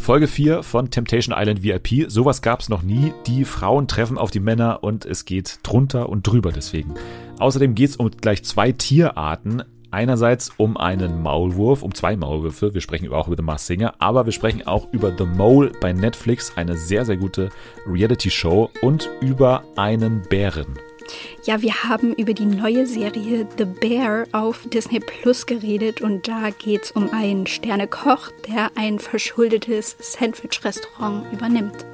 Folge 4 von Temptation Island VIP. Sowas gab es noch nie. Die Frauen treffen auf die Männer und es geht drunter und drüber deswegen. Außerdem geht es um gleich zwei Tierarten. Einerseits um einen Maulwurf, um zwei Maulwürfe. Wir sprechen auch über The Mars Singer, aber wir sprechen auch über The Mole bei Netflix, eine sehr, sehr gute Reality-Show und über einen Bären. Ja, wir haben über die neue Serie The Bear auf Disney Plus geredet und da geht es um einen Sternekoch, der ein verschuldetes Sandwich-Restaurant übernimmt.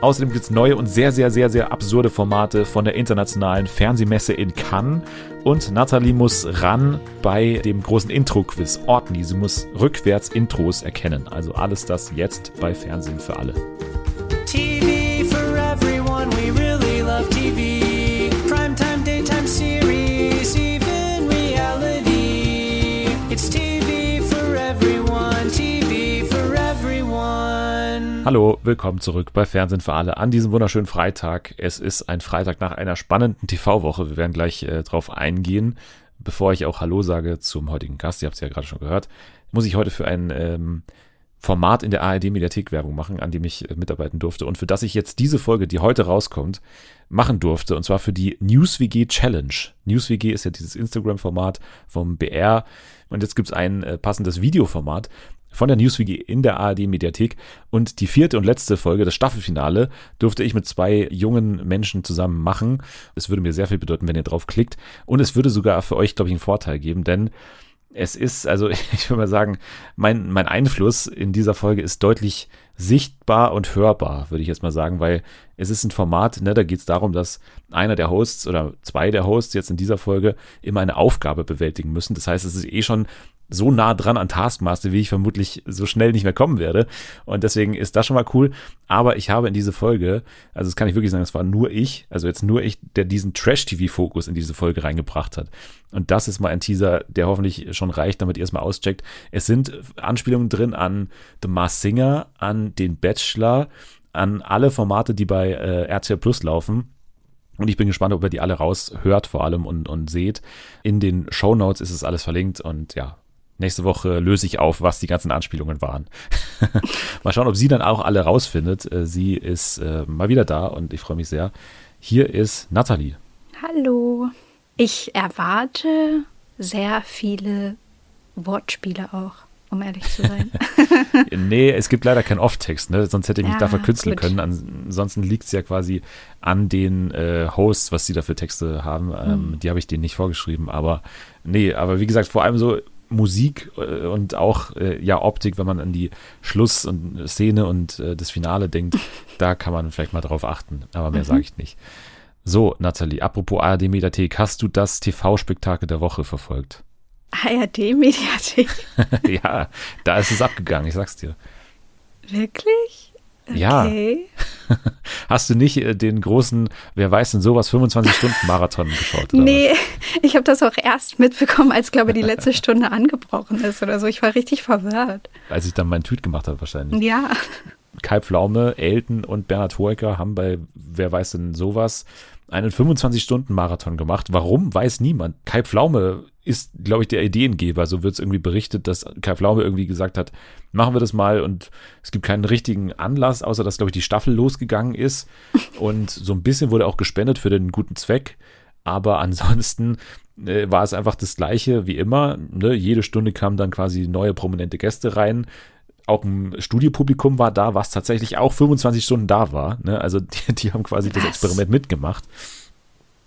Außerdem gibt es neue und sehr, sehr, sehr, sehr absurde Formate von der internationalen Fernsehmesse in Cannes. Und Nathalie muss ran bei dem großen Intro-Quiz Ortney. Sie muss rückwärts Intros erkennen. Also alles das jetzt bei Fernsehen für alle. TV for everyone, we really love TV. Hallo, willkommen zurück bei Fernsehen für alle an diesem wunderschönen Freitag. Es ist ein Freitag nach einer spannenden TV-Woche. Wir werden gleich äh, drauf eingehen. Bevor ich auch Hallo sage zum heutigen Gast, ihr habt es ja gerade schon gehört, muss ich heute für ein ähm, Format in der ARD-Mediathek Werbung machen, an dem ich äh, mitarbeiten durfte und für das ich jetzt diese Folge, die heute rauskommt, machen durfte. Und zwar für die NewsWG Challenge. NewsWG ist ja dieses Instagram-Format vom BR. Und jetzt gibt es ein äh, passendes Videoformat von der NewsWG in der ARD-Mediathek. Und die vierte und letzte Folge, das Staffelfinale, durfte ich mit zwei jungen Menschen zusammen machen. Es würde mir sehr viel bedeuten, wenn ihr drauf klickt. Und es würde sogar für euch, glaube ich, einen Vorteil geben, denn es ist, also ich würde mal sagen, mein, mein Einfluss in dieser Folge ist deutlich sichtbar und hörbar, würde ich jetzt mal sagen, weil es ist ein Format, ne, da geht es darum, dass einer der Hosts oder zwei der Hosts jetzt in dieser Folge immer eine Aufgabe bewältigen müssen. Das heißt, es ist eh schon so nah dran an Taskmaster, wie ich vermutlich so schnell nicht mehr kommen werde. Und deswegen ist das schon mal cool. Aber ich habe in diese Folge, also das kann ich wirklich sagen, es war nur ich, also jetzt nur ich, der diesen Trash-TV-Fokus in diese Folge reingebracht hat. Und das ist mal ein Teaser, der hoffentlich schon reicht, damit ihr es mal auscheckt. Es sind Anspielungen drin an The Mars Singer, an den Bachelor, an alle Formate, die bei äh, RTL Plus laufen. Und ich bin gespannt, ob ihr die alle raushört vor allem und, und seht. In den Show Notes ist es alles verlinkt und ja, Nächste Woche löse ich auf, was die ganzen Anspielungen waren. mal schauen, ob sie dann auch alle rausfindet. Äh, sie ist äh, mal wieder da und ich freue mich sehr. Hier ist Nathalie. Hallo. Ich erwarte sehr viele Wortspiele auch, um ehrlich zu sein. nee, es gibt leider keinen Off-Text, ne? sonst hätte ich mich ja, da verkünsteln können. Ansonsten liegt es ja quasi an den äh, Hosts, was sie da für Texte haben. Ähm, mhm. Die habe ich denen nicht vorgeschrieben, aber nee, aber wie gesagt, vor allem so Musik äh, und auch äh, ja Optik, wenn man an die Schluss- und Szene und äh, das Finale denkt, da kann man vielleicht mal drauf achten. Aber mehr mhm. sage ich nicht. So, Nathalie, apropos ARD-Mediathek, hast du das TV-Spektakel der Woche verfolgt? ARD-Mediathek? ja, da ist es abgegangen, ich sag's dir. Wirklich? Okay. Ja. Hast du nicht äh, den großen, wer weiß denn sowas, 25-Stunden-Marathon geschaut? Nee, was? ich habe das auch erst mitbekommen, als, glaube ich, die letzte Stunde angebrochen ist oder so. Ich war richtig verwirrt. Als ich dann meinen Tweet gemacht habe, wahrscheinlich. Ja. Kai Pflaume, Elton und Bernhard Hoeker haben bei Wer weiß denn sowas einen 25-Stunden-Marathon gemacht. Warum, weiß niemand. Kai Pflaume ist, glaube ich, der Ideengeber. So wird es irgendwie berichtet, dass Kai Pflaume irgendwie gesagt hat, machen wir das mal und es gibt keinen richtigen Anlass, außer dass, glaube ich, die Staffel losgegangen ist und so ein bisschen wurde auch gespendet für den guten Zweck. Aber ansonsten äh, war es einfach das Gleiche wie immer. Ne? Jede Stunde kamen dann quasi neue prominente Gäste rein auch ein Studiopublikum war da, was tatsächlich auch 25 Stunden da war. Ne? Also die, die haben quasi was? das Experiment mitgemacht.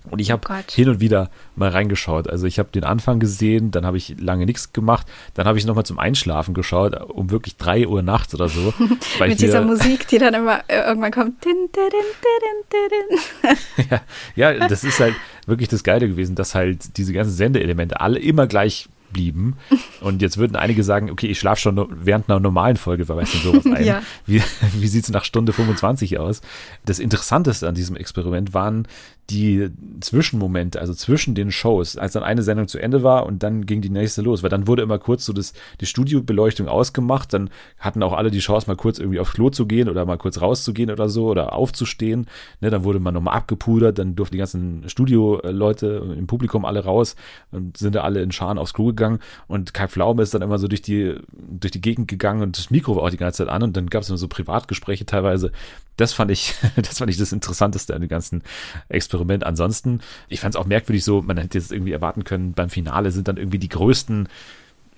Und ich habe oh hin und wieder mal reingeschaut. Also ich habe den Anfang gesehen, dann habe ich lange nichts gemacht, dann habe ich nochmal zum Einschlafen geschaut, um wirklich drei Uhr nachts oder so. Mit dieser Musik, die dann immer äh, irgendwann kommt. ja, ja, das ist halt wirklich das Geile gewesen, dass halt diese ganzen Sendeelemente alle immer gleich blieben. Und jetzt würden einige sagen, okay, ich schlafe schon während einer normalen Folge, wer weiß denn sowas ein. ja. Wie, wie sieht es nach Stunde 25 aus? Das Interessanteste an diesem Experiment waren die Zwischenmomente, also zwischen den Shows, als dann eine Sendung zu Ende war und dann ging die nächste los, weil dann wurde immer kurz so das, die Studiobeleuchtung ausgemacht, dann hatten auch alle die Chance, mal kurz irgendwie aufs Klo zu gehen oder mal kurz rauszugehen oder so oder aufzustehen. Ne, dann wurde man nochmal abgepudert, dann durften die ganzen Studioleute im Publikum alle raus und sind da alle in Scharen aufs Klo gegangen. Und Kai Pflaume ist dann immer so durch die, durch die Gegend gegangen und das Mikro war auch die ganze Zeit an. Und dann gab es immer so Privatgespräche teilweise. Das fand ich, das fand ich das Interessanteste an dem ganzen Experiment. Ansonsten, ich fand es auch merkwürdig so, man hätte jetzt irgendwie erwarten können, beim Finale sind dann irgendwie die größten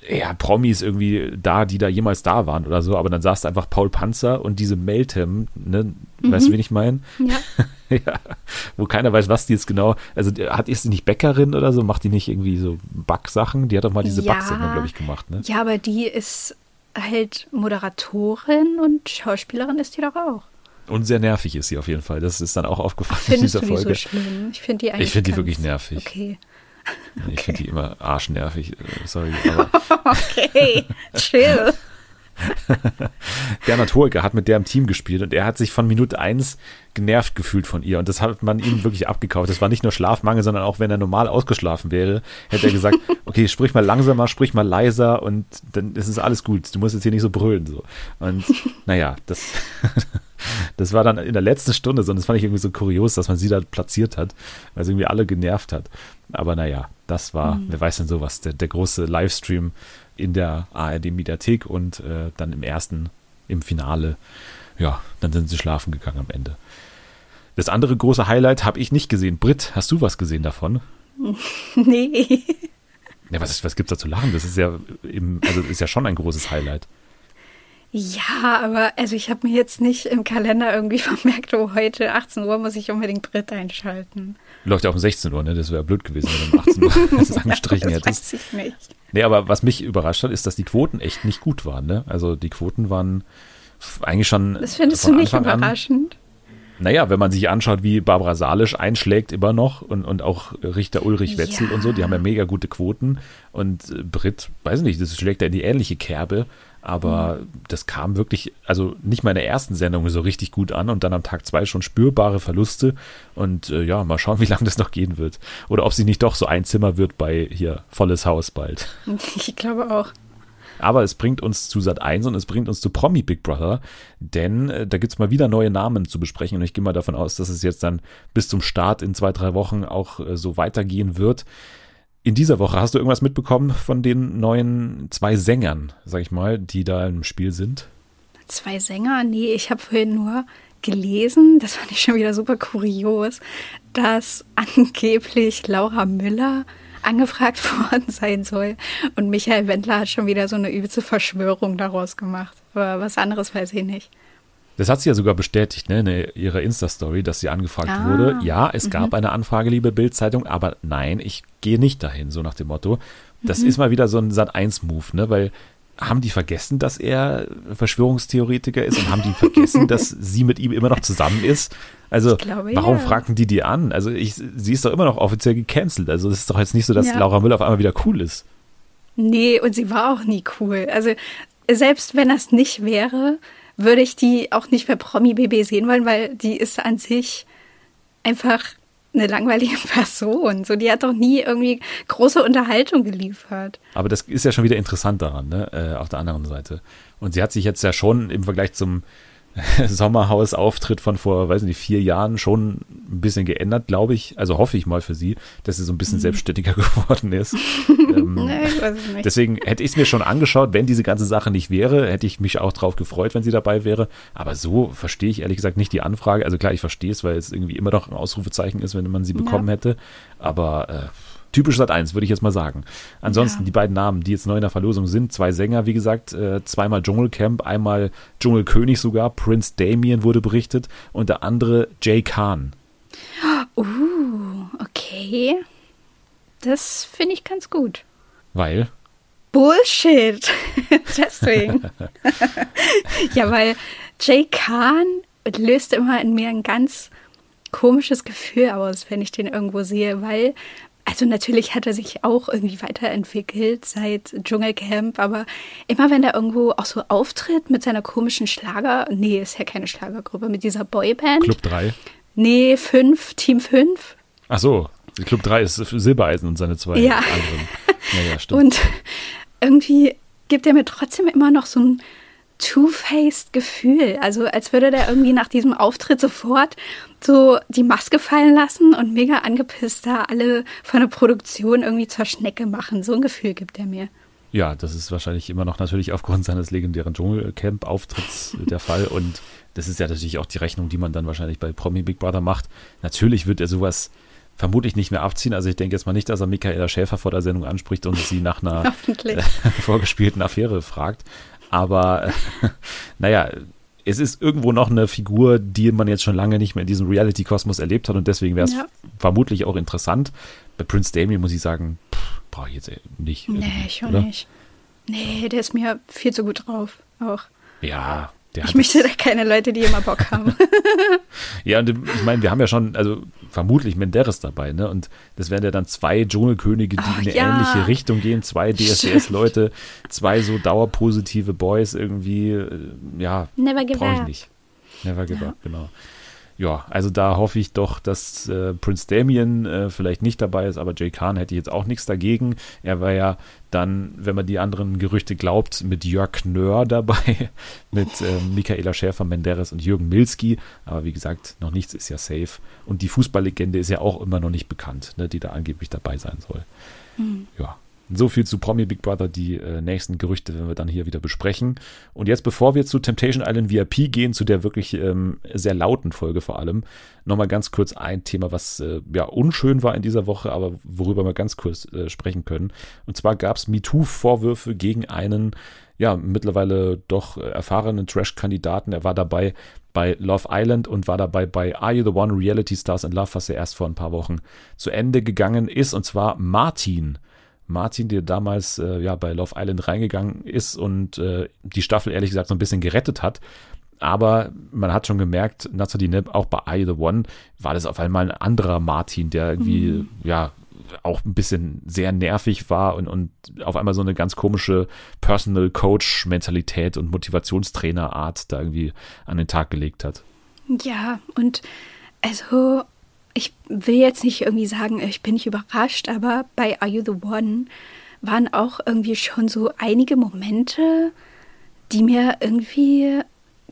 ja, Promis irgendwie da, die da jemals da waren oder so, aber dann saß da einfach Paul Panzer und diese Meltem, ne, mhm. weißt du, wen ich meine? Ja. ja. Wo keiner weiß, was die jetzt genau, also hat ist sie nicht Bäckerin oder so, macht die nicht irgendwie so Backsachen? Die hat doch mal diese ja. Backsendung, glaube ich, gemacht, ne? Ja, aber die ist halt Moderatorin und Schauspielerin ist die doch auch. Und sehr nervig ist sie auf jeden Fall. Das ist dann auch aufgefallen Findest in dieser Folge. So? Ich finde die eigentlich. Ich finde die wirklich nervig. Okay. Ich okay. finde die immer arschnervig. Äh, sorry. okay, chill. Bernhard Hoeker hat mit der im Team gespielt und er hat sich von Minute 1 genervt gefühlt von ihr und das hat man ihm wirklich abgekauft. Das war nicht nur Schlafmangel, sondern auch wenn er normal ausgeschlafen wäre, hätte er gesagt, okay, sprich mal langsamer, sprich mal leiser und dann ist es alles gut. Du musst jetzt hier nicht so brüllen. So. Und naja, das, das war dann in der letzten Stunde so und das fand ich irgendwie so kurios, dass man sie da platziert hat, weil sie irgendwie alle genervt hat. Aber naja, das war, mhm. wer weiß denn sowas, der, der große Livestream in der ARD-Mediathek und äh, dann im ersten, im Finale, ja, dann sind sie schlafen gegangen am Ende. Das andere große Highlight habe ich nicht gesehen. Britt, hast du was gesehen davon? Nee. Ja, was, was gibt es da zu lachen? Das ist ja, im, also ist ja schon ein großes Highlight. Ja, aber also ich habe mir jetzt nicht im Kalender irgendwie vermerkt, oh, heute 18 Uhr muss ich unbedingt Brit einschalten. Läuft ja auch um 16 Uhr, ne? Das wäre blöd gewesen, wenn du um 18 Uhr das angestrichen ja, das hättest. Weiß ich nicht. Nee, aber was mich überrascht hat, ist, dass die Quoten echt nicht gut waren, ne? Also die Quoten waren eigentlich schon. Das findest du nicht Anfang überraschend? An, naja, wenn man sich anschaut, wie Barbara Salisch einschlägt immer noch und, und auch Richter Ulrich Wetzel ja. und so, die haben ja mega gute Quoten. Und Brit, weiß nicht, das schlägt ja in die ähnliche Kerbe. Aber mhm. das kam wirklich, also nicht mal in der ersten Sendung so richtig gut an und dann am Tag zwei schon spürbare Verluste. Und äh, ja, mal schauen, wie lange das noch gehen wird. Oder ob sie nicht doch so ein Zimmer wird bei hier volles Haus bald. Ich glaube auch. Aber es bringt uns zu Sat 1 und es bringt uns zu Promi Big Brother, denn äh, da gibt es mal wieder neue Namen zu besprechen und ich gehe mal davon aus, dass es jetzt dann bis zum Start in zwei, drei Wochen auch äh, so weitergehen wird in dieser Woche hast du irgendwas mitbekommen von den neuen zwei Sängern, sag ich mal, die da im Spiel sind? Zwei Sänger? Nee, ich habe vorhin nur gelesen, das fand ich schon wieder super kurios, dass angeblich Laura Müller angefragt worden sein soll. Und Michael Wendler hat schon wieder so eine übelste Verschwörung daraus gemacht. Aber was anderes weiß ich nicht. Das hat sie ja sogar bestätigt, ne, in ihrer Insta-Story, dass sie angefragt ah. wurde. Ja, es mhm. gab eine Anfrage, liebe Bild-Zeitung, aber nein, ich gehe nicht dahin, so nach dem Motto. Das mhm. ist mal wieder so ein Sat-1-Move, ne, weil haben die vergessen, dass er Verschwörungstheoretiker ist und haben die vergessen, dass sie mit ihm immer noch zusammen ist? Also, glaube, warum ja. fragten die die an? Also, ich, sie ist doch immer noch offiziell gecancelt. Also, es ist doch jetzt nicht so, dass ja. Laura Müller auf einmal wieder cool ist. Nee, und sie war auch nie cool. Also, selbst wenn das nicht wäre, würde ich die auch nicht bei Promi BB sehen wollen, weil die ist an sich einfach eine langweilige Person. So, die hat doch nie irgendwie große Unterhaltung geliefert. Aber das ist ja schon wieder interessant daran, ne? Äh, auf der anderen Seite. Und sie hat sich jetzt ja schon im Vergleich zum Sommerhaus-Auftritt von vor, weiß nicht, vier Jahren schon ein bisschen geändert, glaube ich. Also hoffe ich mal für sie, dass sie so ein bisschen mhm. selbstständiger geworden ist. ähm, nee, ich weiß es nicht. Deswegen hätte ich es mir schon angeschaut, wenn diese ganze Sache nicht wäre, hätte ich mich auch drauf gefreut, wenn sie dabei wäre. Aber so verstehe ich ehrlich gesagt nicht die Anfrage. Also klar, ich verstehe es, weil es irgendwie immer noch ein Ausrufezeichen ist, wenn man sie bekommen ja. hätte. Aber äh, typisch Sat 1, würde ich jetzt mal sagen. Ansonsten ja. die beiden Namen, die jetzt neu in der Verlosung sind, zwei Sänger, wie gesagt, äh, zweimal Dschungelcamp, einmal Dschungelkönig sogar, Prince Damien wurde berichtet und der andere Jay Khan. Uh, okay. Das finde ich ganz gut. Weil? Bullshit. Deswegen. ja, weil Jay Khan löst immer in mir ein ganz komisches Gefühl aus, wenn ich den irgendwo sehe, weil also natürlich hat er sich auch irgendwie weiterentwickelt seit Dschungelcamp, aber immer wenn er irgendwo auch so auftritt mit seiner komischen Schlager, nee, ist ja keine Schlagergruppe, mit dieser Boyband. Club 3? Nee, 5, Team 5. Ach so, Club 3 ist Silbereisen und seine zwei ja. anderen. Ja, ja, stimmt. Und irgendwie gibt er mir trotzdem immer noch so ein two-faced Gefühl. Also als würde der irgendwie nach diesem Auftritt sofort so die Maske fallen lassen und mega angepisst da alle von der Produktion irgendwie zur Schnecke machen. So ein Gefühl gibt er mir. Ja, das ist wahrscheinlich immer noch natürlich aufgrund seines legendären Dschungelcamp-Auftritts der Fall. Und das ist ja natürlich auch die Rechnung, die man dann wahrscheinlich bei Promi Big Brother macht. Natürlich wird er sowas vermutlich nicht mehr abziehen. Also ich denke jetzt mal nicht, dass er Michaela Schäfer vor der Sendung anspricht und sie nach einer vorgespielten Affäre fragt. Aber äh, naja, es ist irgendwo noch eine Figur, die man jetzt schon lange nicht mehr in diesem Reality-Kosmos erlebt hat und deswegen wäre es ja. vermutlich auch interessant. Bei Prince Damien muss ich sagen, brauche ich jetzt nicht. Nee, ich auch nicht. Nee, der ist mir viel zu gut drauf auch. Ja, ich möchte da keine Leute, die immer Bock haben. ja, und ich meine, wir haben ja schon, also vermutlich Menderes dabei, ne? Und das wären ja dann zwei Dschungelkönige, die Ach, in eine ja. ähnliche Richtung gehen, zwei DSDS-Leute, zwei so dauerpositive Boys irgendwie, äh, ja, brauche ich nicht. Never give ja. up, genau ja, also da hoffe ich doch, dass äh, Prince Damien äh, vielleicht nicht dabei ist, aber Jay Khan hätte jetzt auch nichts dagegen. Er war ja dann, wenn man die anderen Gerüchte glaubt, mit Jörg Nöhr dabei, mit äh, Michaela Schäfer, Menderes und Jürgen Milski. Aber wie gesagt, noch nichts ist ja safe. Und die Fußballlegende ist ja auch immer noch nicht bekannt, ne, die da angeblich dabei sein soll. Mhm. Ja, so viel zu Promi Big Brother. Die äh, nächsten Gerüchte werden wir dann hier wieder besprechen. Und jetzt, bevor wir zu Temptation Island VIP gehen, zu der wirklich ähm, sehr lauten Folge vor allem, nochmal ganz kurz ein Thema, was äh, ja unschön war in dieser Woche, aber worüber wir ganz kurz äh, sprechen können. Und zwar gab es MeToo-Vorwürfe gegen einen, ja, mittlerweile doch erfahrenen Trash-Kandidaten. Er war dabei bei Love Island und war dabei bei Are You the One Reality Stars in Love, was ja erst vor ein paar Wochen zu Ende gegangen ist. Und zwar Martin. Martin, der damals äh, ja bei Love Island reingegangen ist und äh, die Staffel ehrlich gesagt so ein bisschen gerettet hat. Aber man hat schon gemerkt, Nathalie Nepp, auch bei I The One, war das auf einmal ein anderer Martin, der irgendwie, mhm. ja, auch ein bisschen sehr nervig war und, und auf einmal so eine ganz komische Personal Coach Mentalität und Motivationstrainer Art da irgendwie an den Tag gelegt hat. Ja, und also ich will jetzt nicht irgendwie sagen, ich bin nicht überrascht, aber bei Are You the One waren auch irgendwie schon so einige Momente, die mir irgendwie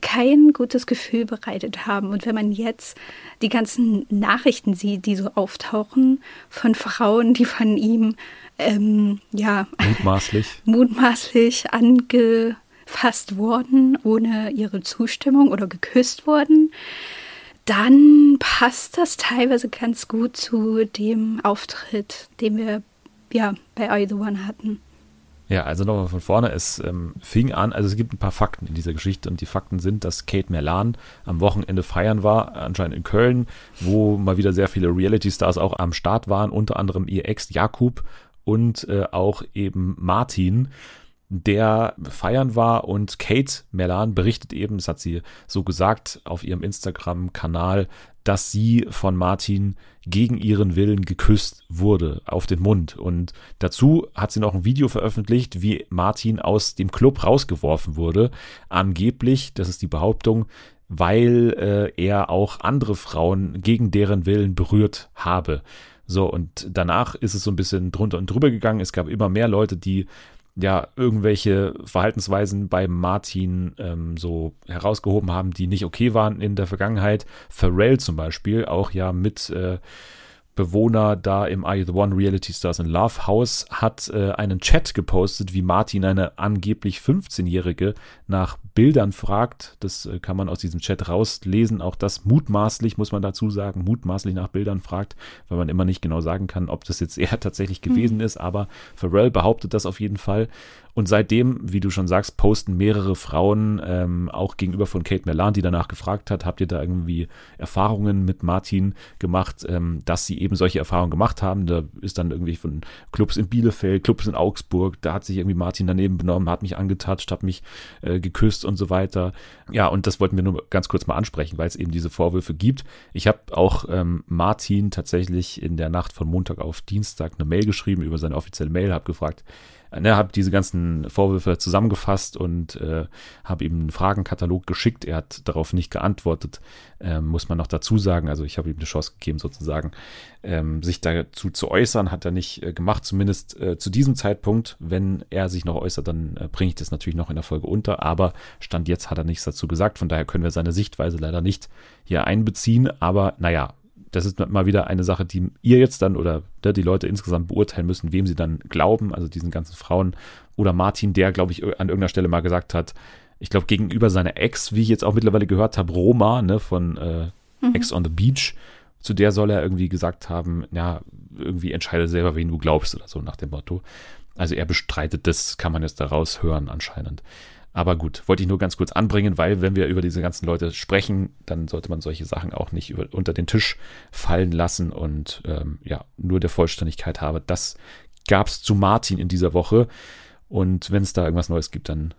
kein gutes Gefühl bereitet haben. Und wenn man jetzt die ganzen Nachrichten sieht, die so auftauchen von Frauen, die von ihm ähm, ja mutmaßlich mutmaßlich angefasst wurden ohne ihre Zustimmung oder geküsst wurden, dann passt das teilweise ganz gut zu dem Auftritt, den wir ja bei Are the One hatten. Ja, also nochmal von vorne. Es ähm, fing an, also es gibt ein paar Fakten in dieser Geschichte und die Fakten sind, dass Kate Merlan am Wochenende feiern war, anscheinend in Köln, wo mal wieder sehr viele Reality-Stars auch am Start waren, unter anderem ihr Ex Jakub und äh, auch eben Martin der feiern war und Kate Melan berichtet eben, das hat sie so gesagt auf ihrem Instagram-Kanal, dass sie von Martin gegen ihren Willen geküsst wurde auf den Mund. Und dazu hat sie noch ein Video veröffentlicht, wie Martin aus dem Club rausgeworfen wurde. Angeblich, das ist die Behauptung, weil äh, er auch andere Frauen gegen deren Willen berührt habe. So, und danach ist es so ein bisschen drunter und drüber gegangen. Es gab immer mehr Leute, die ja irgendwelche Verhaltensweisen bei Martin ähm, so herausgehoben haben, die nicht okay waren in der Vergangenheit. Pharrell zum Beispiel, auch ja mit äh, Bewohner da im I The One Reality Stars in Love House hat äh, einen Chat gepostet, wie Martin eine angeblich 15-Jährige nach Bildern fragt. Das äh, kann man aus diesem Chat rauslesen. Auch das mutmaßlich, muss man dazu sagen, mutmaßlich nach Bildern fragt, weil man immer nicht genau sagen kann, ob das jetzt er tatsächlich gewesen mhm. ist. Aber Pharrell behauptet das auf jeden Fall. Und seitdem, wie du schon sagst, posten mehrere Frauen ähm, auch gegenüber von Kate Merlan, die danach gefragt hat, habt ihr da irgendwie Erfahrungen mit Martin gemacht, ähm, dass sie eben solche Erfahrungen gemacht haben. Da ist dann irgendwie von Clubs in Bielefeld, Clubs in Augsburg, da hat sich irgendwie Martin daneben benommen, hat mich angetatscht, hat mich äh, geküsst und so weiter. Ja, und das wollten wir nur ganz kurz mal ansprechen, weil es eben diese Vorwürfe gibt. Ich habe auch ähm, Martin tatsächlich in der Nacht von Montag auf Dienstag eine Mail geschrieben über seine offizielle Mail, habe gefragt, ne, habe diese ganzen Vorwürfe zusammengefasst und äh, habe ihm einen Fragenkatalog geschickt. Er hat darauf nicht geantwortet, ähm, muss man noch dazu sagen. Also ich habe ihm eine Chance gegeben, sozusagen, ähm, sich dazu zu äußern, hat er nicht äh, gemacht, zumindest äh, zu diesem Zeitpunkt. Wenn er sich noch äußert, dann äh, bringe ich das natürlich noch in der Folge unter, aber Stand jetzt hat er nichts dazu gesagt. Von daher können wir seine Sichtweise leider nicht hier einbeziehen. Aber naja, das ist mal wieder eine Sache, die ihr jetzt dann oder ne, die Leute insgesamt beurteilen müssen, wem sie dann glauben, also diesen ganzen Frauen oder Martin, der, glaube ich, an irgendeiner Stelle mal gesagt hat, ich glaube, gegenüber seiner Ex, wie ich jetzt auch mittlerweile gehört habe, Roma, ne, von äh, mhm. Ex on the Beach, zu der soll er irgendwie gesagt haben, ja, irgendwie entscheide selber, wen du glaubst oder so nach dem Motto. Also er bestreitet das, kann man jetzt daraus hören anscheinend. Aber gut, wollte ich nur ganz kurz anbringen, weil wenn wir über diese ganzen Leute sprechen, dann sollte man solche Sachen auch nicht über, unter den Tisch fallen lassen und ähm, ja, nur der Vollständigkeit habe. Das gab es zu Martin in dieser Woche. Und wenn es da irgendwas Neues gibt, dann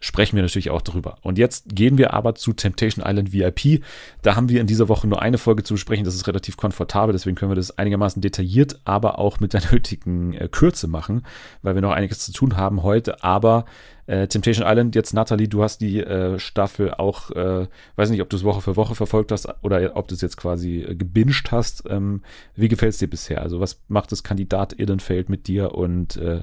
sprechen wir natürlich auch darüber. Und jetzt gehen wir aber zu Temptation Island VIP. Da haben wir in dieser Woche nur eine Folge zu besprechen. Das ist relativ komfortabel, deswegen können wir das einigermaßen detailliert, aber auch mit der nötigen äh, Kürze machen, weil wir noch einiges zu tun haben heute. Aber äh, Temptation Island, jetzt Natalie, du hast die äh, Staffel auch, äh, weiß nicht, ob du es Woche für Woche verfolgt hast oder ob du es jetzt quasi äh, gebinged hast. Ähm, wie gefällt es dir bisher? Also was macht das Kandidat Edenfeld mit dir und äh,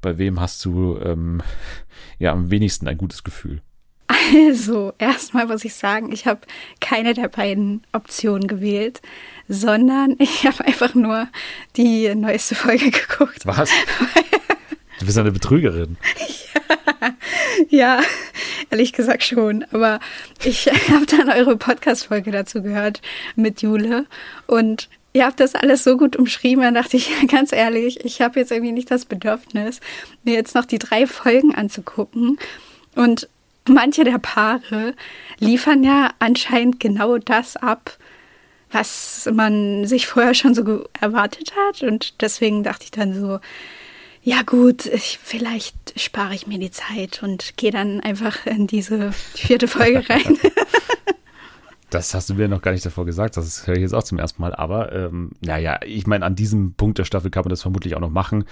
bei wem hast du ähm, ja am wenigsten ein gutes Gefühl? Also, erstmal muss ich sagen, ich habe keine der beiden Optionen gewählt, sondern ich habe einfach nur die neueste Folge geguckt. Was? Du bist eine Betrügerin. ja, ja, ehrlich gesagt schon. Aber ich habe dann eure Podcast-Folge dazu gehört mit Jule und Ihr habt das alles so gut umschrieben, da dachte ich, ganz ehrlich, ich habe jetzt irgendwie nicht das Bedürfnis, mir jetzt noch die drei Folgen anzugucken. Und manche der Paare liefern ja anscheinend genau das ab, was man sich vorher schon so erwartet hat. Und deswegen dachte ich dann so, ja gut, ich, vielleicht spare ich mir die Zeit und gehe dann einfach in diese vierte Folge rein. Das hast du mir noch gar nicht davor gesagt, das höre ich jetzt auch zum ersten Mal. Aber ähm, naja, ich meine, an diesem Punkt der Staffel kann man das vermutlich auch noch machen.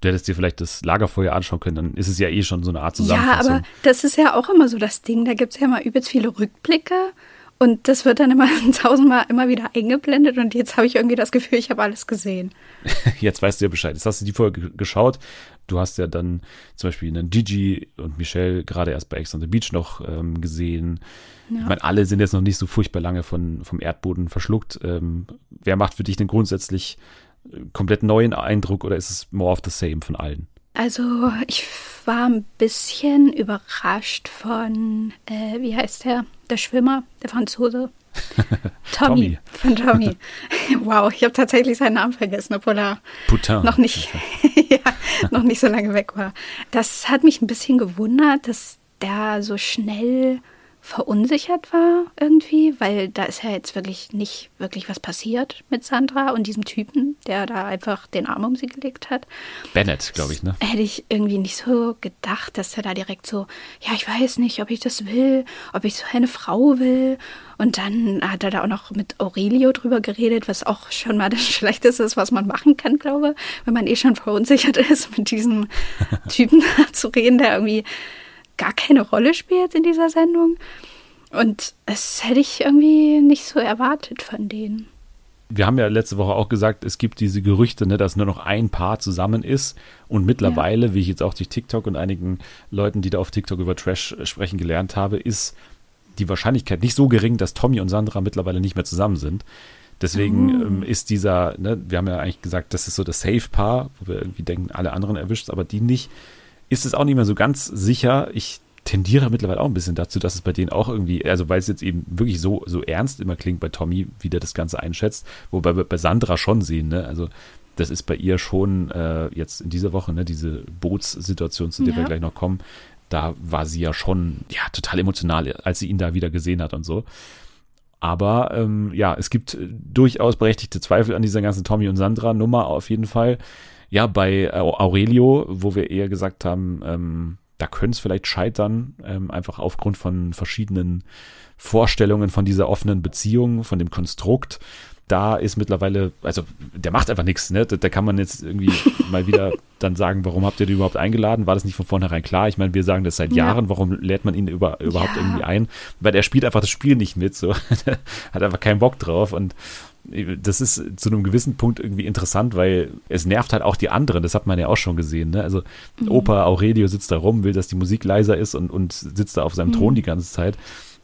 Du hättest dir vielleicht das Lagerfeuer anschauen können, dann ist es ja eh schon so eine Art Zusammenfassung. Ja, aber das ist ja auch immer so das Ding. Da gibt es ja immer übelst viele Rückblicke und das wird dann immer tausendmal immer wieder eingeblendet und jetzt habe ich irgendwie das Gefühl, ich habe alles gesehen. Jetzt weißt du ja Bescheid. Jetzt hast du die Folge geschaut. Du hast ja dann zum Beispiel einen Gigi und Michelle gerade erst bei Ex on the Beach noch ähm, gesehen. Ja. Ich meine, alle sind jetzt noch nicht so furchtbar lange von, vom Erdboden verschluckt. Ähm, wer macht für dich den grundsätzlich äh, komplett neuen Eindruck oder ist es more of the same von allen? Also ich war ein bisschen überrascht von, äh, wie heißt der, der Schwimmer, der Franzose. Tommy, Tommy. Von Tommy. wow, ich habe tatsächlich seinen Namen vergessen, obwohl er Putain. noch nicht, ja, noch nicht so lange weg war. Das hat mich ein bisschen gewundert, dass der so schnell verunsichert war irgendwie, weil da ist ja jetzt wirklich nicht wirklich was passiert mit Sandra und diesem Typen, der da einfach den Arm um sie gelegt hat. Bennett, glaube ich, ne? Hätte ich irgendwie nicht so gedacht, dass er da direkt so, ja, ich weiß nicht, ob ich das will, ob ich so eine Frau will. Und dann hat er da auch noch mit Aurelio drüber geredet, was auch schon mal das Schlechteste ist, was man machen kann, glaube ich, wenn man eh schon verunsichert ist, mit diesem Typen zu reden, der irgendwie gar keine Rolle spielt in dieser Sendung. Und das hätte ich irgendwie nicht so erwartet von denen. Wir haben ja letzte Woche auch gesagt, es gibt diese Gerüchte, ne, dass nur noch ein Paar zusammen ist. Und mittlerweile, ja. wie ich jetzt auch durch TikTok und einigen Leuten, die da auf TikTok über Trash sprechen gelernt habe, ist die Wahrscheinlichkeit nicht so gering, dass Tommy und Sandra mittlerweile nicht mehr zusammen sind. Deswegen oh. ähm, ist dieser, ne, wir haben ja eigentlich gesagt, das ist so das Safe-Paar, wo wir irgendwie denken, alle anderen erwischt, aber die nicht ist es auch nicht mehr so ganz sicher. Ich tendiere mittlerweile auch ein bisschen dazu, dass es bei denen auch irgendwie, also weil es jetzt eben wirklich so, so ernst immer klingt bei Tommy, wie der das Ganze einschätzt, wobei wir bei Sandra schon sehen, ne? Also das ist bei ihr schon äh, jetzt in dieser Woche, ne, diese Bootssituation, zu der ja. wir gleich noch kommen, da war sie ja schon ja total emotional, als sie ihn da wieder gesehen hat und so. Aber ähm, ja, es gibt durchaus berechtigte Zweifel an dieser ganzen Tommy und Sandra Nummer auf jeden Fall. Ja, bei Aurelio, wo wir eher gesagt haben, ähm, da könnte es vielleicht scheitern, ähm, einfach aufgrund von verschiedenen Vorstellungen von dieser offenen Beziehung, von dem Konstrukt. da ist mittlerweile, also der macht einfach nichts, ne? Da, da kann man jetzt irgendwie mal wieder dann sagen, warum habt ihr den überhaupt eingeladen? War das nicht von vornherein klar? Ich meine, wir sagen das seit Jahren, warum lädt man ihn über, überhaupt ja. irgendwie ein? Weil er spielt einfach das Spiel nicht mit, so hat einfach keinen Bock drauf und das ist zu einem gewissen Punkt irgendwie interessant, weil es nervt halt auch die anderen. Das hat man ja auch schon gesehen. Ne? Also mhm. Opa Aurelio sitzt da rum, will, dass die Musik leiser ist und, und sitzt da auf seinem mhm. Thron die ganze Zeit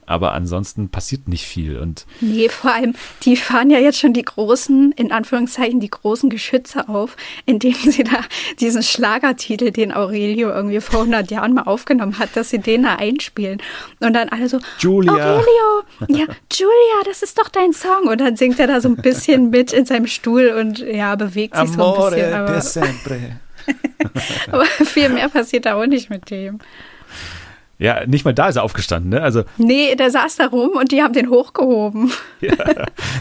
aber ansonsten passiert nicht viel. Und nee, vor allem, die fahren ja jetzt schon die großen, in Anführungszeichen, die großen Geschütze auf, indem sie da diesen Schlagertitel, den Aurelio irgendwie vor 100 Jahren mal aufgenommen hat, dass sie den da einspielen. Und dann alle so, Julia. Aurelio, ja, Julia, das ist doch dein Song. Und dann singt er da so ein bisschen mit in seinem Stuhl und ja, bewegt sich Amore so ein bisschen. Aber, aber viel mehr passiert da auch nicht mit dem. Ja, nicht mal da ist er aufgestanden, ne? Also, nee, der saß da rum und die haben den hochgehoben. ja,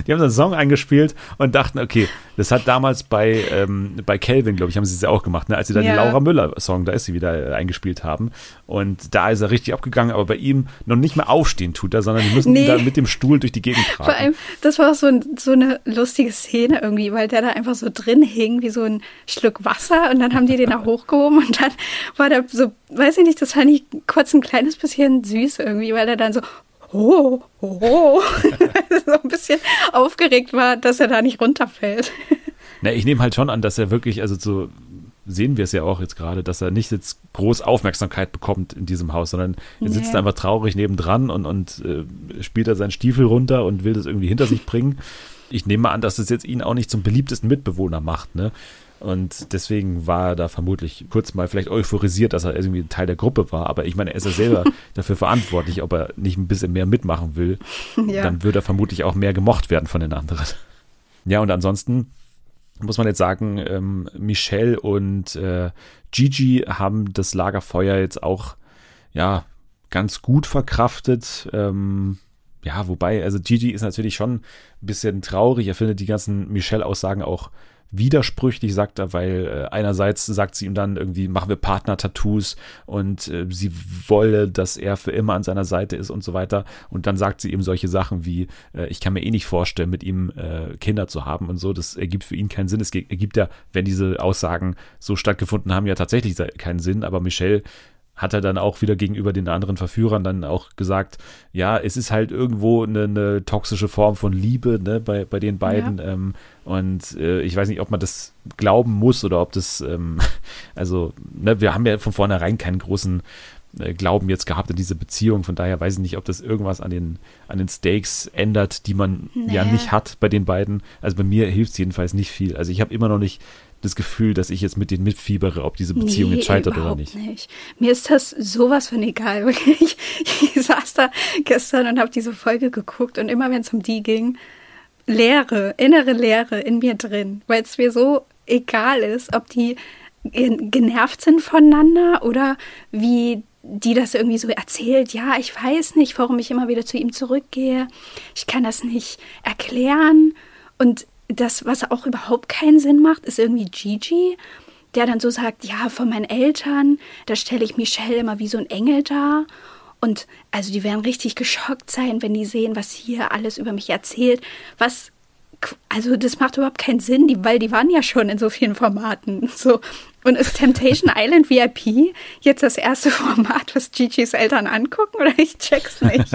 die haben so einen Song eingespielt und dachten, okay, das hat damals bei, ähm, bei Calvin, glaube ich, haben sie es ja auch gemacht, ne? als sie dann ja. den Laura Müller-Song, da ist sie wieder äh, eingespielt haben. Und da ist er richtig abgegangen, aber bei ihm noch nicht mehr aufstehen tut er, sondern die müssen nee. ihn da mit dem Stuhl durch die Gegend tragen. Vor allem, das war auch so, ein, so eine lustige Szene irgendwie, weil der da einfach so drin hing, wie so ein Schluck Wasser und dann haben die den da hochgehoben und dann war der so, weiß ich nicht, das fand ich kurz ein kleines bisschen süß irgendwie, weil er dann so oh, oh, oh. so ein bisschen aufgeregt war, dass er da nicht runterfällt. Na, ich nehme halt schon an, dass er wirklich, also so sehen wir es ja auch jetzt gerade, dass er nicht jetzt groß Aufmerksamkeit bekommt in diesem Haus, sondern er sitzt nee. einfach traurig nebendran und, und äh, spielt da seinen Stiefel runter und will das irgendwie hinter sich bringen. Ich nehme mal an, dass das jetzt ihn auch nicht zum beliebtesten Mitbewohner macht, ne? Und deswegen war er da vermutlich kurz mal vielleicht euphorisiert, dass er irgendwie Teil der Gruppe war. Aber ich meine, er ist ja selber dafür verantwortlich, ob er nicht ein bisschen mehr mitmachen will. Ja. Dann würde er vermutlich auch mehr gemocht werden von den anderen. Ja, und ansonsten muss man jetzt sagen, ähm, Michelle und äh, Gigi haben das Lagerfeuer jetzt auch, ja, ganz gut verkraftet. Ähm, ja, wobei, also Gigi ist natürlich schon ein bisschen traurig. Er findet die ganzen Michelle-Aussagen auch widersprüchlich, sagt er, weil äh, einerseits sagt sie ihm dann irgendwie, machen wir Partner-Tattoos und äh, sie wolle, dass er für immer an seiner Seite ist und so weiter. Und dann sagt sie ihm solche Sachen wie, äh, ich kann mir eh nicht vorstellen, mit ihm Kinder zu haben und so. Das ergibt für ihn keinen Sinn. Es ergibt ja, wenn diese Aussagen so stattgefunden haben, ja tatsächlich keinen Sinn. Aber Michelle hat er dann auch wieder gegenüber den anderen Verführern dann auch gesagt, ja, es ist halt irgendwo eine, eine toxische Form von Liebe ne, bei, bei den beiden. Ja. Ähm, und äh, ich weiß nicht, ob man das glauben muss oder ob das, ähm, also, ne, wir haben ja von vornherein keinen großen äh, Glauben jetzt gehabt in diese Beziehung. Von daher weiß ich nicht, ob das irgendwas an den, an den Stakes ändert, die man nee. ja nicht hat bei den beiden. Also bei mir hilft es jedenfalls nicht viel. Also ich habe immer noch nicht das Gefühl, dass ich jetzt mit denen mitfiebere, ob diese Beziehung nee, jetzt scheitert oder nicht. nicht. Mir ist das sowas von egal. Ich, ich saß da gestern und habe diese Folge geguckt und immer wenn es um die ging, Leere, innere Leere in mir drin, weil es mir so egal ist, ob die genervt sind voneinander oder wie die das irgendwie so erzählt, ja, ich weiß nicht, warum ich immer wieder zu ihm zurückgehe. Ich kann das nicht erklären. Und das, was auch überhaupt keinen Sinn macht, ist irgendwie Gigi, der dann so sagt, ja, von meinen Eltern, da stelle ich Michelle immer wie so ein Engel dar. Und also die werden richtig geschockt sein, wenn die sehen, was hier alles über mich erzählt. Was, also das macht überhaupt keinen Sinn, die, weil die waren ja schon in so vielen Formaten. So. Und ist Temptation Island VIP jetzt das erste Format, was Gigi's Eltern angucken? Oder ich check's nicht.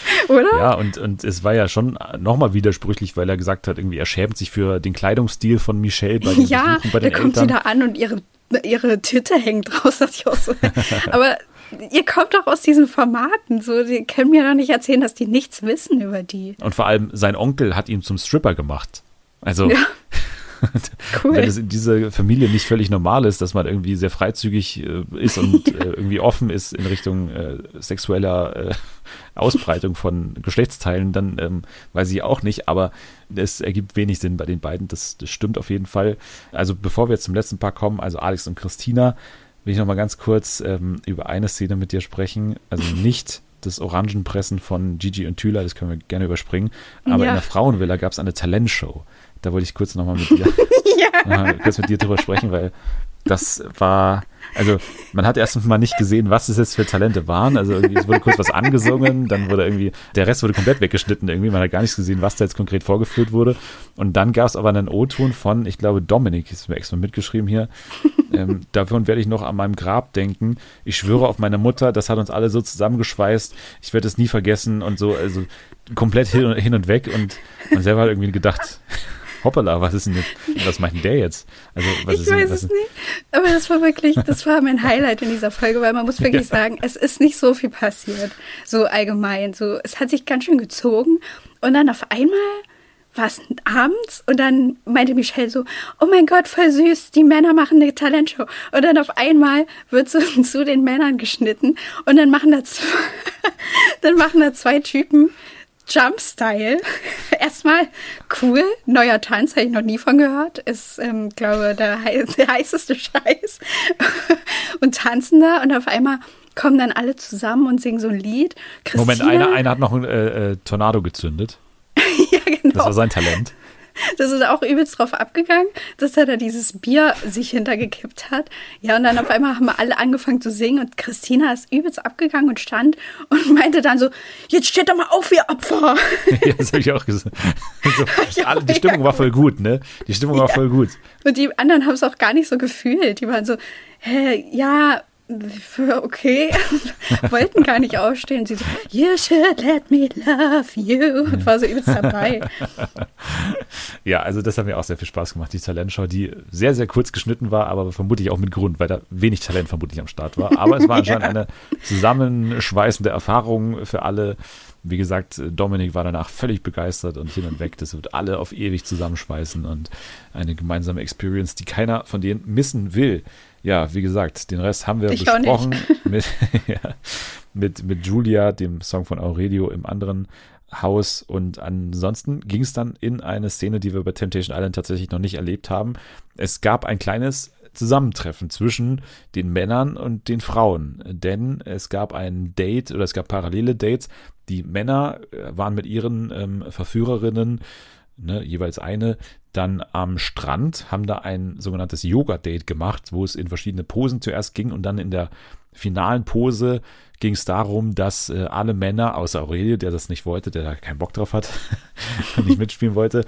Oder? Ja, und, und es war ja schon nochmal widersprüchlich, weil er gesagt hat, irgendwie er schämt sich für den Kleidungsstil von Michelle bei den Ja, bei den da kommt sie da an und ihre, ihre Titte hängt raus, dachte ich auch so. Aber ihr kommt doch aus diesen Formaten, so, die können mir doch nicht erzählen, dass die nichts wissen über die. Und vor allem sein Onkel hat ihn zum Stripper gemacht. Also. Ja. Cool. Wenn es in dieser Familie nicht völlig normal ist, dass man irgendwie sehr freizügig äh, ist und äh, irgendwie offen ist in Richtung äh, sexueller äh, Ausbreitung von Geschlechtsteilen, dann ähm, weiß ich auch nicht, aber es ergibt wenig Sinn bei den beiden, das, das stimmt auf jeden Fall. Also bevor wir jetzt zum letzten Paar kommen, also Alex und Christina, will ich noch mal ganz kurz ähm, über eine Szene mit dir sprechen, also nicht das Orangenpressen von Gigi und Thüler, das können wir gerne überspringen. Aber ja. in der Frauenvilla gab es eine Talentshow. Da wollte ich kurz nochmal mit dir, ja. kurz mit dir drüber sprechen, weil das war, Also man hat erst mal nicht gesehen, was es jetzt für Talente waren. Also irgendwie, es wurde kurz was angesungen, dann wurde irgendwie, der Rest wurde komplett weggeschnitten irgendwie. Man hat gar nicht gesehen, was da jetzt konkret vorgeführt wurde. Und dann gab es aber einen O-Ton von, ich glaube, Dominik, ist mir extra mitgeschrieben hier. Ähm, davon werde ich noch an meinem Grab denken. Ich schwöre auf meine Mutter, das hat uns alle so zusammengeschweißt. Ich werde es nie vergessen und so, also komplett hin, hin und weg. Und man selber hat irgendwie gedacht, hoppala, was ist denn jetzt, was meint der jetzt? Also, was ich ist weiß denn, es nicht, aber das war wirklich, das war mein Highlight in dieser Folge, weil man muss wirklich ja. sagen, es ist nicht so viel passiert, so allgemein, so, es hat sich ganz schön gezogen und dann auf einmal war es abends und dann meinte Michelle so, oh mein Gott, voll süß, die Männer machen eine Talentshow. Und dann auf einmal wird so zu den Männern geschnitten und dann machen da zwei, dann machen da zwei Typen Jump-Style. Erstmal cool, neuer Tanz, habe ich noch nie von gehört. Ist, ähm, glaube der, hei der heißeste Scheiß. und tanzen da und auf einmal kommen dann alle zusammen und singen so ein Lied. Christina, Moment, einer, einer hat noch ein äh, äh, Tornado gezündet. ja, genau. Das war sein Talent. Das ist auch übelst drauf abgegangen, dass er da dieses Bier sich hintergekippt hat. Ja, und dann auf einmal haben wir alle angefangen zu singen und Christina ist übelst abgegangen und stand und meinte dann so, jetzt steht doch mal auf, ihr Opfer. ja, das habe ich auch gesagt. So, ja, die Stimmung war voll gut, ne? Die Stimmung war voll gut. Und die anderen haben es auch gar nicht so gefühlt. Die waren so, hä, ja, okay, wollten gar nicht aufstehen. Sie so, you should let me love you. Und war so übelst dabei. ja, also das hat mir auch sehr viel Spaß gemacht, die Talentshow, die sehr, sehr kurz geschnitten war, aber vermutlich auch mit Grund, weil da wenig Talent vermutlich am Start war. Aber es war anscheinend ja. eine zusammenschweißende Erfahrung für alle. Wie gesagt, Dominik war danach völlig begeistert und hin und weg. Das wird alle auf ewig zusammenschweißen und eine gemeinsame Experience, die keiner von denen missen will ja, wie gesagt, den Rest haben wir ich besprochen mit, ja, mit, mit Julia, dem Song von Aurelio im anderen Haus. Und ansonsten ging es dann in eine Szene, die wir bei Temptation Island tatsächlich noch nicht erlebt haben. Es gab ein kleines Zusammentreffen zwischen den Männern und den Frauen. Denn es gab ein Date oder es gab parallele Dates. Die Männer äh, waren mit ihren ähm, Verführerinnen ne, jeweils eine, dann am Strand, haben da ein sogenanntes Yoga-Date gemacht, wo es in verschiedene Posen zuerst ging und dann in der finalen Pose ging es darum, dass äh, alle Männer, außer Aurelie, der das nicht wollte, der da keinen Bock drauf hat und nicht mitspielen wollte,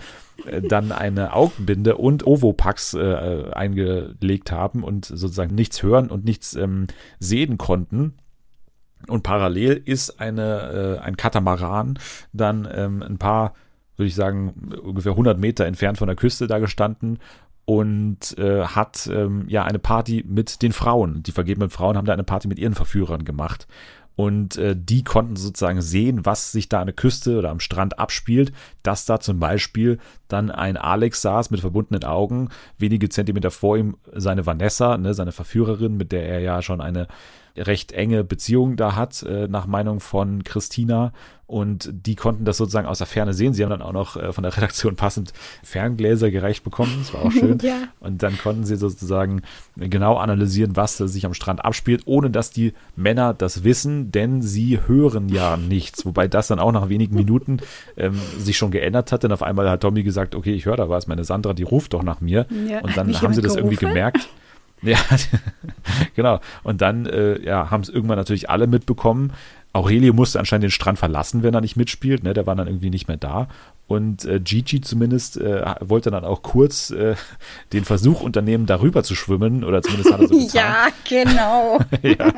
äh, dann eine Augenbinde und Ovopax äh, eingelegt haben und sozusagen nichts hören und nichts ähm, sehen konnten. Und parallel ist eine, äh, ein Katamaran dann ähm, ein paar würde ich sagen, ungefähr 100 Meter entfernt von der Küste da gestanden und äh, hat ähm, ja eine Party mit den Frauen. Die vergebenen Frauen haben da eine Party mit ihren Verführern gemacht. Und äh, die konnten sozusagen sehen, was sich da an der Küste oder am Strand abspielt, dass da zum Beispiel dann ein Alex saß mit verbundenen Augen, wenige Zentimeter vor ihm seine Vanessa, ne, seine Verführerin, mit der er ja schon eine recht enge Beziehung da hat, äh, nach Meinung von Christina. Und die konnten das sozusagen aus der Ferne sehen. Sie haben dann auch noch äh, von der Redaktion passend Ferngläser gereicht bekommen. Das war auch schön. ja. Und dann konnten sie sozusagen genau analysieren, was sich am Strand abspielt, ohne dass die Männer das wissen, denn sie hören ja nichts. Wobei das dann auch nach wenigen Minuten ähm, sich schon geändert hat. Denn auf einmal hat Tommy gesagt, okay, ich höre da was. Meine Sandra, die ruft doch nach mir. Ja, und dann haben sie das gerufen? irgendwie gemerkt. Ja, genau. Und dann äh, ja, haben es irgendwann natürlich alle mitbekommen. Aurelie musste anscheinend den Strand verlassen, wenn er nicht mitspielt. Ne? Der war dann irgendwie nicht mehr da. Und äh, Gigi zumindest äh, wollte dann auch kurz äh, den Versuch unternehmen, darüber zu schwimmen. Oder zumindest hat er so getan. ja, genau. ja.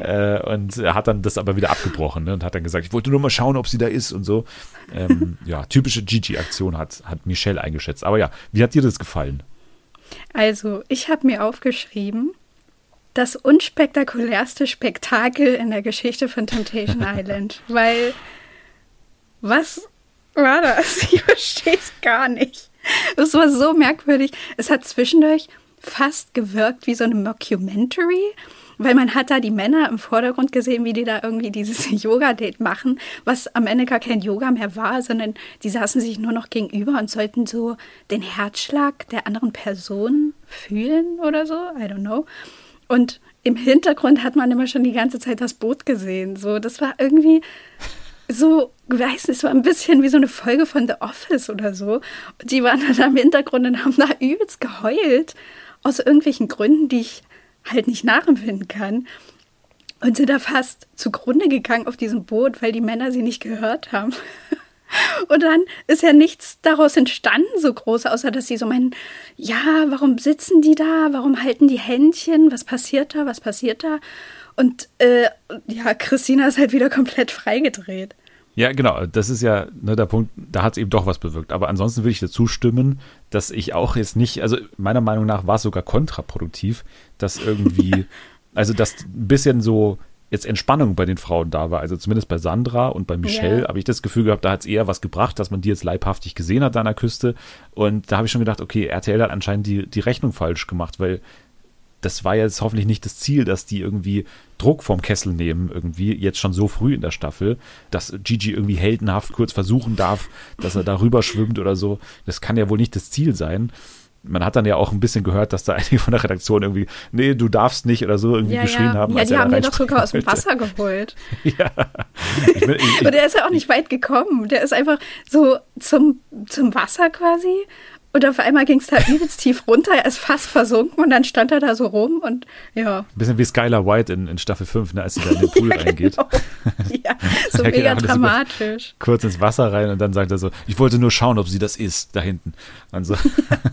Äh, und er hat dann das aber wieder abgebrochen ne? und hat dann gesagt, ich wollte nur mal schauen, ob sie da ist und so. Ähm, ja, typische Gigi-Aktion hat, hat Michelle eingeschätzt. Aber ja, wie hat dir das gefallen? Also, ich habe mir aufgeschrieben, das unspektakulärste Spektakel in der Geschichte von Temptation Island. Weil, was war das? Ich verstehe es gar nicht. Es war so merkwürdig. Es hat zwischendurch fast gewirkt wie so eine Mockumentary. Weil man hat da die Männer im Vordergrund gesehen, wie die da irgendwie dieses Yoga-Date machen, was am Ende gar kein Yoga mehr war, sondern die saßen sich nur noch gegenüber und sollten so den Herzschlag der anderen Person fühlen oder so. I don't know. Und im Hintergrund hat man immer schon die ganze Zeit das Boot gesehen. So, das war irgendwie so, weiß nicht, es war ein bisschen wie so eine Folge von The Office oder so. Die waren dann im Hintergrund und haben da übelst geheult. Aus irgendwelchen Gründen, die ich halt nicht nachempfinden kann. Und sind da fast zugrunde gegangen auf diesem Boot, weil die Männer sie nicht gehört haben. Und dann ist ja nichts daraus entstanden, so groß, außer dass sie so meinen, ja, warum sitzen die da? Warum halten die Händchen? Was passiert da? Was passiert da? Und äh, ja, Christina ist halt wieder komplett freigedreht. Ja, genau. Das ist ja ne, der Punkt, da hat es eben doch was bewirkt. Aber ansonsten würde ich dazu stimmen, dass ich auch jetzt nicht, also meiner Meinung nach war es sogar kontraproduktiv, dass irgendwie, also dass ein bisschen so jetzt Entspannung bei den Frauen da war. Also zumindest bei Sandra und bei Michelle ja. habe ich das Gefühl gehabt, da hat es eher was gebracht, dass man die jetzt leibhaftig gesehen hat an der Küste. Und da habe ich schon gedacht, okay, RTL hat anscheinend die, die Rechnung falsch gemacht, weil das war jetzt hoffentlich nicht das Ziel, dass die irgendwie Druck vom Kessel nehmen, irgendwie, jetzt schon so früh in der Staffel, dass Gigi irgendwie heldenhaft kurz versuchen darf, dass er darüber schwimmt oder so. Das kann ja wohl nicht das Ziel sein man hat dann ja auch ein bisschen gehört, dass da einige von der Redaktion irgendwie, nee, du darfst nicht oder so irgendwie ja, geschrien ja. haben. Ja, die haben den doch sogar aus dem Wasser geholt. ja. Ich bin, ich, und der ist ja auch nicht weit gekommen. Der ist einfach so zum, zum Wasser quasi und auf einmal ging es da übelst tief runter, er ist fast versunken und dann stand er da so rum und ja. Ein bisschen wie Skylar White in, in Staffel 5, ne, als sie da in den Pool ja, reingeht. Genau. Ja, so mega dramatisch. Kurz ins Wasser rein und dann sagt er so, ich wollte nur schauen, ob sie das ist, da hinten. Und so.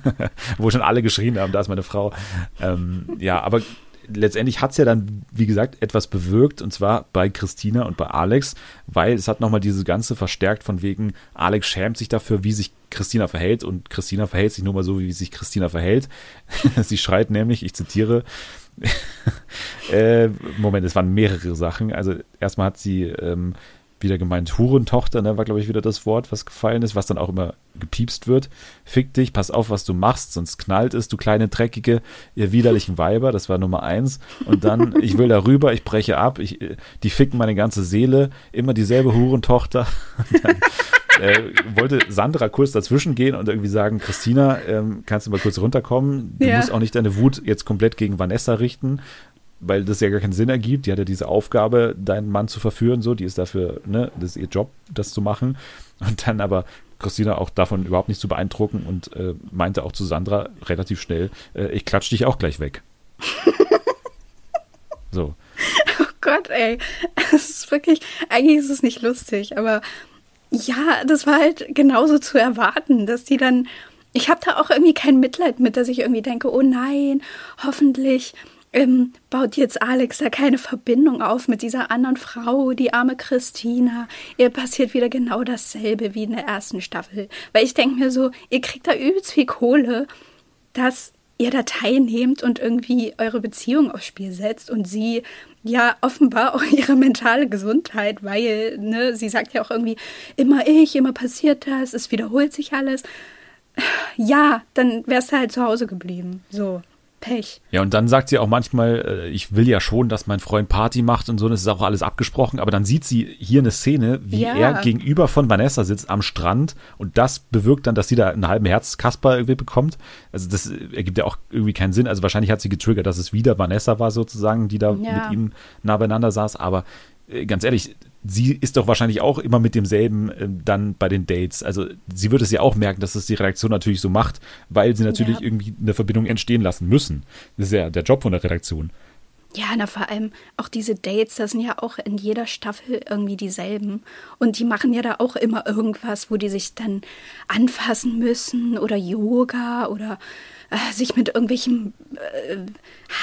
Wo schon alle geschrien haben, da ist meine Frau. Ähm, ja, aber letztendlich hat es ja dann, wie gesagt, etwas bewirkt und zwar bei Christina und bei Alex, weil es hat nochmal diese ganze verstärkt von wegen, Alex schämt sich dafür, wie sich Christina verhält und Christina verhält sich nur mal so, wie sich Christina verhält. Sie schreit nämlich, ich zitiere, äh, Moment, es waren mehrere Sachen. Also erstmal hat sie ähm, wieder gemeint, Hurentochter, ne, war glaube ich wieder das Wort, was gefallen ist, was dann auch immer gepiepst wird. Fick dich, pass auf, was du machst, sonst knallt es, du kleine dreckige, ihr widerlichen Weiber, das war Nummer eins. Und dann, ich will darüber, ich breche ab, ich, die ficken meine ganze Seele, immer dieselbe Hurentochter. dann, äh, wollte Sandra kurz dazwischen gehen und irgendwie sagen, Christina, ähm, kannst du mal kurz runterkommen? Du ja. musst auch nicht deine Wut jetzt komplett gegen Vanessa richten weil das ja gar keinen Sinn ergibt. Die hat ja diese Aufgabe, deinen Mann zu verführen, so, die ist dafür, ne, das ist ihr Job, das zu machen. Und dann aber Christina auch davon überhaupt nicht zu beeindrucken und äh, meinte auch zu Sandra relativ schnell, äh, ich klatsch dich auch gleich weg. so. Oh Gott, ey. Es ist wirklich, eigentlich ist es nicht lustig, aber ja, das war halt genauso zu erwarten, dass die dann. Ich habe da auch irgendwie kein Mitleid mit, dass ich irgendwie denke, oh nein, hoffentlich ähm, baut jetzt Alex da keine Verbindung auf mit dieser anderen Frau, die arme Christina. Ihr passiert wieder genau dasselbe wie in der ersten Staffel. Weil ich denke mir so, ihr kriegt da übelst viel Kohle, dass ihr da teilnehmt und irgendwie eure Beziehung aufs Spiel setzt und sie ja offenbar auch ihre mentale Gesundheit, weil ne, sie sagt ja auch irgendwie immer ich, immer passiert das, es wiederholt sich alles. Ja, dann wärst du halt zu Hause geblieben. So. Pech. Ja, und dann sagt sie auch manchmal, äh, ich will ja schon, dass mein Freund Party macht und so, das ist auch alles abgesprochen, aber dann sieht sie hier eine Szene, wie ja. er gegenüber von Vanessa sitzt am Strand und das bewirkt dann, dass sie da einen halben Herz Kasper irgendwie bekommt. Also das ergibt ja auch irgendwie keinen Sinn. Also wahrscheinlich hat sie getriggert, dass es wieder Vanessa war sozusagen, die da ja. mit ihm nah beieinander saß, aber äh, ganz ehrlich, sie ist doch wahrscheinlich auch immer mit demselben äh, dann bei den Dates. Also sie wird es ja auch merken, dass es die Redaktion natürlich so macht, weil sie natürlich ja. irgendwie eine Verbindung entstehen lassen müssen. Das ist ja der Job von der Redaktion. Ja, na vor allem auch diese Dates, das sind ja auch in jeder Staffel irgendwie dieselben. Und die machen ja da auch immer irgendwas, wo die sich dann anfassen müssen oder Yoga oder äh, sich mit irgendwelchem äh,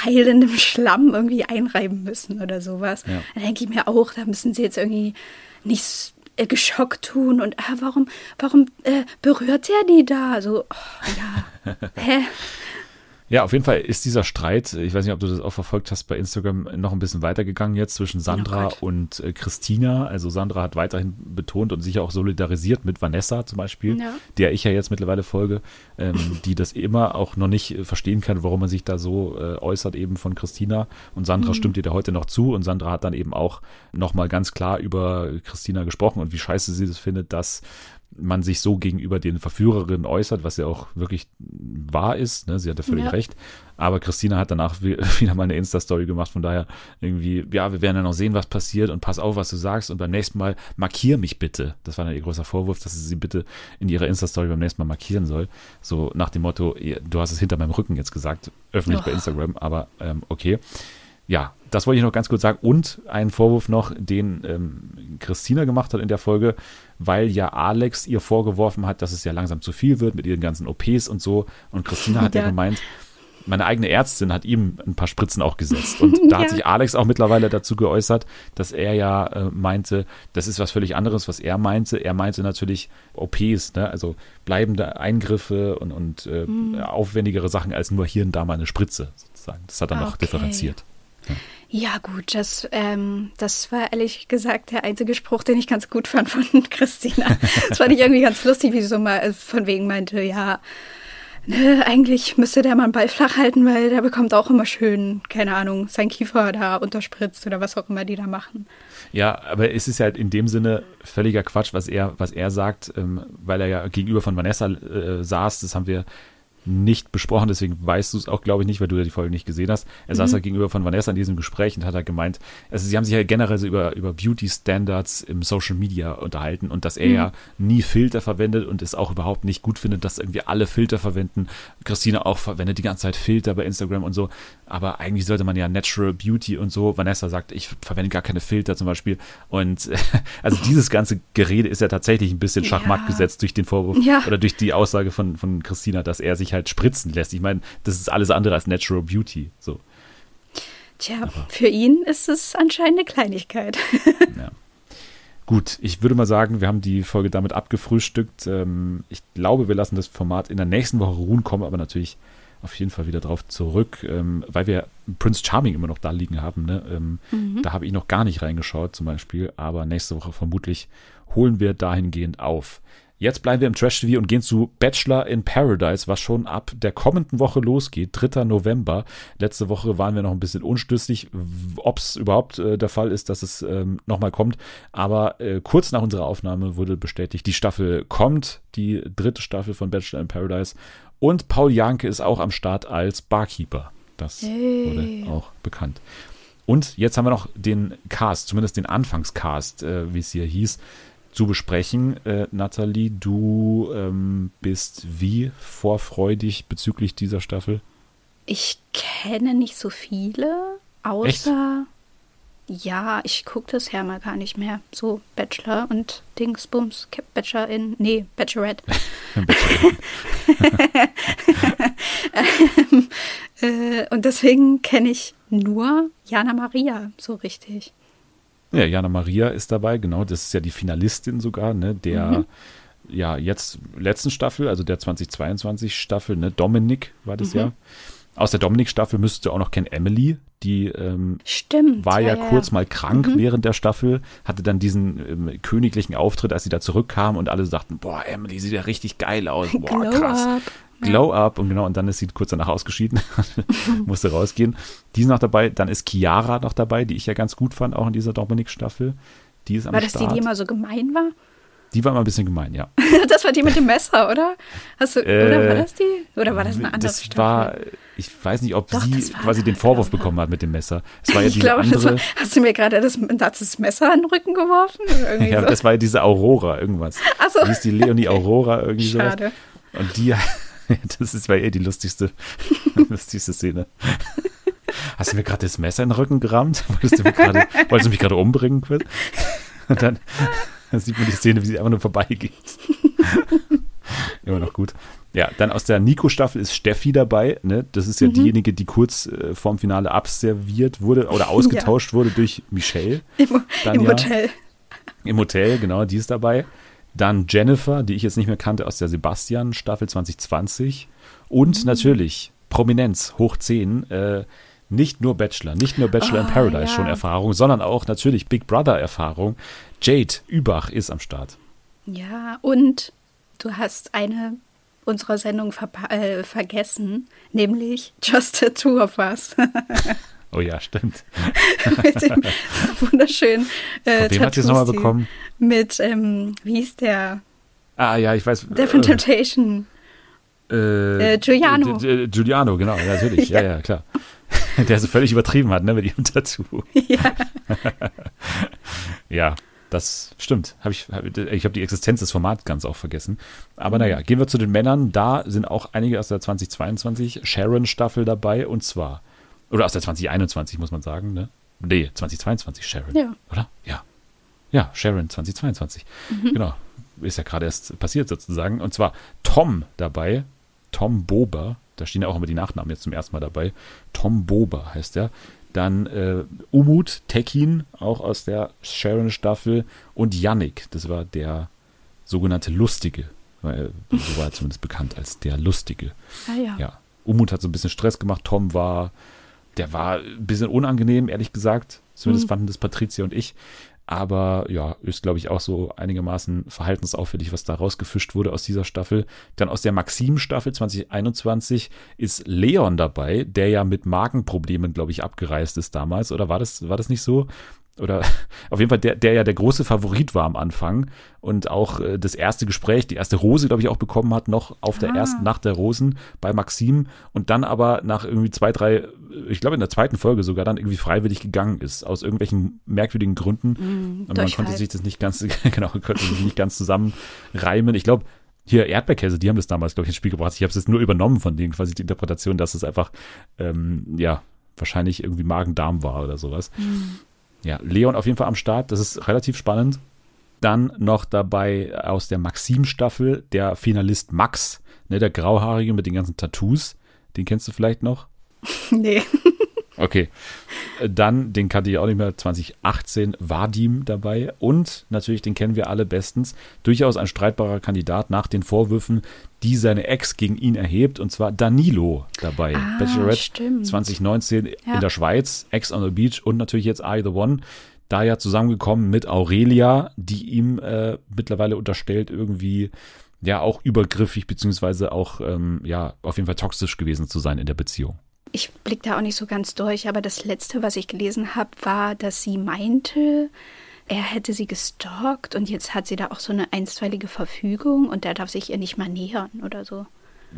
heilendem Schlamm irgendwie einreiben müssen oder sowas. Ja. Da denke ich mir auch, da müssen sie jetzt irgendwie nicht äh, geschockt tun und ah, warum, warum äh, berührt er die da? So, oh, ja, hä? Ja, auf jeden Fall ist dieser Streit, ich weiß nicht, ob du das auch verfolgt hast bei Instagram, noch ein bisschen weitergegangen jetzt zwischen Sandra oh und äh, Christina. Also Sandra hat weiterhin betont und sich auch solidarisiert mit Vanessa zum Beispiel, ja. der ich ja jetzt mittlerweile folge, ähm, die das immer auch noch nicht verstehen kann, warum man sich da so äh, äußert eben von Christina. Und Sandra mhm. stimmt ihr da heute noch zu und Sandra hat dann eben auch nochmal ganz klar über Christina gesprochen und wie scheiße sie das findet, dass man sich so gegenüber den Verführerinnen äußert, was ja auch wirklich wahr ist. Ne? Sie hat ja völlig ja. recht. Aber Christina hat danach wieder mal eine Insta-Story gemacht. Von daher irgendwie, ja, wir werden ja noch sehen, was passiert und pass auf, was du sagst. Und beim nächsten Mal markier mich bitte. Das war dann ihr großer Vorwurf, dass sie sie bitte in ihrer Insta-Story beim nächsten Mal markieren soll. So nach dem Motto, du hast es hinter meinem Rücken jetzt gesagt, öffentlich oh. bei Instagram, aber ähm, okay. Ja, das wollte ich noch ganz kurz sagen. Und ein Vorwurf noch, den ähm, Christina gemacht hat in der Folge, weil ja Alex ihr vorgeworfen hat, dass es ja langsam zu viel wird mit ihren ganzen OPs und so. Und Christina hat ja, ja gemeint, meine eigene Ärztin hat ihm ein paar Spritzen auch gesetzt. Und da ja. hat sich Alex auch mittlerweile dazu geäußert, dass er ja äh, meinte, das ist was völlig anderes, was er meinte. Er meinte natürlich OPs, ne? also bleibende Eingriffe und, und äh, mhm. aufwendigere Sachen als nur hier und da mal eine Spritze sozusagen. Das hat er okay. noch differenziert. Ja. Gut, das, ähm, das war ehrlich gesagt der einzige Spruch, den ich ganz gut fand von Christina. Das fand ich irgendwie ganz lustig, wie sie so mal äh, von wegen meinte, ja, ne, eigentlich müsste der mal einen Ball flach halten, weil der bekommt auch immer schön, keine Ahnung, sein Kiefer da unterspritzt oder was auch immer die da machen. Ja, aber es ist halt in dem Sinne völliger Quatsch, was er, was er sagt, ähm, weil er ja gegenüber von Vanessa äh, saß. Das haben wir nicht besprochen, deswegen weißt du es auch, glaube ich, nicht, weil du ja die Folge nicht gesehen hast. Er mhm. saß ja gegenüber von Vanessa in diesem Gespräch und hat halt gemeint, also sie haben sich ja generell so über, über Beauty-Standards im Social Media unterhalten und dass er mhm. ja nie Filter verwendet und es auch überhaupt nicht gut findet, dass irgendwie alle Filter verwenden. Christina auch verwendet die ganze Zeit Filter bei Instagram und so, aber eigentlich sollte man ja Natural Beauty und so. Vanessa sagt, ich verwende gar keine Filter zum Beispiel und also dieses ganze Gerede ist ja tatsächlich ein bisschen Schachmatt ja. gesetzt durch den Vorwurf ja. oder durch die Aussage von, von Christina, dass er sich halt spritzen lässt. Ich meine, das ist alles andere als Natural Beauty. So. Tja, Aber. für ihn ist es anscheinend eine Kleinigkeit. ja. Gut, ich würde mal sagen, wir haben die Folge damit abgefrühstückt. Ähm, ich glaube, wir lassen das Format in der nächsten Woche ruhen, kommen aber natürlich auf jeden Fall wieder drauf zurück, ähm, weil wir Prince Charming immer noch da liegen haben. Ne? Ähm, mhm. Da habe ich noch gar nicht reingeschaut zum Beispiel, aber nächste Woche vermutlich holen wir dahingehend auf. Jetzt bleiben wir im Trash-TV und gehen zu Bachelor in Paradise, was schon ab der kommenden Woche losgeht, 3. November. Letzte Woche waren wir noch ein bisschen unschlüssig, ob es überhaupt äh, der Fall ist, dass es ähm, nochmal kommt. Aber äh, kurz nach unserer Aufnahme wurde bestätigt, die Staffel kommt, die dritte Staffel von Bachelor in Paradise. Und Paul Janke ist auch am Start als Barkeeper. Das hey. wurde auch bekannt. Und jetzt haben wir noch den Cast, zumindest den Anfangscast, äh, wie es hier hieß zu besprechen. Äh, Nathalie, du ähm, bist wie vorfreudig bezüglich dieser Staffel? Ich kenne nicht so viele, außer. Echt? Ja, ich gucke das ja mal gar nicht mehr. So Bachelor und Dingsbums, Bachelor in. Nee, Bachelorette. ähm, äh, und deswegen kenne ich nur Jana Maria so richtig. Ja, Jana Maria ist dabei, genau. Das ist ja die Finalistin sogar, ne, der mhm. ja jetzt letzten Staffel, also der 2022 Staffel, ne, Dominik war das mhm. ja. Aus der Dominik-Staffel müsste auch noch kennen Emily, die ähm, Stimmt, war ja, ja, kurz mal krank mhm. während der Staffel, hatte dann diesen ähm, königlichen Auftritt, als sie da zurückkam und alle sagten, boah, Emily sieht ja richtig geil aus, boah, Glow krass. Up. Glow Up und genau, und dann ist sie kurz danach ausgeschieden, musste rausgehen. Die ist noch dabei, dann ist Chiara noch dabei, die ich ja ganz gut fand, auch in dieser Dominik-Staffel. Die ist am war das Start. die, die immer so gemein war? Die war immer ein bisschen gemein, ja. das war die mit dem Messer, oder? Hast du, äh, oder war das die? Oder war das eine andere Das Staffel? war, ich weiß nicht, ob Doch, sie quasi den Vorwurf bekommen hat mit dem Messer. Es war ja ich glaube, andere, war, hast du mir gerade das, das Messer an den Rücken geworfen? ja, so. das war ja diese Aurora, irgendwas. Ach so. Die ist die Leonie Aurora, irgendwie so. Schade. Sowas. Und die das ist, war eh die lustigste, lustigste Szene. Hast du mir gerade das Messer in den Rücken gerammt? Wolltest du, grade, wolltest du mich gerade umbringen? Quit? Und dann, dann sieht man die Szene, wie sie einfach nur vorbeigeht. Immer noch gut. Ja, dann aus der Nico-Staffel ist Steffi dabei. Ne? Das ist ja mhm. diejenige, die kurz äh, vorm Finale abserviert wurde oder ausgetauscht ja. wurde durch Michelle. Im, im Hotel. Im Hotel, genau, die ist dabei. Dann Jennifer, die ich jetzt nicht mehr kannte aus der Sebastian Staffel 2020. Und mhm. natürlich Prominenz hoch 10. Äh, nicht nur Bachelor, nicht nur Bachelor oh, in Paradise ja. schon Erfahrung, sondern auch natürlich Big Brother Erfahrung. Jade Übach ist am Start. Ja, und du hast eine unserer Sendung äh, vergessen, nämlich Just the Two of Us. Oh ja, stimmt. mit dem wunderschönen äh, Von wem hat sie es nochmal bekommen? Mit, ähm, wie hieß der? Ah ja, ich weiß. Der von Temptation. Äh, äh, Giuliano. Giuliano, genau, natürlich. ja. ja, ja, klar. Der so völlig übertrieben hat, ne, mit ihrem Tattoo. Ja. ja, das stimmt. Hab ich hab, ich habe die Existenz des Formats ganz auch vergessen. Aber naja, gehen wir zu den Männern. Da sind auch einige aus der 2022 Sharon-Staffel dabei und zwar, oder aus der 2021, muss man sagen, ne? Nee, 2022 Sharon. Ja. Oder? Ja. Ja, Sharon 2022. Mhm. Genau. Ist ja gerade erst passiert sozusagen. Und zwar Tom dabei. Tom Bober. Da stehen ja auch immer die Nachnamen jetzt zum ersten Mal dabei. Tom Bober heißt er. Dann äh, Umut Tekin, auch aus der Sharon-Staffel. Und Yannick, das war der sogenannte Lustige. So war er zumindest bekannt als der Lustige. Ah, ja. ja. Umut hat so ein bisschen Stress gemacht. Tom war, der war ein bisschen unangenehm, ehrlich gesagt. Zumindest mhm. fanden das Patricia und ich. Aber ja, ist, glaube ich, auch so einigermaßen verhaltensauffällig, was da rausgefischt wurde aus dieser Staffel. Dann aus der Maxim-Staffel 2021 ist Leon dabei, der ja mit Magenproblemen, glaube ich, abgereist ist damals. Oder war das, war das nicht so? Oder auf jeden Fall der, der ja der große Favorit war am Anfang und auch äh, das erste Gespräch, die erste Rose, glaube ich, auch bekommen hat, noch auf der ah. ersten Nacht der Rosen bei Maxim und dann aber nach irgendwie zwei, drei, ich glaube in der zweiten Folge sogar dann irgendwie freiwillig gegangen ist, aus irgendwelchen merkwürdigen Gründen. Mm, und man konnte sich das nicht ganz, genau, konnte sich nicht ganz zusammenreimen. Ich glaube, hier Erdbeerkäse, die haben das damals, glaube ich, ins Spiel gebracht. Ich habe es jetzt nur übernommen von denen, quasi die Interpretation, dass es einfach, ähm, ja, wahrscheinlich irgendwie Magen-Darm war oder sowas. Mm. Ja, Leon auf jeden Fall am Start. Das ist relativ spannend. Dann noch dabei aus der Maxim-Staffel der Finalist Max, ne, der Grauhaarige mit den ganzen Tattoos. Den kennst du vielleicht noch? Nee. Okay. Dann, den kannte ich auch nicht mehr, 2018 Vadim dabei. Und natürlich, den kennen wir alle bestens, durchaus ein streitbarer Kandidat nach den Vorwürfen, die seine Ex gegen ihn erhebt. Und zwar Danilo dabei. Ah, Bachelorette stimmt. 2019 ja. in der Schweiz, Ex on the Beach und natürlich jetzt I the One. Da ja zusammengekommen mit Aurelia, die ihm äh, mittlerweile unterstellt, irgendwie ja auch übergriffig beziehungsweise auch ähm, ja auf jeden Fall toxisch gewesen zu sein in der Beziehung ich blicke da auch nicht so ganz durch, aber das letzte, was ich gelesen habe, war, dass sie meinte, er hätte sie gestalkt und jetzt hat sie da auch so eine einstweilige Verfügung und er darf sich ihr nicht mal nähern oder so.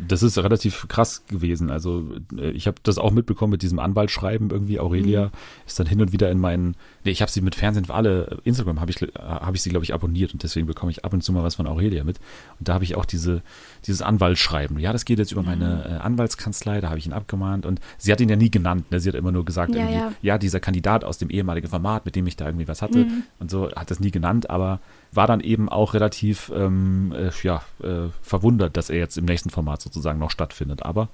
Das ist relativ krass gewesen. Also äh, ich habe das auch mitbekommen mit diesem Anwaltschreiben irgendwie. Aurelia mhm. ist dann hin und wieder in meinen, nee, ich habe sie mit Fernsehen für alle, Instagram habe ich, hab ich sie, glaube ich, abonniert und deswegen bekomme ich ab und zu mal was von Aurelia mit. Und da habe ich auch diese, dieses Anwaltschreiben. Ja, das geht jetzt über mhm. meine äh, Anwaltskanzlei, da habe ich ihn abgemahnt und sie hat ihn ja nie genannt. Ne? Sie hat immer nur gesagt, ja, irgendwie, ja. ja, dieser Kandidat aus dem ehemaligen Format, mit dem ich da irgendwie was hatte mhm. und so, hat das nie genannt, aber war dann eben auch relativ ähm, äh, ja, äh, verwundert, dass er jetzt im nächsten Format sozusagen noch stattfindet. Aber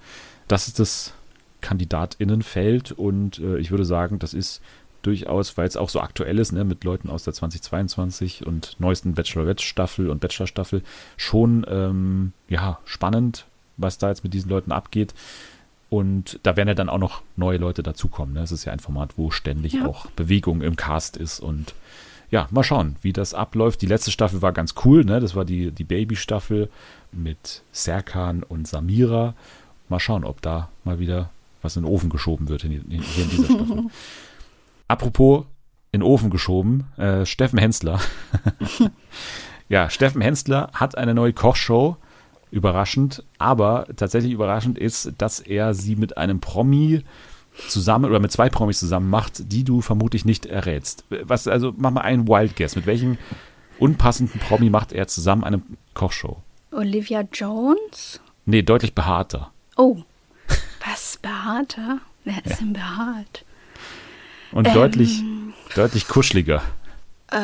das ist das Kandidatinnenfeld und äh, ich würde sagen, das ist durchaus, weil es auch so aktuell ist, ne, mit Leuten aus der 2022 und neuesten Bachelorette-Staffel und Bachelor-Staffel, schon ähm, ja, spannend, was da jetzt mit diesen Leuten abgeht. Und da werden ja dann auch noch neue Leute dazukommen. Ne? Es ist ja ein Format, wo ständig ja. auch Bewegung im Cast ist und ja, mal schauen, wie das abläuft. Die letzte Staffel war ganz cool, ne? Das war die, die Baby-Staffel mit Serkan und Samira. Mal schauen, ob da mal wieder was in den Ofen geschoben wird in, in, hier in dieser Staffel. Apropos in den Ofen geschoben, äh, Steffen Hensler. ja, Steffen Hensler hat eine neue Kochshow. Überraschend, aber tatsächlich überraschend ist, dass er sie mit einem Promi zusammen oder mit zwei Promis zusammen macht, die du vermutlich nicht errätst. Was, also mach mal einen Wild Guess. Mit welchem unpassenden Promi macht er zusammen eine Kochshow? Olivia Jones? Nee, deutlich behaarter. Oh, was behaarter? Wer ist ja. denn behaart? Und ähm, deutlich, deutlich kuscheliger. Äh,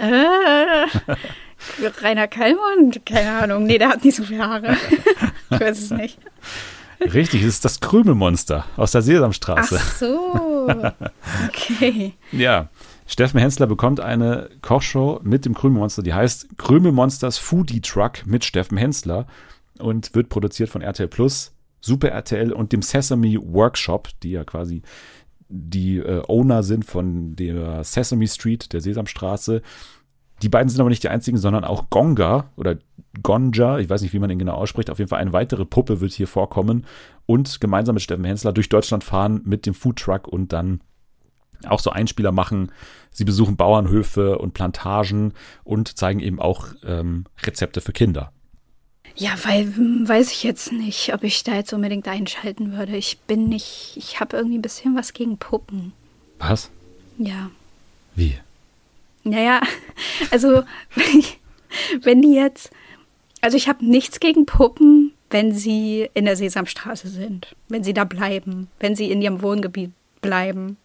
äh, Rainer Kallmund? Keine Ahnung. Nee, der hat nicht so viele Haare. ich weiß es nicht. Richtig, es ist das Krümelmonster aus der Sesamstraße. Ach so. Okay. ja. Steffen Hensler bekommt eine Kochshow mit dem Krümelmonster, die heißt Krümelmonsters Foodie Truck mit Steffen Hensler und wird produziert von RTL Plus, Super RTL und dem Sesame Workshop, die ja quasi die äh, Owner sind von der Sesame Street, der Sesamstraße. Die beiden sind aber nicht die einzigen, sondern auch Gonga oder Gonja, ich weiß nicht, wie man ihn genau ausspricht. Auf jeden Fall eine weitere Puppe wird hier vorkommen und gemeinsam mit Steffen Hensler durch Deutschland fahren mit dem Foodtruck und dann auch so Einspieler machen. Sie besuchen Bauernhöfe und Plantagen und zeigen eben auch ähm, Rezepte für Kinder. Ja, weil weiß ich jetzt nicht, ob ich da jetzt unbedingt einschalten würde. Ich bin nicht, ich habe irgendwie ein bisschen was gegen Puppen. Was? Ja. Wie? Naja, also wenn die jetzt, also ich habe nichts gegen Puppen, wenn sie in der Sesamstraße sind, wenn sie da bleiben, wenn sie in ihrem Wohngebiet bleiben.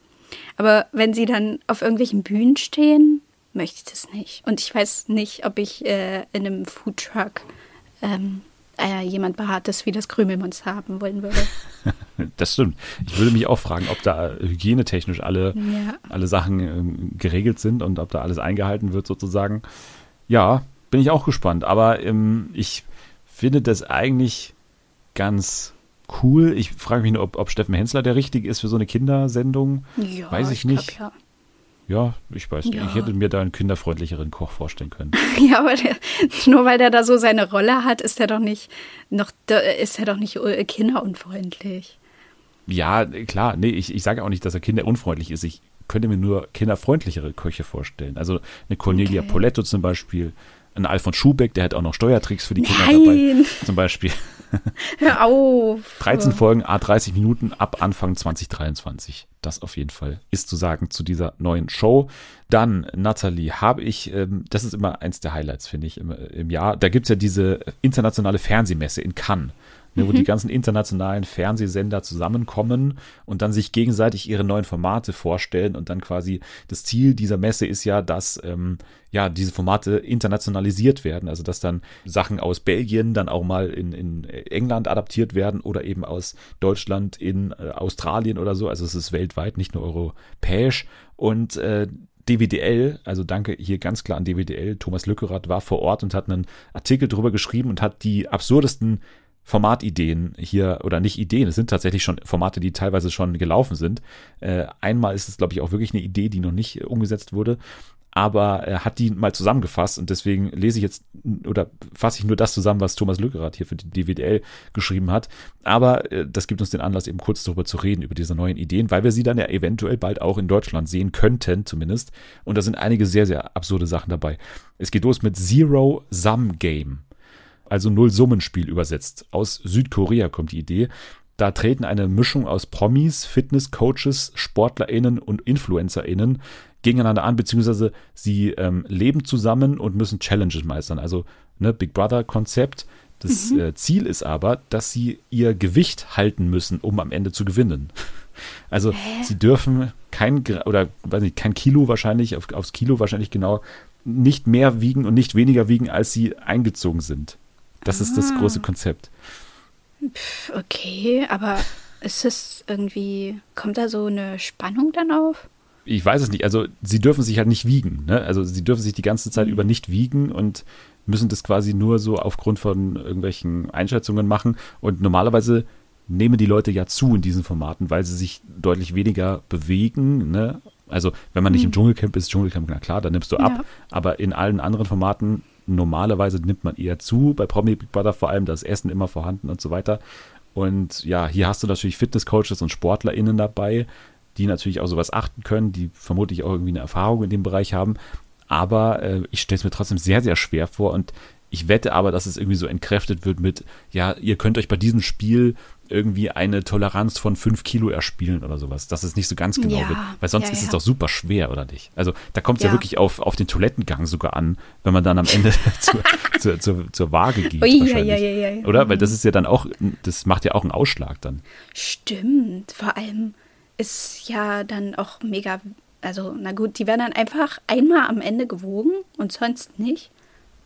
Aber wenn sie dann auf irgendwelchen Bühnen stehen, möchte ich das nicht. Und ich weiß nicht, ob ich äh, in einem Foodtruck ähm, äh, jemand Behaartes wie das Krümelmonster haben wollen würde. das stimmt. Ich würde mich auch fragen, ob da hygienetechnisch alle, ja. alle Sachen äh, geregelt sind und ob da alles eingehalten wird sozusagen. Ja, bin ich auch gespannt. Aber ähm, ich finde das eigentlich ganz cool. Ich frage mich nur, ob, ob Steffen Hensler der richtige ist für so eine Kindersendung. Ja, Weiß ich, ich nicht. Glaub, ja. Ja, ich weiß nicht. Ja. Ich hätte mir da einen kinderfreundlicheren Koch vorstellen können. Ja, aber der, nur weil der da so seine Rolle hat, ist er doch nicht noch ist er doch nicht äh, kinderunfreundlich. Ja, klar. Nee, ich, ich sage auch nicht, dass er kinderunfreundlich ist. Ich könnte mir nur kinderfreundlichere Köche vorstellen. Also eine Cornelia okay. Poletto zum Beispiel, ein Alfons Schubeck, der hat auch noch Steuertricks für die Kinder Nein. dabei. Zum Beispiel. Hör auf. 13 Folgen, A30 Minuten ab Anfang 2023. Das auf jeden Fall ist zu sagen zu dieser neuen Show. Dann, Nathalie, habe ich, ähm, das ist immer eins der Highlights, finde ich, im, im Jahr. Da gibt es ja diese internationale Fernsehmesse in Cannes ne, wo die mhm. ganzen internationalen Fernsehsender zusammenkommen und dann sich gegenseitig ihre neuen Formate vorstellen und dann quasi das Ziel dieser Messe ist ja, dass ähm, ja diese Formate internationalisiert werden, also dass dann Sachen aus Belgien dann auch mal in, in England adaptiert werden oder eben aus Deutschland in äh, Australien oder so, also es ist weltweit, nicht nur europäisch. Und äh, DWDL, also danke hier ganz klar an DWDL, Thomas Lückerath war vor Ort und hat einen Artikel darüber geschrieben und hat die absurdesten Formatideen hier, oder nicht Ideen, es sind tatsächlich schon Formate, die teilweise schon gelaufen sind. Äh, einmal ist es, glaube ich, auch wirklich eine Idee, die noch nicht äh, umgesetzt wurde. Aber er hat die mal zusammengefasst und deswegen lese ich jetzt oder fasse ich nur das zusammen, was Thomas Lückerath hier für die DWDL geschrieben hat. Aber äh, das gibt uns den Anlass, eben kurz darüber zu reden, über diese neuen Ideen, weil wir sie dann ja eventuell bald auch in Deutschland sehen könnten, zumindest. Und da sind einige sehr, sehr absurde Sachen dabei. Es geht los mit Zero Sum Game also Null-Summenspiel übersetzt. Aus Südkorea kommt die Idee. Da treten eine Mischung aus Promis, Fitnesscoaches, SportlerInnen und InfluencerInnen gegeneinander an, beziehungsweise sie ähm, leben zusammen und müssen Challenges meistern. Also ne, Big Brother-Konzept. Das mhm. äh, Ziel ist aber, dass sie ihr Gewicht halten müssen, um am Ende zu gewinnen. Also Hä? sie dürfen kein oder weiß nicht, kein Kilo wahrscheinlich, auf, aufs Kilo wahrscheinlich genau, nicht mehr wiegen und nicht weniger wiegen, als sie eingezogen sind. Das ah. ist das große ah. Konzept. Okay, aber ist es irgendwie, kommt da so eine Spannung dann auf? Ich weiß es nicht. Also sie dürfen sich halt nicht wiegen. Ne? Also sie dürfen sich die ganze Zeit mhm. über nicht wiegen und müssen das quasi nur so aufgrund von irgendwelchen Einschätzungen machen. Und normalerweise nehmen die Leute ja zu in diesen Formaten, weil sie sich deutlich weniger bewegen. Ne? Also wenn man nicht mhm. im Dschungelcamp ist, Dschungelcamp, na klar, dann nimmst du ab. Ja. Aber in allen anderen Formaten normalerweise nimmt man eher zu. Bei Promi Big Brother vor allem das Essen immer vorhanden und so weiter. Und ja, hier hast du natürlich Fitnesscoaches und SportlerInnen dabei, die natürlich auch sowas achten können, die vermutlich auch irgendwie eine Erfahrung in dem Bereich haben. Aber äh, ich stelle es mir trotzdem sehr, sehr schwer vor und ich wette aber, dass es irgendwie so entkräftet wird mit, ja, ihr könnt euch bei diesem Spiel irgendwie eine Toleranz von 5 Kilo erspielen oder sowas, dass es nicht so ganz genau ja, wird. Weil sonst ja, ist ja. es doch super schwer, oder nicht? Also da kommt es ja. wirklich auf, auf den Toilettengang sogar an, wenn man dann am Ende zur, zur, zur, zur, Waage geht. Ui, wahrscheinlich. Oder? Weil das ist ja dann auch, das macht ja auch einen Ausschlag dann. Stimmt. Vor allem ist ja dann auch mega, also na gut, die werden dann einfach einmal am Ende gewogen und sonst nicht.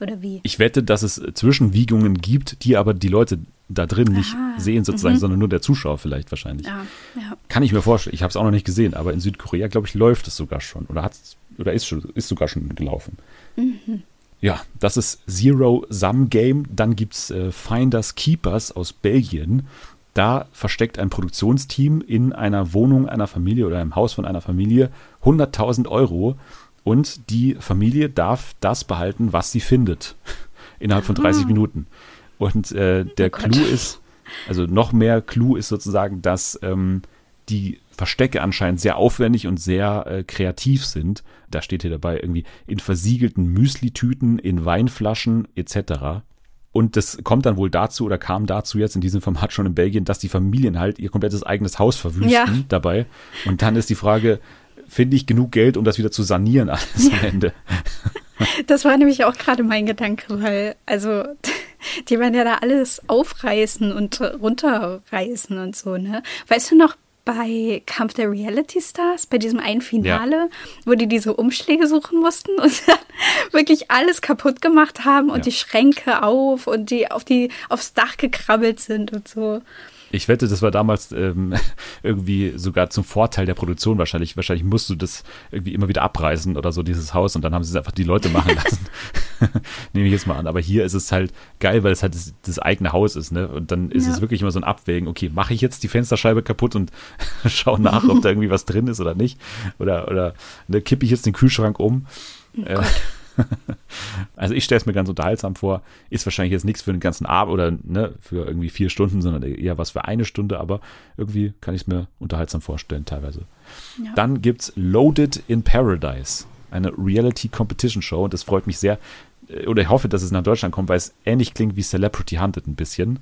Oder wie? Ich wette, dass es Zwischenwiegungen gibt, die aber die Leute da drin nicht Aha. sehen sozusagen, mhm. sondern nur der Zuschauer vielleicht wahrscheinlich. Ja, ja. Kann ich mir vorstellen. Ich habe es auch noch nicht gesehen, aber in Südkorea, glaube ich, läuft es sogar schon oder hat's, oder ist, schon, ist sogar schon gelaufen. Mhm. Ja, das ist Zero Sum Game. Dann gibt es äh, Finders Keepers aus Belgien. Da versteckt ein Produktionsteam in einer Wohnung einer Familie oder einem Haus von einer Familie 100.000 Euro und die Familie darf das behalten, was sie findet, innerhalb von 30 ah. Minuten. Und äh, der oh Clou ist, also noch mehr Clou ist sozusagen, dass ähm, die Verstecke anscheinend sehr aufwendig und sehr äh, kreativ sind. Da steht hier dabei irgendwie in versiegelten Müslitüten, in Weinflaschen etc. Und das kommt dann wohl dazu oder kam dazu jetzt in diesem Format schon in Belgien, dass die Familien halt ihr komplettes eigenes Haus verwüsten ja. dabei. Und dann ist die Frage, finde ich genug Geld, um das wieder zu sanieren alles am Ende? Das war nämlich auch gerade mein Gedanke, weil, also, die werden ja da alles aufreißen und runterreißen und so, ne? Weißt du noch, bei Kampf der Reality Stars, bei diesem einen Finale, ja. wo die diese Umschläge suchen mussten und dann wirklich alles kaputt gemacht haben und ja. die Schränke auf und die auf die aufs Dach gekrabbelt sind und so. Ich wette, das war damals ähm, irgendwie sogar zum Vorteil der Produktion wahrscheinlich. Wahrscheinlich musst du das irgendwie immer wieder abreißen oder so, dieses Haus. Und dann haben sie es einfach die Leute machen lassen. Nehme ich jetzt mal an. Aber hier ist es halt geil, weil es halt das, das eigene Haus ist. Ne? Und dann ist ja. es wirklich immer so ein Abwägen. Okay, mache ich jetzt die Fensterscheibe kaputt und schaue nach, ob da irgendwie was drin ist oder nicht? Oder, oder ne, kippe ich jetzt den Kühlschrank um? Oh äh, also ich stelle es mir ganz unterhaltsam vor. Ist wahrscheinlich jetzt nichts für den ganzen Abend oder ne, für irgendwie vier Stunden, sondern eher was für eine Stunde, aber irgendwie kann ich es mir unterhaltsam vorstellen teilweise. Ja. Dann gibt es Loaded in Paradise, eine Reality Competition Show und das freut mich sehr. Äh, oder ich hoffe, dass es nach Deutschland kommt, weil es ähnlich klingt wie Celebrity Hunted ein bisschen.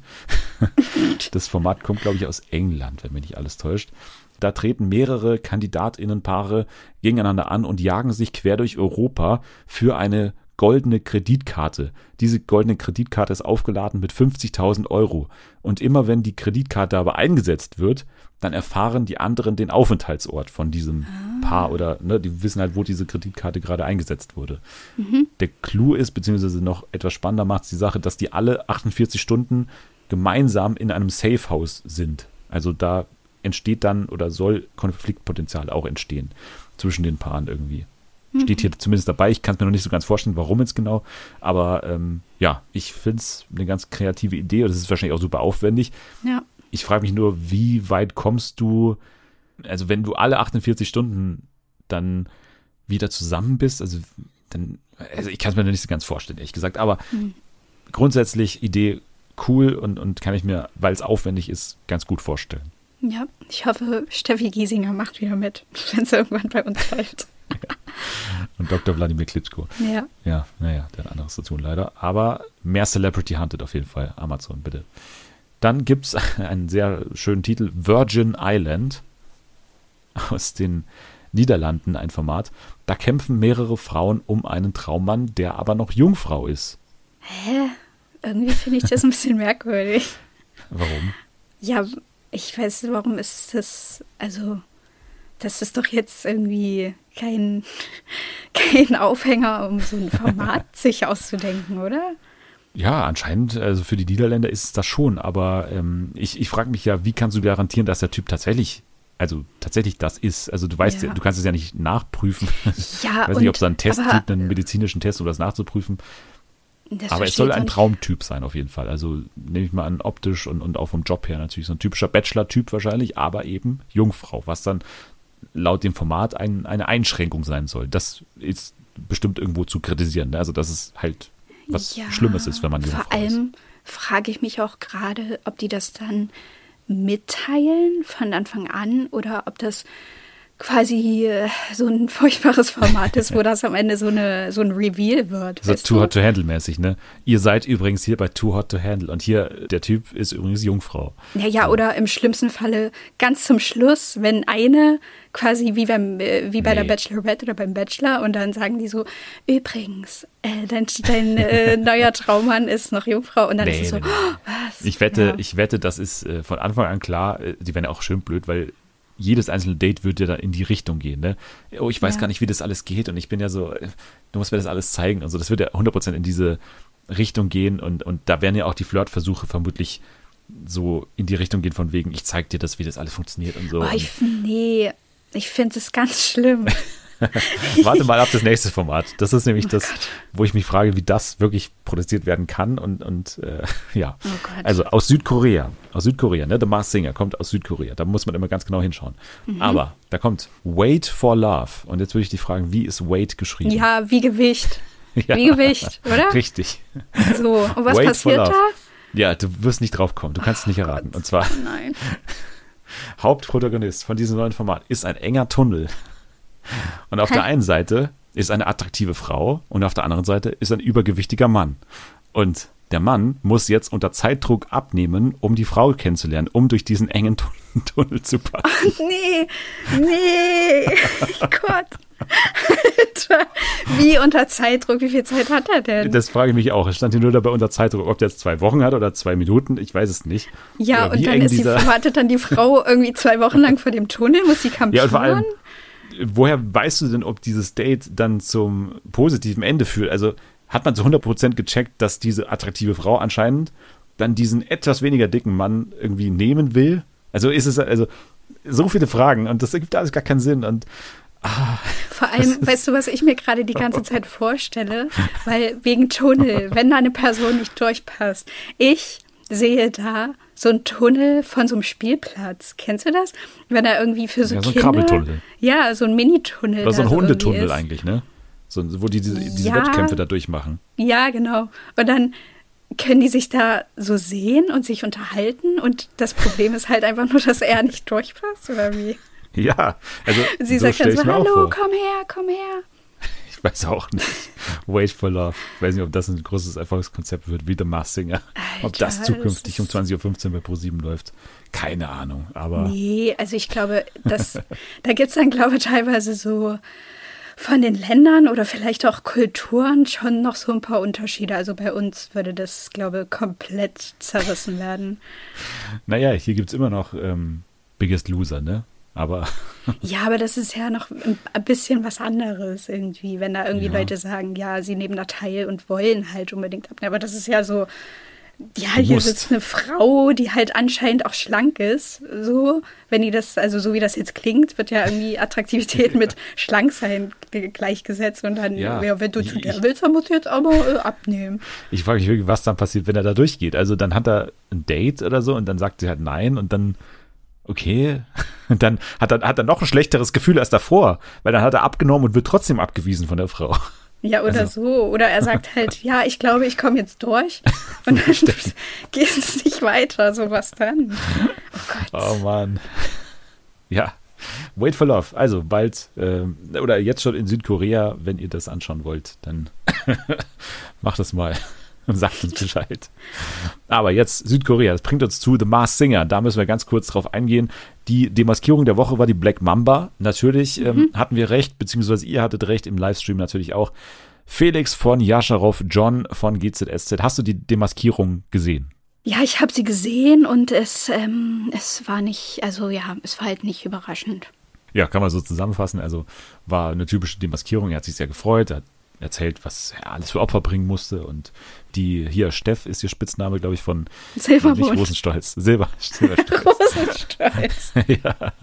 das Format kommt, glaube ich, aus England, wenn mich nicht alles täuscht. Da treten mehrere Kandidatinnenpaare gegeneinander an und jagen sich quer durch Europa für eine goldene Kreditkarte. Diese goldene Kreditkarte ist aufgeladen mit 50.000 Euro. Und immer wenn die Kreditkarte aber eingesetzt wird, dann erfahren die anderen den Aufenthaltsort von diesem ah. Paar oder ne, die wissen halt, wo diese Kreditkarte gerade eingesetzt wurde. Mhm. Der Clou ist, beziehungsweise noch etwas spannender macht es die Sache, dass die alle 48 Stunden gemeinsam in einem Safehouse sind. Also da entsteht dann oder soll Konfliktpotenzial auch entstehen zwischen den Paaren irgendwie. Mhm. Steht hier zumindest dabei. Ich kann es mir noch nicht so ganz vorstellen, warum jetzt genau. Aber ähm, ja, ich finde es eine ganz kreative Idee und es ist wahrscheinlich auch super aufwendig. Ja. Ich frage mich nur, wie weit kommst du, also wenn du alle 48 Stunden dann wieder zusammen bist, also dann, also ich kann es mir noch nicht so ganz vorstellen, ehrlich gesagt, aber mhm. grundsätzlich Idee cool und, und kann ich mir, weil es aufwendig ist, ganz gut vorstellen. Ja, ich hoffe, Steffi Giesinger macht wieder mit, wenn es irgendwann bei uns läuft. Und Dr. Wladimir Klitschko. Ja. Ja, naja, der hat anderes zu tun leider. Aber mehr Celebrity Hunted auf jeden Fall. Amazon, bitte. Dann gibt es einen sehr schönen Titel, Virgin Island aus den Niederlanden, ein Format. Da kämpfen mehrere Frauen um einen Traummann, der aber noch Jungfrau ist. Hä? Irgendwie finde ich das ein bisschen merkwürdig. Warum? Ja, ich weiß, warum ist das, also, das ist doch jetzt irgendwie kein, kein Aufhänger, um so ein Format sich auszudenken, oder? Ja, anscheinend, also für die Niederländer ist es das schon, aber ähm, ich, ich frage mich ja, wie kannst du garantieren, dass der Typ tatsächlich, also tatsächlich das ist? Also du weißt ja, du kannst es ja nicht nachprüfen. Ja, ich weiß nicht, ob es da einen Test aber, gibt, einen medizinischen Test, um das nachzuprüfen. Das Aber es soll ein Traumtyp sein auf jeden Fall. Also nehme ich mal an, optisch und, und auch vom Job her natürlich so ein typischer Bachelor-Typ wahrscheinlich, aber eben Jungfrau, was dann laut dem Format ein, eine Einschränkung sein soll. Das ist bestimmt irgendwo zu kritisieren. Ne? Also dass es halt was ja, Schlimmes ist, wenn man Jungfrau Vor allem frage ich mich auch gerade, ob die das dann mitteilen von Anfang an oder ob das quasi äh, so ein furchtbares Format ist, wo das am Ende so, eine, so ein Reveal wird. So Too Hot to Handle mäßig, ne? Ihr seid übrigens hier bei Too Hot to Handle und hier, der Typ ist übrigens Jungfrau. Ja, ja, oder im schlimmsten Falle ganz zum Schluss, wenn eine quasi wie, beim, äh, wie bei nee. der Bachelorette oder beim Bachelor und dann sagen die so, übrigens, äh, dein, dein äh, neuer Traummann ist noch Jungfrau und dann nee, ist es so, nee, oh, was? Ich wette, ja. ich wette, das ist äh, von Anfang an klar, die werden ja auch schön blöd, weil jedes einzelne Date würde ja dann in die Richtung gehen. Ne? Oh, ich weiß ja. gar nicht, wie das alles geht und ich bin ja so, du musst mir das alles zeigen und so. Das würde ja 100% in diese Richtung gehen und, und da werden ja auch die Flirtversuche vermutlich so in die Richtung gehen von wegen, ich zeig dir das, wie das alles funktioniert und so. Oh, ich, nee, ich finde es ganz schlimm. Warte mal auf das nächste Format. Das ist nämlich oh das, Gott. wo ich mich frage, wie das wirklich produziert werden kann. Und, und äh, ja. Oh also aus Südkorea. Aus Südkorea, ne? The Mars Singer kommt aus Südkorea. Da muss man immer ganz genau hinschauen. Mhm. Aber da kommt Wait for Love. Und jetzt würde ich dich fragen, wie ist Wait geschrieben? Ja, wie Gewicht. ja. Wie Gewicht, oder? Richtig. So, und was Wait passiert da? Ja, du wirst nicht drauf kommen. Du kannst es nicht erraten. Und zwar. Nein. Hauptprotagonist von diesem neuen Format ist ein enger Tunnel. Und auf der einen Seite ist eine attraktive Frau und auf der anderen Seite ist ein übergewichtiger Mann. Und der Mann muss jetzt unter Zeitdruck abnehmen, um die Frau kennenzulernen, um durch diesen engen Tunnel zu passen. Oh, nee, nee, Gott. Alter, wie unter Zeitdruck? Wie viel Zeit hat er denn? Das frage ich mich auch. Es stand hier nur dabei unter Zeitdruck, ob der jetzt zwei Wochen hat oder zwei Minuten. Ich weiß es nicht. Ja, und dann ist die, wartet dann die Frau irgendwie zwei Wochen lang vor dem Tunnel, muss sie kampieren. Ja, und vor allem, woher weißt du denn, ob dieses Date dann zum positiven Ende führt? Also hat man zu 100% gecheckt, dass diese attraktive Frau anscheinend dann diesen etwas weniger dicken Mann irgendwie nehmen will? Also ist es, also so viele Fragen und das ergibt alles gar keinen Sinn und Ah, Vor allem, weißt du, was ich mir gerade die ganze Zeit vorstelle? Weil wegen Tunnel, wenn da eine Person nicht durchpasst. Ich sehe da so einen Tunnel von so einem Spielplatz. Kennst du das? Wenn er irgendwie für so, ja, so ein Kinder, Kabeltunnel. Ja, so ein Mini-Tunnel. Oder so ein Hundetunnel eigentlich, ne? So, wo die diese, diese ja, Wettkämpfe da durchmachen. Ja, genau. Und dann können die sich da so sehen und sich unterhalten und das Problem ist halt einfach nur, dass er nicht durchpasst, oder wie? Ja, also. Sie so sagt dann so: Hallo, komm her, komm her. Ich weiß auch nicht. Wait for Love. Ich weiß nicht, ob das ein großes Erfolgskonzept wird, wie The Masked Singer. Alter, ob das zukünftig das um 20.15 Uhr bei Pro7 läuft. Keine Ahnung, aber. Nee, also ich glaube, das, da gibt es dann, glaube ich, teilweise so von den Ländern oder vielleicht auch Kulturen schon noch so ein paar Unterschiede. Also bei uns würde das, glaube ich, komplett zerrissen werden. Naja, hier gibt es immer noch ähm, Biggest Loser, ne? Aber. ja, aber das ist ja noch ein bisschen was anderes irgendwie, wenn da irgendwie ja. Leute sagen, ja, sie nehmen da teil und wollen halt unbedingt abnehmen. Aber das ist ja so, ja, du hier musst. sitzt eine Frau, die halt anscheinend auch schlank ist. So, wenn die das, also so wie das jetzt klingt, wird ja irgendwie Attraktivität mit Schlanksein gleichgesetzt und dann, ja, ja wenn du zu der willst, dann musst du jetzt aber äh, abnehmen. Ich frage mich wirklich, was dann passiert, wenn er da durchgeht. Also dann hat er ein Date oder so und dann sagt sie halt nein und dann okay. Und dann hat er, hat er noch ein schlechteres Gefühl als davor, weil dann hat er abgenommen und wird trotzdem abgewiesen von der Frau. Ja, oder also. so. Oder er sagt halt, ja, ich glaube, ich komme jetzt durch. Und dann geht es nicht weiter. So was dann. Oh Gott. Oh Mann. Ja. Wait for Love. Also bald äh, oder jetzt schon in Südkorea, wenn ihr das anschauen wollt, dann macht das mal und sagt uns Bescheid. Aber jetzt Südkorea, das bringt uns zu The Mars Singer. Da müssen wir ganz kurz drauf eingehen. Die Demaskierung der Woche war die Black Mamba. Natürlich ähm, mhm. hatten wir recht, beziehungsweise ihr hattet recht im Livestream natürlich auch. Felix von Jascharow, John von GZSZ. Hast du die Demaskierung gesehen? Ja, ich habe sie gesehen und es, ähm, es war nicht, also ja, es war halt nicht überraschend. Ja, kann man so zusammenfassen. Also war eine typische Demaskierung. Er hat sich sehr gefreut. Er hat erzählt, was er alles für Opfer bringen musste und die hier Steff ist ihr Spitzname, glaube ich, von Silbermond. Nicht Rosenstolz. Silber, Silberstolz. Rosenstolz. ja.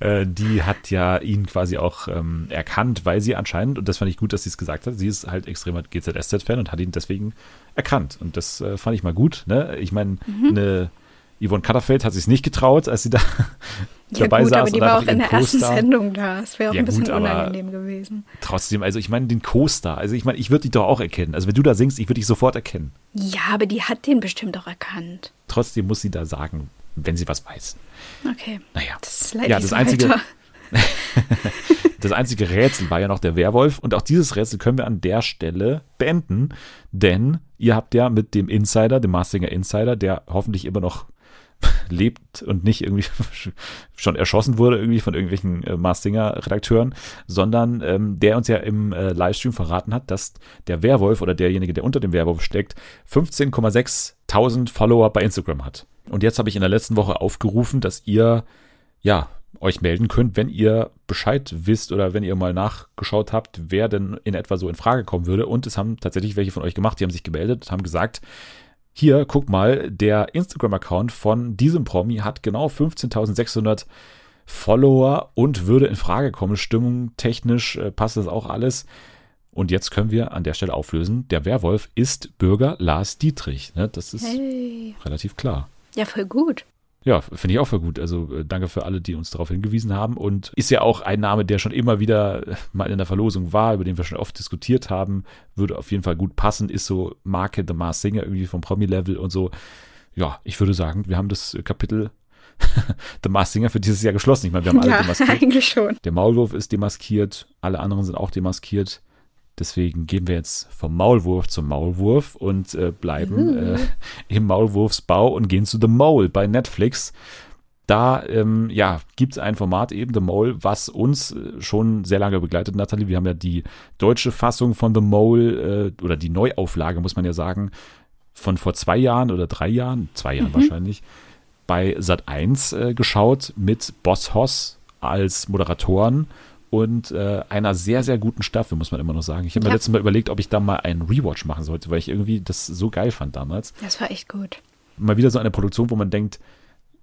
Äh, die hat ja ihn quasi auch ähm, erkannt, weil sie anscheinend, und das fand ich gut, dass sie es gesagt hat, sie ist halt extremer GZSZ-Fan und hat ihn deswegen erkannt. Und das äh, fand ich mal gut. Ne? Ich meine, mhm. Yvonne Katterfeld hat sich nicht getraut, als sie da ja, dabei gut, saß. Aber die war auch in der ersten Sendung da. Es wäre auch ja, ein bisschen gut, unangenehm gewesen. Trotzdem, also ich meine den Co-Star. Also ich meine, ich würde dich doch auch erkennen. Also wenn du da singst, ich würde dich sofort erkennen. Ja, aber die hat den bestimmt auch erkannt. Trotzdem muss sie da sagen, wenn sie was weiß. Okay. Naja. Das ja, das einzige. das einzige Rätsel war ja noch der Werwolf und auch dieses Rätsel können wir an der Stelle beenden, denn ihr habt ja mit dem Insider, dem Marsinger Insider, der hoffentlich immer noch lebt und nicht irgendwie schon erschossen wurde irgendwie von irgendwelchen äh, Marstinger-Redakteuren, sondern ähm, der uns ja im äh, Livestream verraten hat, dass der Werwolf oder derjenige, der unter dem Werwolf steckt, 15,6 Follower bei Instagram hat. Und jetzt habe ich in der letzten Woche aufgerufen, dass ihr ja euch melden könnt, wenn ihr Bescheid wisst oder wenn ihr mal nachgeschaut habt, wer denn in etwa so in Frage kommen würde. Und es haben tatsächlich welche von euch gemacht, die haben sich gemeldet und haben gesagt, hier, guck mal, der Instagram-Account von diesem Promi hat genau 15.600 Follower und würde in Frage kommen. Stimmung technisch äh, passt das auch alles. Und jetzt können wir an der Stelle auflösen, der Werwolf ist Bürger Lars Dietrich. Ne? Das ist hey. relativ klar. Ja, voll gut. Ja, finde ich auch für gut. Also äh, danke für alle, die uns darauf hingewiesen haben. Und ist ja auch ein Name, der schon immer wieder äh, mal in der Verlosung war, über den wir schon oft diskutiert haben. Würde auf jeden Fall gut passen. Ist so Marke The Mars Singer irgendwie vom Promi-Level und so. Ja, ich würde sagen, wir haben das Kapitel The Masked Singer für dieses Jahr geschlossen. Ich meine, wir haben alle ja, demaskiert. eigentlich schon. Der Maulwurf ist demaskiert, alle anderen sind auch demaskiert. Deswegen gehen wir jetzt vom Maulwurf zum Maulwurf und äh, bleiben äh, im Maulwurfsbau und gehen zu The Mole bei Netflix. Da ähm, ja, gibt es ein Format eben, The Mole, was uns äh, schon sehr lange begleitet, Nathalie. Wir haben ja die deutsche Fassung von The Mole äh, oder die Neuauflage, muss man ja sagen, von vor zwei Jahren oder drei Jahren, zwei Jahren Mhm. wahrscheinlich, bei Sat 1 äh, geschaut mit Boss Hoss als Moderatoren und äh, einer sehr, sehr guten Staffel, muss man immer noch sagen. Ich habe mir Ja. letztes Mal überlegt, ob ich da mal einen Rewatch machen sollte, weil ich irgendwie das so geil fand damals. Das war echt gut. Mal wieder so eine Produktion, wo man denkt,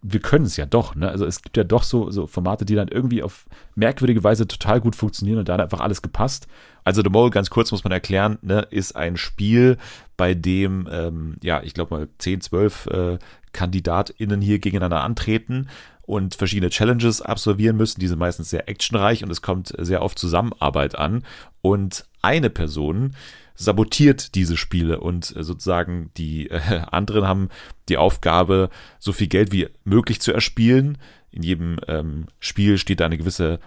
wir können es ja doch. Ne? Also es gibt ja doch so, so Formate, die dann irgendwie auf merkwürdige Weise total gut funktionieren und da hat einfach alles gepasst. Also The Mole, ganz kurz muss man erklären, ne, ist ein Spiel, bei dem, ähm, ja, ich glaube mal 10, 12 äh, KandidatInnen hier gegeneinander antreten und verschiedene Challenges absolvieren müssen. Die sind meistens sehr actionreich und es kommt sehr auf Zusammenarbeit an. Und eine Person sabotiert diese Spiele und äh, sozusagen die äh, anderen haben die Aufgabe, so viel Geld wie möglich zu erspielen. In jedem ähm, Spiel steht da eine gewisse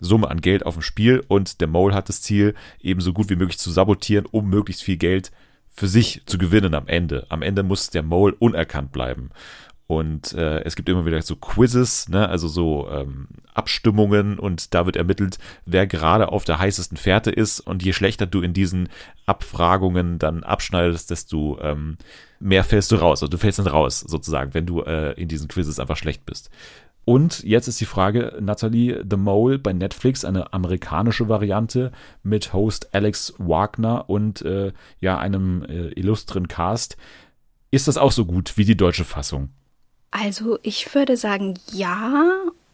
Summe an Geld auf dem Spiel und der Mole hat das Ziel, eben so gut wie möglich zu sabotieren, um möglichst viel Geld für sich zu gewinnen am Ende. Am Ende muss der Mole unerkannt bleiben. Und äh, es gibt immer wieder so Quizzes, ne? also so ähm, Abstimmungen und da wird ermittelt, wer gerade auf der heißesten Fährte ist. Und je schlechter du in diesen Abfragungen dann abschneidest, desto ähm, mehr fällst du raus. Also du fällst dann raus, sozusagen, wenn du äh, in diesen Quizzes einfach schlecht bist. Und jetzt ist die Frage, Natalie, The Mole bei Netflix, eine amerikanische Variante mit Host Alex Wagner und äh, ja, einem äh, illustren Cast. Ist das auch so gut wie die deutsche Fassung? Also ich würde sagen ja.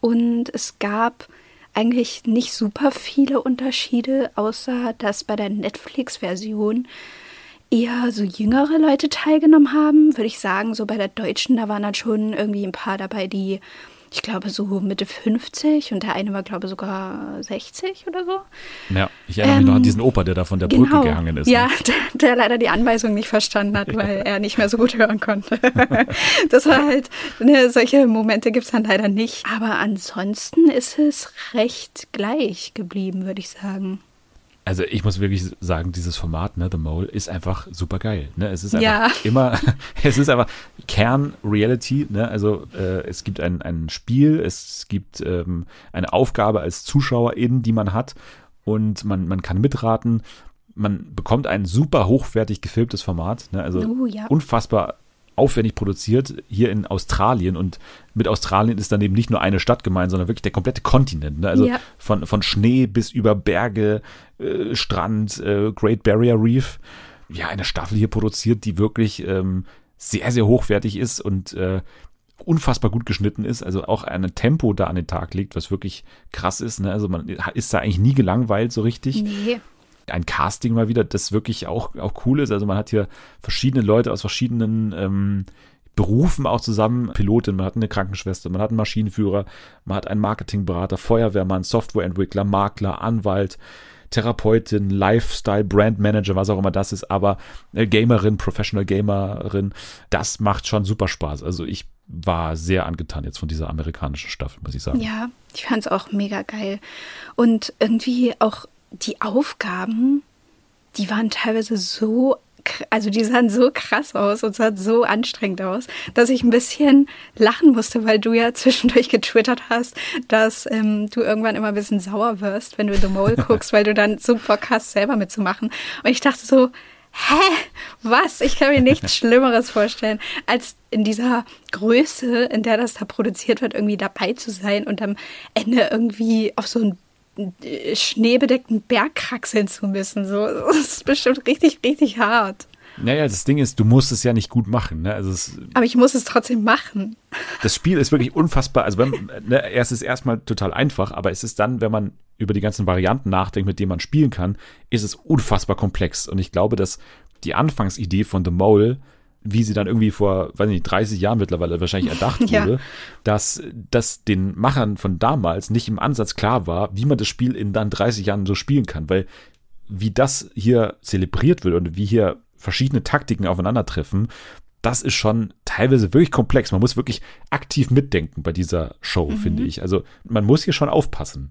Und es gab eigentlich nicht super viele Unterschiede, außer dass bei der Netflix-Version eher so jüngere Leute teilgenommen haben. Würde ich sagen, so bei der deutschen, da waren dann schon irgendwie ein paar dabei, die, ich glaube, so Mitte 50 und der eine war, glaube ich, sogar 60 oder so. Ja, ich erinnere mich Ähm, noch an diesen Opa, der da von der Brücke gehangen ist. Ja, Ne? der, der leider die Anweisung nicht verstanden hat, weil er nicht mehr so gut hören konnte. das war halt, ne, solche Momente gibt es dann leider nicht. Aber ansonsten ist es recht gleich geblieben, würde ich sagen. Also ich muss wirklich sagen, dieses Format, ne, The Mole, ist einfach super geil. Ne? Es ist einfach Ja. immer, es ist einfach Kern-Reality. Ne? Also äh, es gibt ein, ein Spiel, es gibt ähm, eine Aufgabe als Zuschauerin, die man hat und man, man kann mitraten. Man bekommt ein super hochwertig gefilmtes Format. Ne? Also Oh, ja. unfassbar aufwendig produziert hier in Australien und mit Australien ist dann eben nicht nur eine Stadt gemeint, sondern wirklich der komplette Kontinent. Ne? Also Ja. von, von Schnee bis über Berge, äh, Strand, äh, Great Barrier Reef. Ja, eine Staffel hier produziert, die wirklich ähm, sehr, sehr hochwertig ist und äh, unfassbar gut geschnitten ist. Also auch ein Tempo da an den Tag legt, was wirklich krass ist. Ne? Also man ist da eigentlich nie gelangweilt so richtig Nee. Ein Casting mal wieder, das wirklich auch, auch cool ist. Also man hat hier verschiedene Leute aus verschiedenen ähm, Berufen auch zusammen. Pilotin, man hat eine Krankenschwester, man hat einen Maschinenführer, man hat einen Marketingberater, Feuerwehrmann, Softwareentwickler, Makler, Anwalt, Therapeutin, Lifestyle, Brandmanager, was auch immer das ist, aber äh, Gamerin, Professional Gamerin, das macht schon super Spaß. Also ich war sehr angetan jetzt von dieser amerikanischen Staffel, muss ich sagen. Ja, ich fand es auch mega geil. Und irgendwie auch die Aufgaben, die waren teilweise so, also die sahen so krass aus und sahen so anstrengend aus, dass ich ein bisschen lachen musste, weil du ja zwischendurch getwittert hast, dass ähm, du irgendwann immer ein bisschen sauer wirst, wenn du The Mole guckst, weil du dann so Bock hast, selber mitzumachen. Und ich dachte so, Hä? Was? Ich kann mir nichts Schlimmeres vorstellen, als in dieser Größe, in der das da produziert wird, irgendwie dabei zu sein und am Ende irgendwie auf so äh, schneebedeckten Berg kraxeln zu müssen. So, das ist bestimmt richtig, richtig hart. Naja, das Ding ist, du musst es ja nicht gut machen. Ne? Also es, Aber ich muss es trotzdem machen. das Spiel ist wirklich unfassbar. Also wenn, ne, es ist erstmal total einfach, aber es ist dann, wenn man über die ganzen Varianten nachdenkt, mit denen man spielen kann, ist es unfassbar komplex. Und ich glaube, dass die Anfangsidee von The Mole, wie sie dann irgendwie vor, weiß nicht, 30 Jahren mittlerweile wahrscheinlich erdacht Ja. wurde, dass, dass den Machern von damals nicht im Ansatz klar war, wie man das Spiel in dann 30 Jahren so spielen kann. Weil wie das hier zelebriert wird und wie hier verschiedene Taktiken aufeinandertreffen, das ist schon teilweise wirklich komplex. Man muss wirklich aktiv mitdenken bei dieser Show, mhm. finde ich. Also man muss hier schon aufpassen.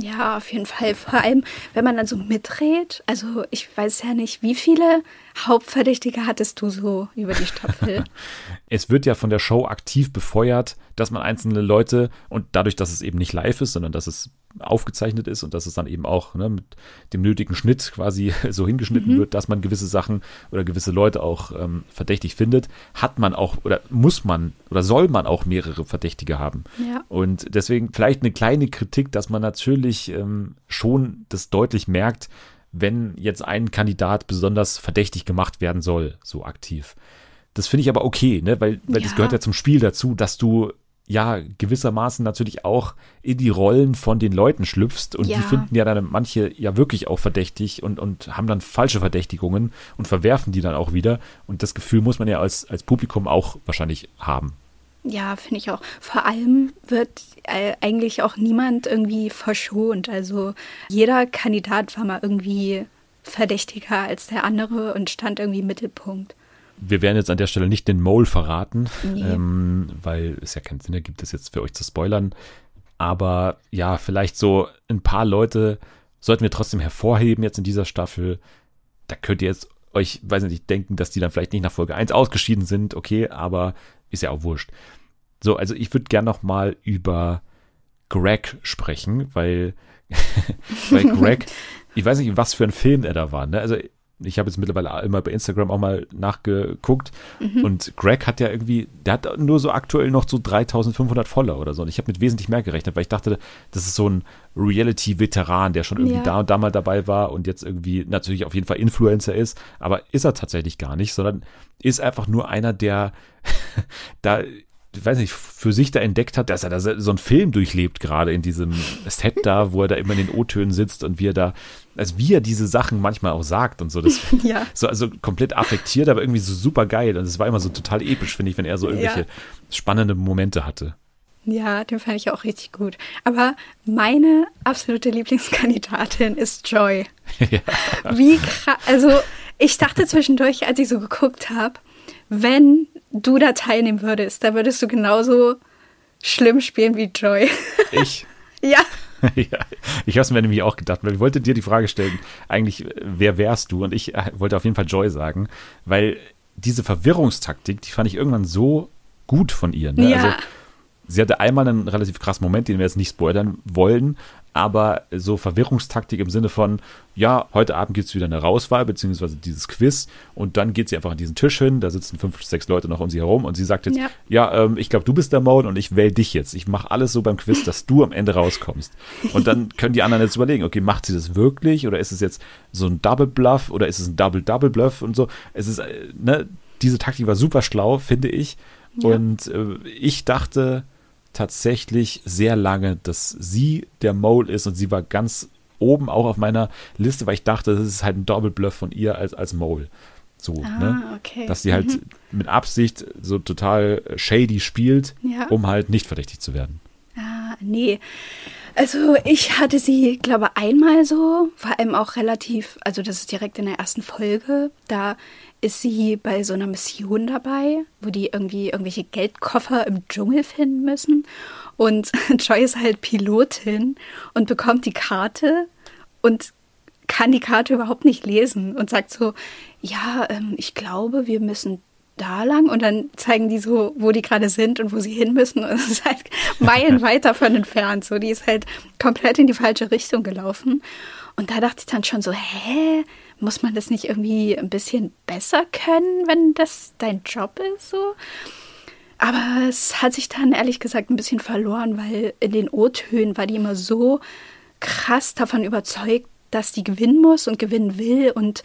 Ja, auf jeden Fall. Vor allem, wenn man dann so mitdreht. Also ich weiß ja nicht, wie viele Hauptverdächtige hattest du so über die Staffel? es wird ja von der Show aktiv befeuert, dass man einzelne Leute und dadurch, dass es eben nicht live ist, sondern dass es aufgezeichnet ist und dass es dann eben auch ne, mit dem nötigen Schnitt quasi so hingeschnitten mhm. wird, dass man gewisse Sachen oder gewisse Leute auch ähm, verdächtig findet, hat man auch oder muss man oder soll man auch mehrere Verdächtige haben. Ja. Und deswegen vielleicht eine kleine Kritik, dass man natürlich ähm, schon das deutlich merkt, wenn jetzt ein Kandidat besonders verdächtig gemacht werden soll, so aktiv. Das finde ich aber okay, ne? weil, weil ja. das gehört ja zum Spiel dazu, dass du ja gewissermaßen natürlich auch in die Rollen von den Leuten schlüpfst und ja. die finden ja dann manche ja wirklich auch verdächtig und, und haben dann falsche Verdächtigungen und verwerfen die dann auch wieder und das Gefühl muss man ja als, als Publikum auch wahrscheinlich haben. Ja, finde ich auch. Vor allem wird äh, eigentlich auch niemand irgendwie verschont. Also jeder Kandidat war mal irgendwie verdächtiger als der andere und stand irgendwie im Mittelpunkt wir werden jetzt an der Stelle nicht den Mole verraten, nee. ähm, weil es ja keinen Sinn ergibt, das jetzt für euch zu spoilern. Aber ja, vielleicht so ein paar Leute sollten wir trotzdem hervorheben jetzt in dieser Staffel. Da könnt ihr jetzt euch, weiß nicht, denken, dass die dann vielleicht nicht nach Folge 1 ausgeschieden sind, okay, aber ist ja auch wurscht. So, also ich würde gern noch mal über Greg sprechen, weil, weil Greg, ich weiß nicht, was für ein Film er da war. Ne? Also ich habe jetzt mittlerweile immer bei Instagram auch mal nachgeguckt mhm. und Greg hat ja irgendwie, der hat nur so aktuell noch so 3500 Follower oder so und ich habe mit wesentlich mehr gerechnet, weil ich dachte, das ist so ein Reality-Veteran, der schon irgendwie ja. da und da mal dabei war und jetzt irgendwie natürlich auf jeden Fall Influencer ist, aber ist er tatsächlich gar nicht, sondern ist einfach nur einer, der da weiß nicht, für sich da entdeckt hat, dass er da so einen Film durchlebt, gerade in diesem Set da, wo er da immer in den O-Tönen sitzt und wie er da, also wie er diese Sachen manchmal auch sagt und so. Das, ja. so, also komplett affektiert, aber irgendwie so super geil. Und es war immer so total episch, finde ich, wenn er so irgendwelche ja. spannende Momente hatte. Ja, den fand ich auch richtig gut. Aber meine absolute Lieblingskandidatin ist Joy. ja. Wie krass, also ich dachte zwischendurch, als ich so geguckt habe, wenn du da teilnehmen würdest, da würdest du genauso schlimm spielen wie Joy. Ich? ja. ja, ich habe es mir nämlich auch gedacht, weil ich wollte dir die Frage stellen, eigentlich, wer wärst du? Und ich äh, wollte auf jeden Fall Joy sagen, weil diese Verwirrungstaktik, die fand ich irgendwann so gut von ihr. Ne? Ja. Also, sie hatte einmal einen relativ krassen Moment, den wir jetzt nicht spoilern wollen, aber so Verwirrungstaktik im Sinne von, ja, heute Abend gibt es wieder eine Rauswahl, beziehungsweise dieses Quiz und dann geht sie einfach an diesen Tisch hin, da sitzen fünf, sechs Leute noch um sie herum und sie sagt jetzt, ja, ja ähm, ich glaube, du bist der Mode und ich wähle dich jetzt. Ich mache alles so beim Quiz, dass du am Ende rauskommst. Und dann können die anderen jetzt überlegen, okay, macht sie das wirklich oder ist es jetzt so ein Double Bluff oder ist es ein Double Double Bluff und so. Es ist, äh, ne, diese Taktik war super schlau, finde ich. Ja. Und äh, ich dachte, tatsächlich sehr lange, dass sie der Mole ist und sie war ganz oben auch auf meiner Liste, weil ich dachte, das ist halt ein Doppelbluff von ihr als, als Mole. So, ah, ne? Okay. Dass sie halt mhm. mit Absicht so total shady spielt, ja. um halt nicht verdächtig zu werden. Ah, nee. Also ich hatte sie, glaube einmal so, vor allem auch relativ, also das ist direkt in der ersten Folge, da ist sie bei so einer Mission dabei, wo die irgendwie irgendwelche Geldkoffer im Dschungel finden müssen. Und Joy ist halt Pilotin und bekommt die Karte und kann die Karte überhaupt nicht lesen und sagt so, ja, ähm, ich glaube, wir müssen da lang und dann zeigen die so, wo die gerade sind und wo sie hin müssen und es ist halt meilenweit davon entfernt. So, die ist halt komplett in die falsche Richtung gelaufen. Und da dachte ich dann schon so, hä, muss man das nicht irgendwie ein bisschen besser können, wenn das dein Job ist? So? Aber es hat sich dann ehrlich gesagt ein bisschen verloren, weil in den O-Tönen war die immer so krass davon überzeugt, dass die gewinnen muss und gewinnen will. Und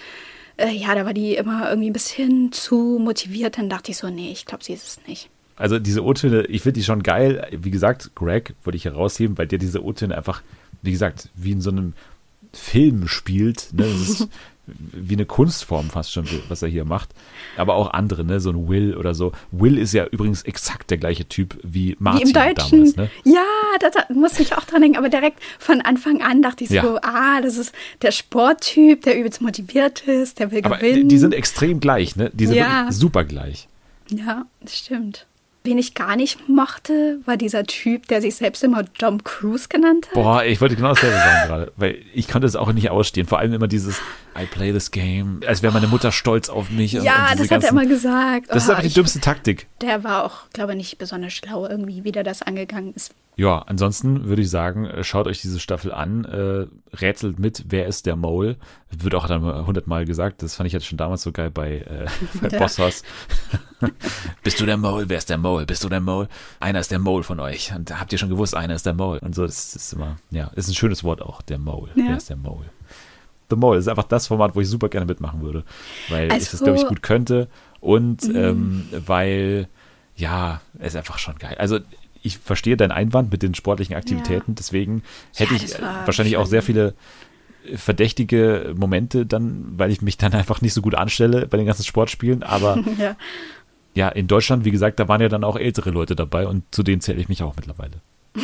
äh, ja, da war die immer irgendwie ein bisschen zu motiviert. Dann dachte ich so, nee, ich glaube, sie ist es nicht. Also diese O-Töne, ich finde die schon geil. Wie gesagt, Greg würde ich herausheben, weil der diese O-Töne einfach, wie gesagt, wie in so einem Film spielt. Ne? Das ist wie eine Kunstform fast schon, was er hier macht. Aber auch andere, ne? so ein Will oder so. Will ist ja übrigens exakt der gleiche Typ wie Martin wie im Deutschen. damals. Ne? Ja, da, da muss ich auch dran denken. Aber direkt von Anfang an dachte ich so, ja. ah, das ist der Sporttyp, der übelst motiviert ist, der will aber gewinnen. Die sind extrem gleich, ne? Die sind ja. super gleich. Ja, das stimmt. Wen ich gar nicht mochte, war dieser Typ, der sich selbst immer Tom Cruise genannt hat. Boah, ich wollte genau dasselbe sagen gerade, weil ich konnte es auch nicht ausstehen. Vor allem immer dieses I play this game, als wäre meine Mutter stolz auf mich. ja, und, und das hat er immer gesagt. Das ist Oh, einfach die ich- dümmste Taktik. Der war auch, glaube ich, nicht besonders schlau irgendwie, wie der das angegangen ist. Ja, ansonsten würde ich sagen, äh, schaut euch diese Staffel an, äh, rätselt mit, wer ist der Mole. Wird auch dann hundertmal gesagt, das fand ich jetzt schon damals so geil bei, äh, bei Ja. Bosshaus. Bist du der Mole? Wer ist der Mole? Bist du der Mole? Einer ist der Mole von euch. Und habt ihr schon gewusst, einer ist der Mole. Und so, das ist immer, ja, ist ein schönes Wort auch, der Mole. Ja. Wer ist der Mole? The Mole ist einfach das Format, wo ich super gerne mitmachen würde. Weil ich das, Also- glaube ich, gut könnte. Und Mhm. ähm, weil, ja, es ist einfach schon geil. Also ich verstehe deinen Einwand mit den sportlichen Aktivitäten, deswegen hätte Ja, ich wahrscheinlich auch schon- sehr viele äh, verdächtige Momente dann, weil ich mich dann einfach nicht so gut anstelle bei den ganzen Sportspielen. Aber ja. ja, in Deutschland, wie gesagt, da waren ja dann auch ältere Leute dabei und zu denen zähle ich mich auch mittlerweile.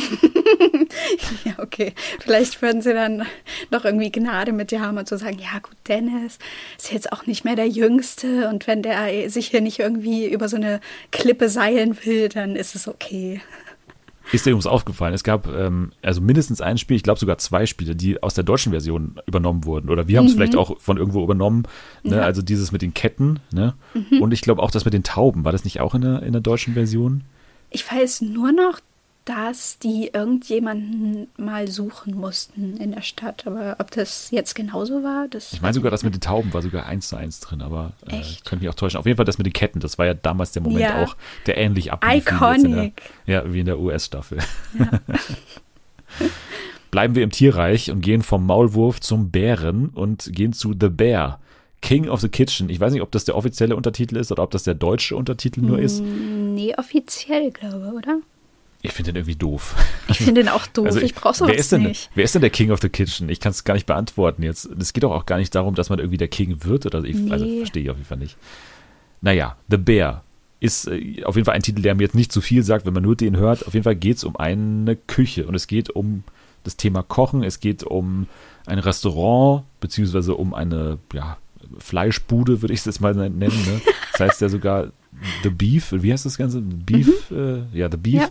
ja, okay. Vielleicht würden sie dann noch irgendwie Gnade mit dir haben und so sagen, ja gut, Dennis ist jetzt auch nicht mehr der Jüngste und wenn der sich hier nicht irgendwie über so eine Klippe seilen will, dann ist es okay. Ist dir übrigens aufgefallen, es gab ähm, also mindestens ein Spiel, ich glaube sogar zwei Spiele, die aus der deutschen Version übernommen wurden. Oder wir haben es vielleicht auch von irgendwo übernommen. Ne? Ja. Also dieses mit den Ketten. Ne? Und ich glaube auch das mit den Tauben. War das nicht auch in der, in der deutschen Version? Ich weiß nur noch, dass die irgendjemanden mal suchen mussten in der Stadt. Aber ob das jetzt genauso war, das. Ich meine sogar, das mit den Tauben war sogar eins zu eins drin, aber äh, könnte mich auch täuschen. Auf jeden Fall das mit den Ketten, das war ja damals der Moment Ja. auch, der ähnlich ablief. jetzt in der, Iconic. ja, wie in der US-Staffel. Ja. Bleiben wir im Tierreich und gehen vom Maulwurf zum Bären und gehen zu The Bear. King of the Kitchen. Ich weiß nicht, ob das der offizielle Untertitel ist oder ob das der deutsche Untertitel nur ist. Nee, offiziell, glaube oder? Ich finde den irgendwie doof. Ich finde den auch doof. Also, ich brauche sowas wer ist denn, nicht. Wer ist denn der King of the Kitchen? Ich kann es gar nicht beantworten jetzt. Es geht doch auch gar nicht darum, dass man irgendwie der King wird oder ich, also Nee. verstehe ich auf jeden Fall nicht. Naja, The Bear ist äh, auf jeden Fall ein Titel, der mir jetzt nicht zu viel sagt, wenn man nur den hört. Auf jeden Fall geht es um eine Küche und es geht um das Thema Kochen, es geht um ein Restaurant, beziehungsweise um eine ja, Fleischbude, würde ich es jetzt mal nennen. Ne? Das heißt ja sogar The Beef, wie heißt das Ganze? Beef, äh, ja, The Beef. Ja.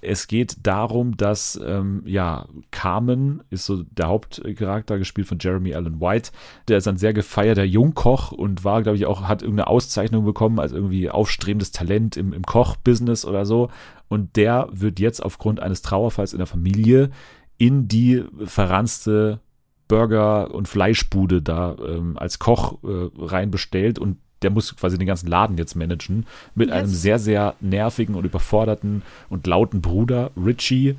Es geht darum, dass, ähm, ja, Carmen ist so der Hauptcharakter, gespielt von Jeremy Allen White. Der ist ein sehr gefeierter Jungkoch und war, glaube ich, auch, hat irgendeine Auszeichnung bekommen als irgendwie aufstrebendes Talent im, im Kochbusiness oder so. Und der wird jetzt aufgrund eines Trauerfalls in der Familie in die verranzte Burger- und Fleischbude da ähm, als Koch äh, reinbestellt und der muss quasi den ganzen Laden jetzt managen mit Yes. einem sehr, sehr nervigen und überforderten und lauten Bruder Richie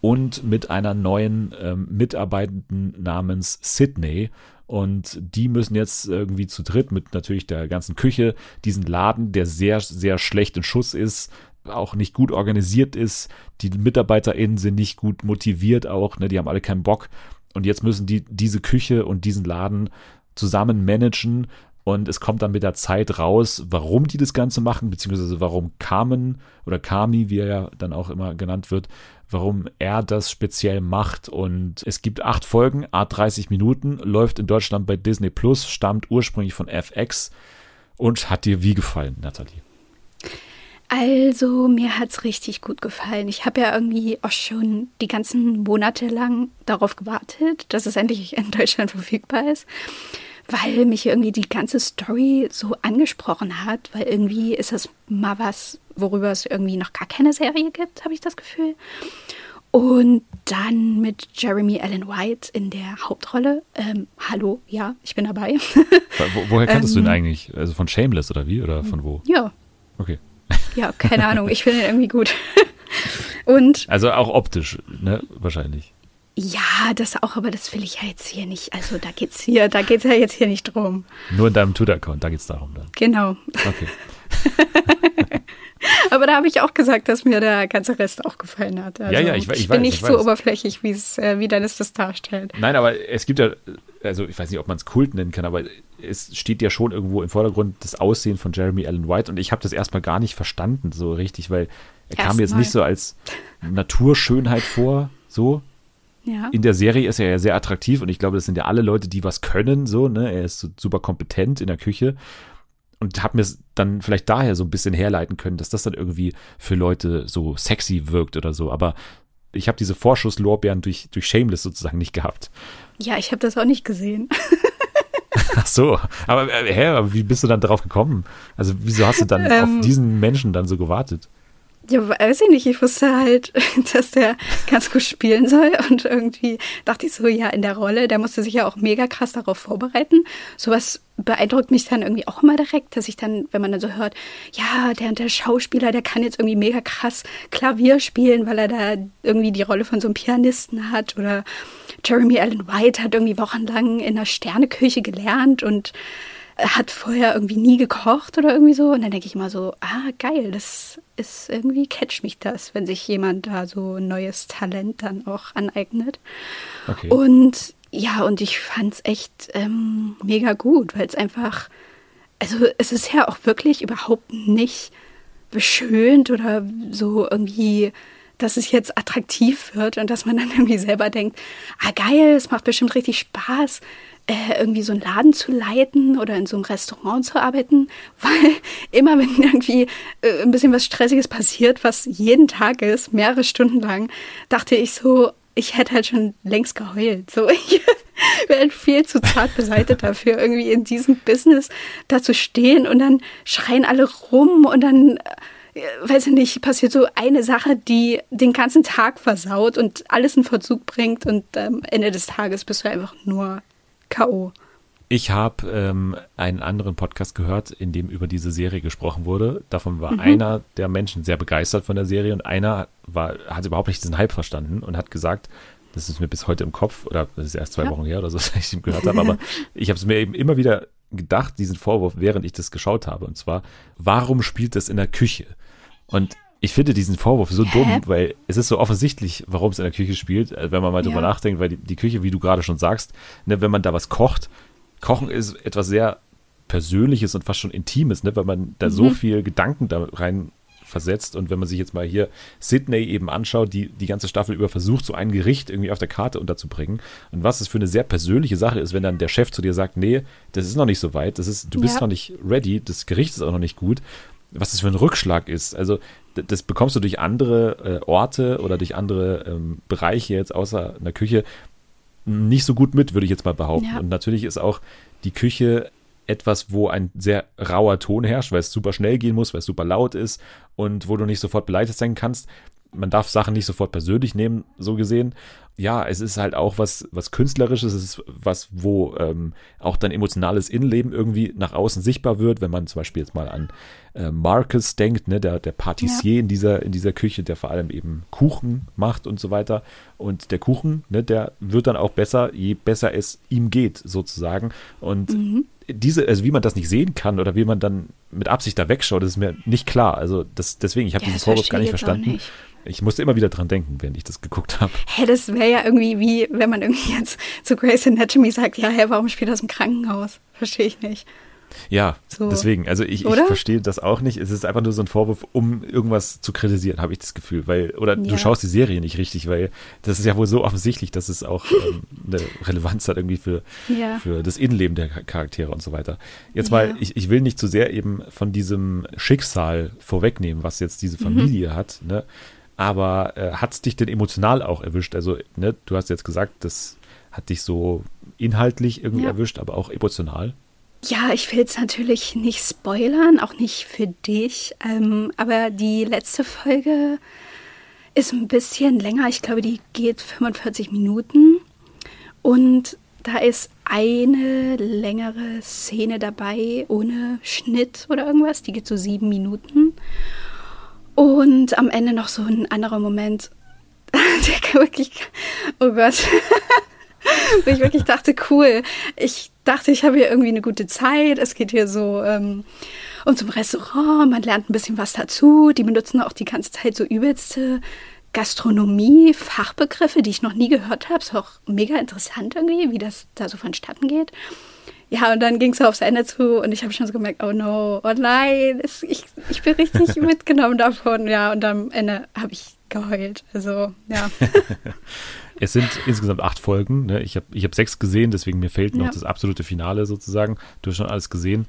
und mit einer neuen ähm, Mitarbeitenden namens Sydney. Und die müssen jetzt irgendwie zu dritt mit natürlich der ganzen Küche diesen Laden, der sehr, sehr schlecht in Schuss ist, auch nicht gut organisiert ist. Die MitarbeiterInnen sind nicht gut motiviert auch, ne? die haben alle keinen Bock. Und jetzt müssen die diese Küche und diesen Laden zusammen managen. Und es kommt dann mit der Zeit raus, warum die das Ganze machen, beziehungsweise warum Carmen oder Kami, wie er ja dann auch immer genannt wird, warum er das speziell macht. Und es gibt acht Folgen, a 30 Minuten, läuft in Deutschland bei Disney Plus, stammt ursprünglich von FX und hat dir wie gefallen, Nathalie? Also, mir hat's richtig gut gefallen. Ich habe ja irgendwie auch schon die ganzen Monate lang darauf gewartet, dass es endlich in Deutschland verfügbar ist, weil mich irgendwie die ganze Story so angesprochen hat, weil irgendwie ist das mal was, worüber es irgendwie noch gar keine Serie gibt, habe ich das Gefühl. Und dann mit Jeremy Allen White in der Hauptrolle. Ähm, hallo, ja, ich bin dabei. Wo, woher kanntest Ähm. du ihn eigentlich? Also von Shameless oder wie? Oder von wo? ja, Okay. ja, keine Ahnung, ich finde ihn irgendwie gut. Und Also auch optisch, ne? Wahrscheinlich. Ja, das auch, aber das will ich ja jetzt hier nicht. Also da geht's hier, da geht's ja jetzt hier nicht drum. Nur in deinem Twitter-Account, da geht's darum dann. Genau. Okay. Aber da habe ich auch gesagt, dass mir der ganze Rest auch gefallen hat. Also, Ja, ja, ich we- ich bin weiß, nicht ich so weiß. oberflächlich, wie es, äh, wie Dennis das darstellt. Nein, aber es gibt ja, also ich weiß nicht, ob man es Kult nennen kann, aber es steht ja schon irgendwo im Vordergrund das Aussehen von Jeremy Allen White und ich habe das erstmal gar nicht verstanden so richtig, weil er kam mir jetzt nicht so als Naturschönheit vor, so. Ja. In der Serie ist er ja sehr attraktiv und ich glaube, das sind ja alle Leute, die was können, so, ne? Er ist so super kompetent in der Küche. und habe mir dann vielleicht daher so ein bisschen herleiten können, dass das dann irgendwie für Leute so sexy wirkt oder so. Aber ich habe diese Vorschusslorbeeren durch, durch Shameless sozusagen nicht gehabt. Ja, ich habe das auch nicht gesehen. Ach so, aber äh, hä, aber wie bist du dann drauf gekommen? Also wieso hast du dann ähm, auf diesen Menschen dann so gewartet? Ja, weiß ich nicht. Ich wusste halt, dass der ganz gut spielen soll. Und irgendwie dachte ich so, ja, in der Rolle, der musste sich ja auch mega krass darauf vorbereiten. Sowas beeindruckt mich dann irgendwie auch immer direkt, dass ich dann, wenn man dann so hört, ja, der und der Schauspieler, der kann jetzt irgendwie mega krass Klavier spielen, weil er da irgendwie die Rolle von so einem Pianisten hat. Oder Jeremy Allen White hat irgendwie wochenlang in der Sterneküche gelernt und hat vorher irgendwie nie gekocht oder irgendwie so. Und dann denke ich mal so, ah, geil, das ist irgendwie catch mich das, wenn sich jemand da so ein neues Talent dann auch aneignet. Okay. Und ja, und ich fand es echt ähm, mega gut, weil es einfach, also es ist ja auch wirklich überhaupt nicht beschönt oder so irgendwie dass es jetzt attraktiv wird und dass man dann irgendwie selber denkt, ah geil, es macht bestimmt richtig Spaß, äh, irgendwie so einen Laden zu leiten oder in so einem Restaurant zu arbeiten, weil immer wenn irgendwie äh, ein bisschen was Stressiges passiert, was jeden Tag ist, mehrere Stunden lang, dachte ich so, ich hätte halt schon längst geheult. So, ich wäre viel zu zart beseitigt dafür, irgendwie in diesem Business da zu stehen und dann schreien alle rum und dann äh, weiß ich nicht, passiert so eine Sache, die den ganzen Tag versaut und alles in Verzug bringt und am Ende des Tages bist du einfach nur K.O. Ich habe ähm, einen anderen Podcast gehört, in dem über diese Serie gesprochen wurde. Davon war mhm. einer der Menschen sehr begeistert von der Serie und einer war, hat überhaupt nicht diesen Hype verstanden und hat gesagt, das ist mir bis heute im Kopf, oder das ist erst zwei ja. Wochen her oder so, dass ich ihn gehört habe, aber ich habe es mir eben immer wieder gedacht, diesen Vorwurf, während ich das geschaut habe. Und zwar, warum spielt das in der Küche? Und ich finde diesen Vorwurf so Hä? dumm, weil es ist so offensichtlich, warum es in der Küche spielt, äh, wenn man mal ja. drüber nachdenkt, weil die, die, Küche, wie du gerade schon sagst, ne, wenn man da was kocht, Kochen ist etwas sehr Persönliches und fast schon Intimes, ne, weil man da mhm. so viel Gedanken da rein versetzt. Und wenn man sich jetzt mal hier Sydney eben anschaut, die die ganze Staffel über versucht, so ein Gericht irgendwie auf der Karte unterzubringen. Und was es für eine sehr persönliche Sache ist, wenn dann der Chef zu dir sagt, nee, das ist noch nicht so weit, das ist, du bist ja. noch nicht ready, das Gericht ist auch noch nicht gut was das für ein Rückschlag ist. Also das bekommst du durch andere äh, Orte oder durch andere ähm, Bereiche jetzt außer einer Küche nicht so gut mit, würde ich jetzt mal behaupten. Ja. Und natürlich ist auch die Küche etwas, wo ein sehr rauer Ton herrscht, weil es super schnell gehen muss, weil es super laut ist und wo du nicht sofort beleidigt sein kannst. Man darf Sachen nicht sofort persönlich nehmen, so gesehen ja, es ist halt auch was, was Künstlerisches, es ist was, wo ähm, auch dein emotionales Innenleben irgendwie nach außen sichtbar wird, wenn man zum Beispiel jetzt mal an äh, Marcus denkt, ne, der, der Patissier ja. in, dieser, in dieser Küche, der vor allem eben Kuchen macht und so weiter. Und der Kuchen, ne, der wird dann auch besser, je besser es ihm geht, sozusagen. Und mhm. diese, also wie man das nicht sehen kann oder wie man dann mit Absicht da wegschaut, das ist mir nicht klar. Also das, deswegen, ich habe ja, diesen Vorwurf gar nicht verstanden. Nicht. Ich musste immer wieder dran denken, während ich das geguckt habe. Hä, das wäre ja irgendwie wie, wenn man irgendwie jetzt zu Grace Anatomy sagt, ja, hä, warum spielt das im Krankenhaus? Verstehe ich nicht. Ja, so. deswegen, also ich, ich verstehe das auch nicht. Es ist einfach nur so ein Vorwurf, um irgendwas zu kritisieren, habe ich das Gefühl. Weil, oder ja. du schaust die Serie nicht richtig, weil das ist ja wohl so offensichtlich, dass es auch ähm, eine Relevanz hat irgendwie für, ja. für das Innenleben der Charaktere und so weiter. Jetzt mal, ich, ich will nicht zu sehr eben von diesem Schicksal vorwegnehmen, was jetzt diese mhm. Familie mhm. hat, ne? Aber äh, hat es dich denn emotional auch erwischt? Also, ne, du hast jetzt gesagt, das hat dich so inhaltlich irgendwie ja. erwischt, aber auch emotional. Ja, ich will es natürlich nicht spoilern, auch nicht für dich. Ähm, aber die letzte Folge ist ein bisschen länger. Ich glaube, die geht 45 Minuten. Und da ist eine längere Szene dabei, ohne Schnitt oder irgendwas. Die geht so sieben Minuten. Und am Ende noch so ein anderer Moment, der wirklich, oh Gott, wo ich wirklich dachte, cool. Ich dachte, ich habe hier irgendwie eine gute Zeit. Es geht hier so ähm, um zum Restaurant, man lernt ein bisschen was dazu. Die benutzen auch die ganze Zeit so übelste Gastronomie, Fachbegriffe, die ich noch nie gehört habe. Ist auch mega interessant irgendwie, wie das da so vonstatten geht. Ja, und dann ging es aufs Ende zu und ich habe schon so gemerkt, oh no, oh nein, es, ich, ich bin richtig mitgenommen davon. Ja, und am Ende habe ich geheult. Also, ja. es sind insgesamt acht Folgen. Ne? Ich habe ich hab sechs gesehen, deswegen mir fehlt noch ja. das absolute Finale sozusagen. Du hast schon alles gesehen.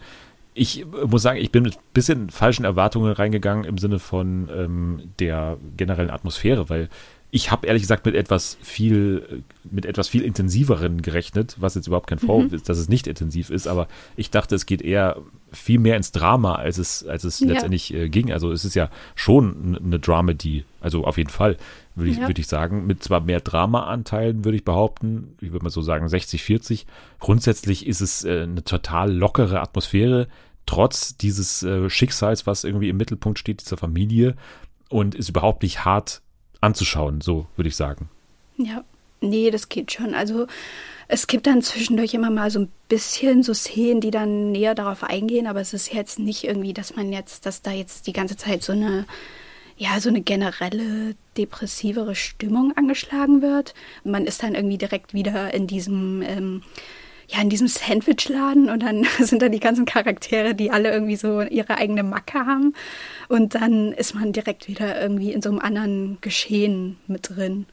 ich muss sagen, ich bin mit ein bisschen falschen Erwartungen reingegangen im Sinne von ähm, der generellen Atmosphäre, weil ich habe ehrlich gesagt mit etwas viel, mit etwas viel intensiveren gerechnet, was jetzt überhaupt kein Vorwurf mhm. ist, dass es nicht intensiv ist, aber ich dachte, es geht eher viel mehr ins Drama, als es, als es ja. letztendlich äh, ging. Also es ist ja schon eine Dramedy, also auf jeden Fall, würde ich, ja. würd ich sagen. Mit zwar mehr Drama-Anteilen, würde ich behaupten, ich würde mal so sagen 60, 40. Grundsätzlich ist es äh, eine total lockere Atmosphäre, trotz dieses äh, Schicksals, was irgendwie im Mittelpunkt steht, dieser Familie und ist überhaupt nicht hart anzuschauen, so würde ich sagen. Ja, nee, das geht schon. Also es gibt dann zwischendurch immer mal so ein bisschen so Szenen, die dann näher darauf eingehen, aber es ist jetzt nicht irgendwie, dass man jetzt, dass da jetzt die ganze Zeit so eine, ja, so eine generelle depressivere Stimmung angeschlagen wird. Man ist dann irgendwie direkt wieder in diesem, ähm, ja, in diesem Sandwichladen und dann sind da die ganzen Charaktere, die alle irgendwie so ihre eigene Macke haben. Und dann ist man direkt wieder irgendwie in so einem anderen Geschehen mit drin.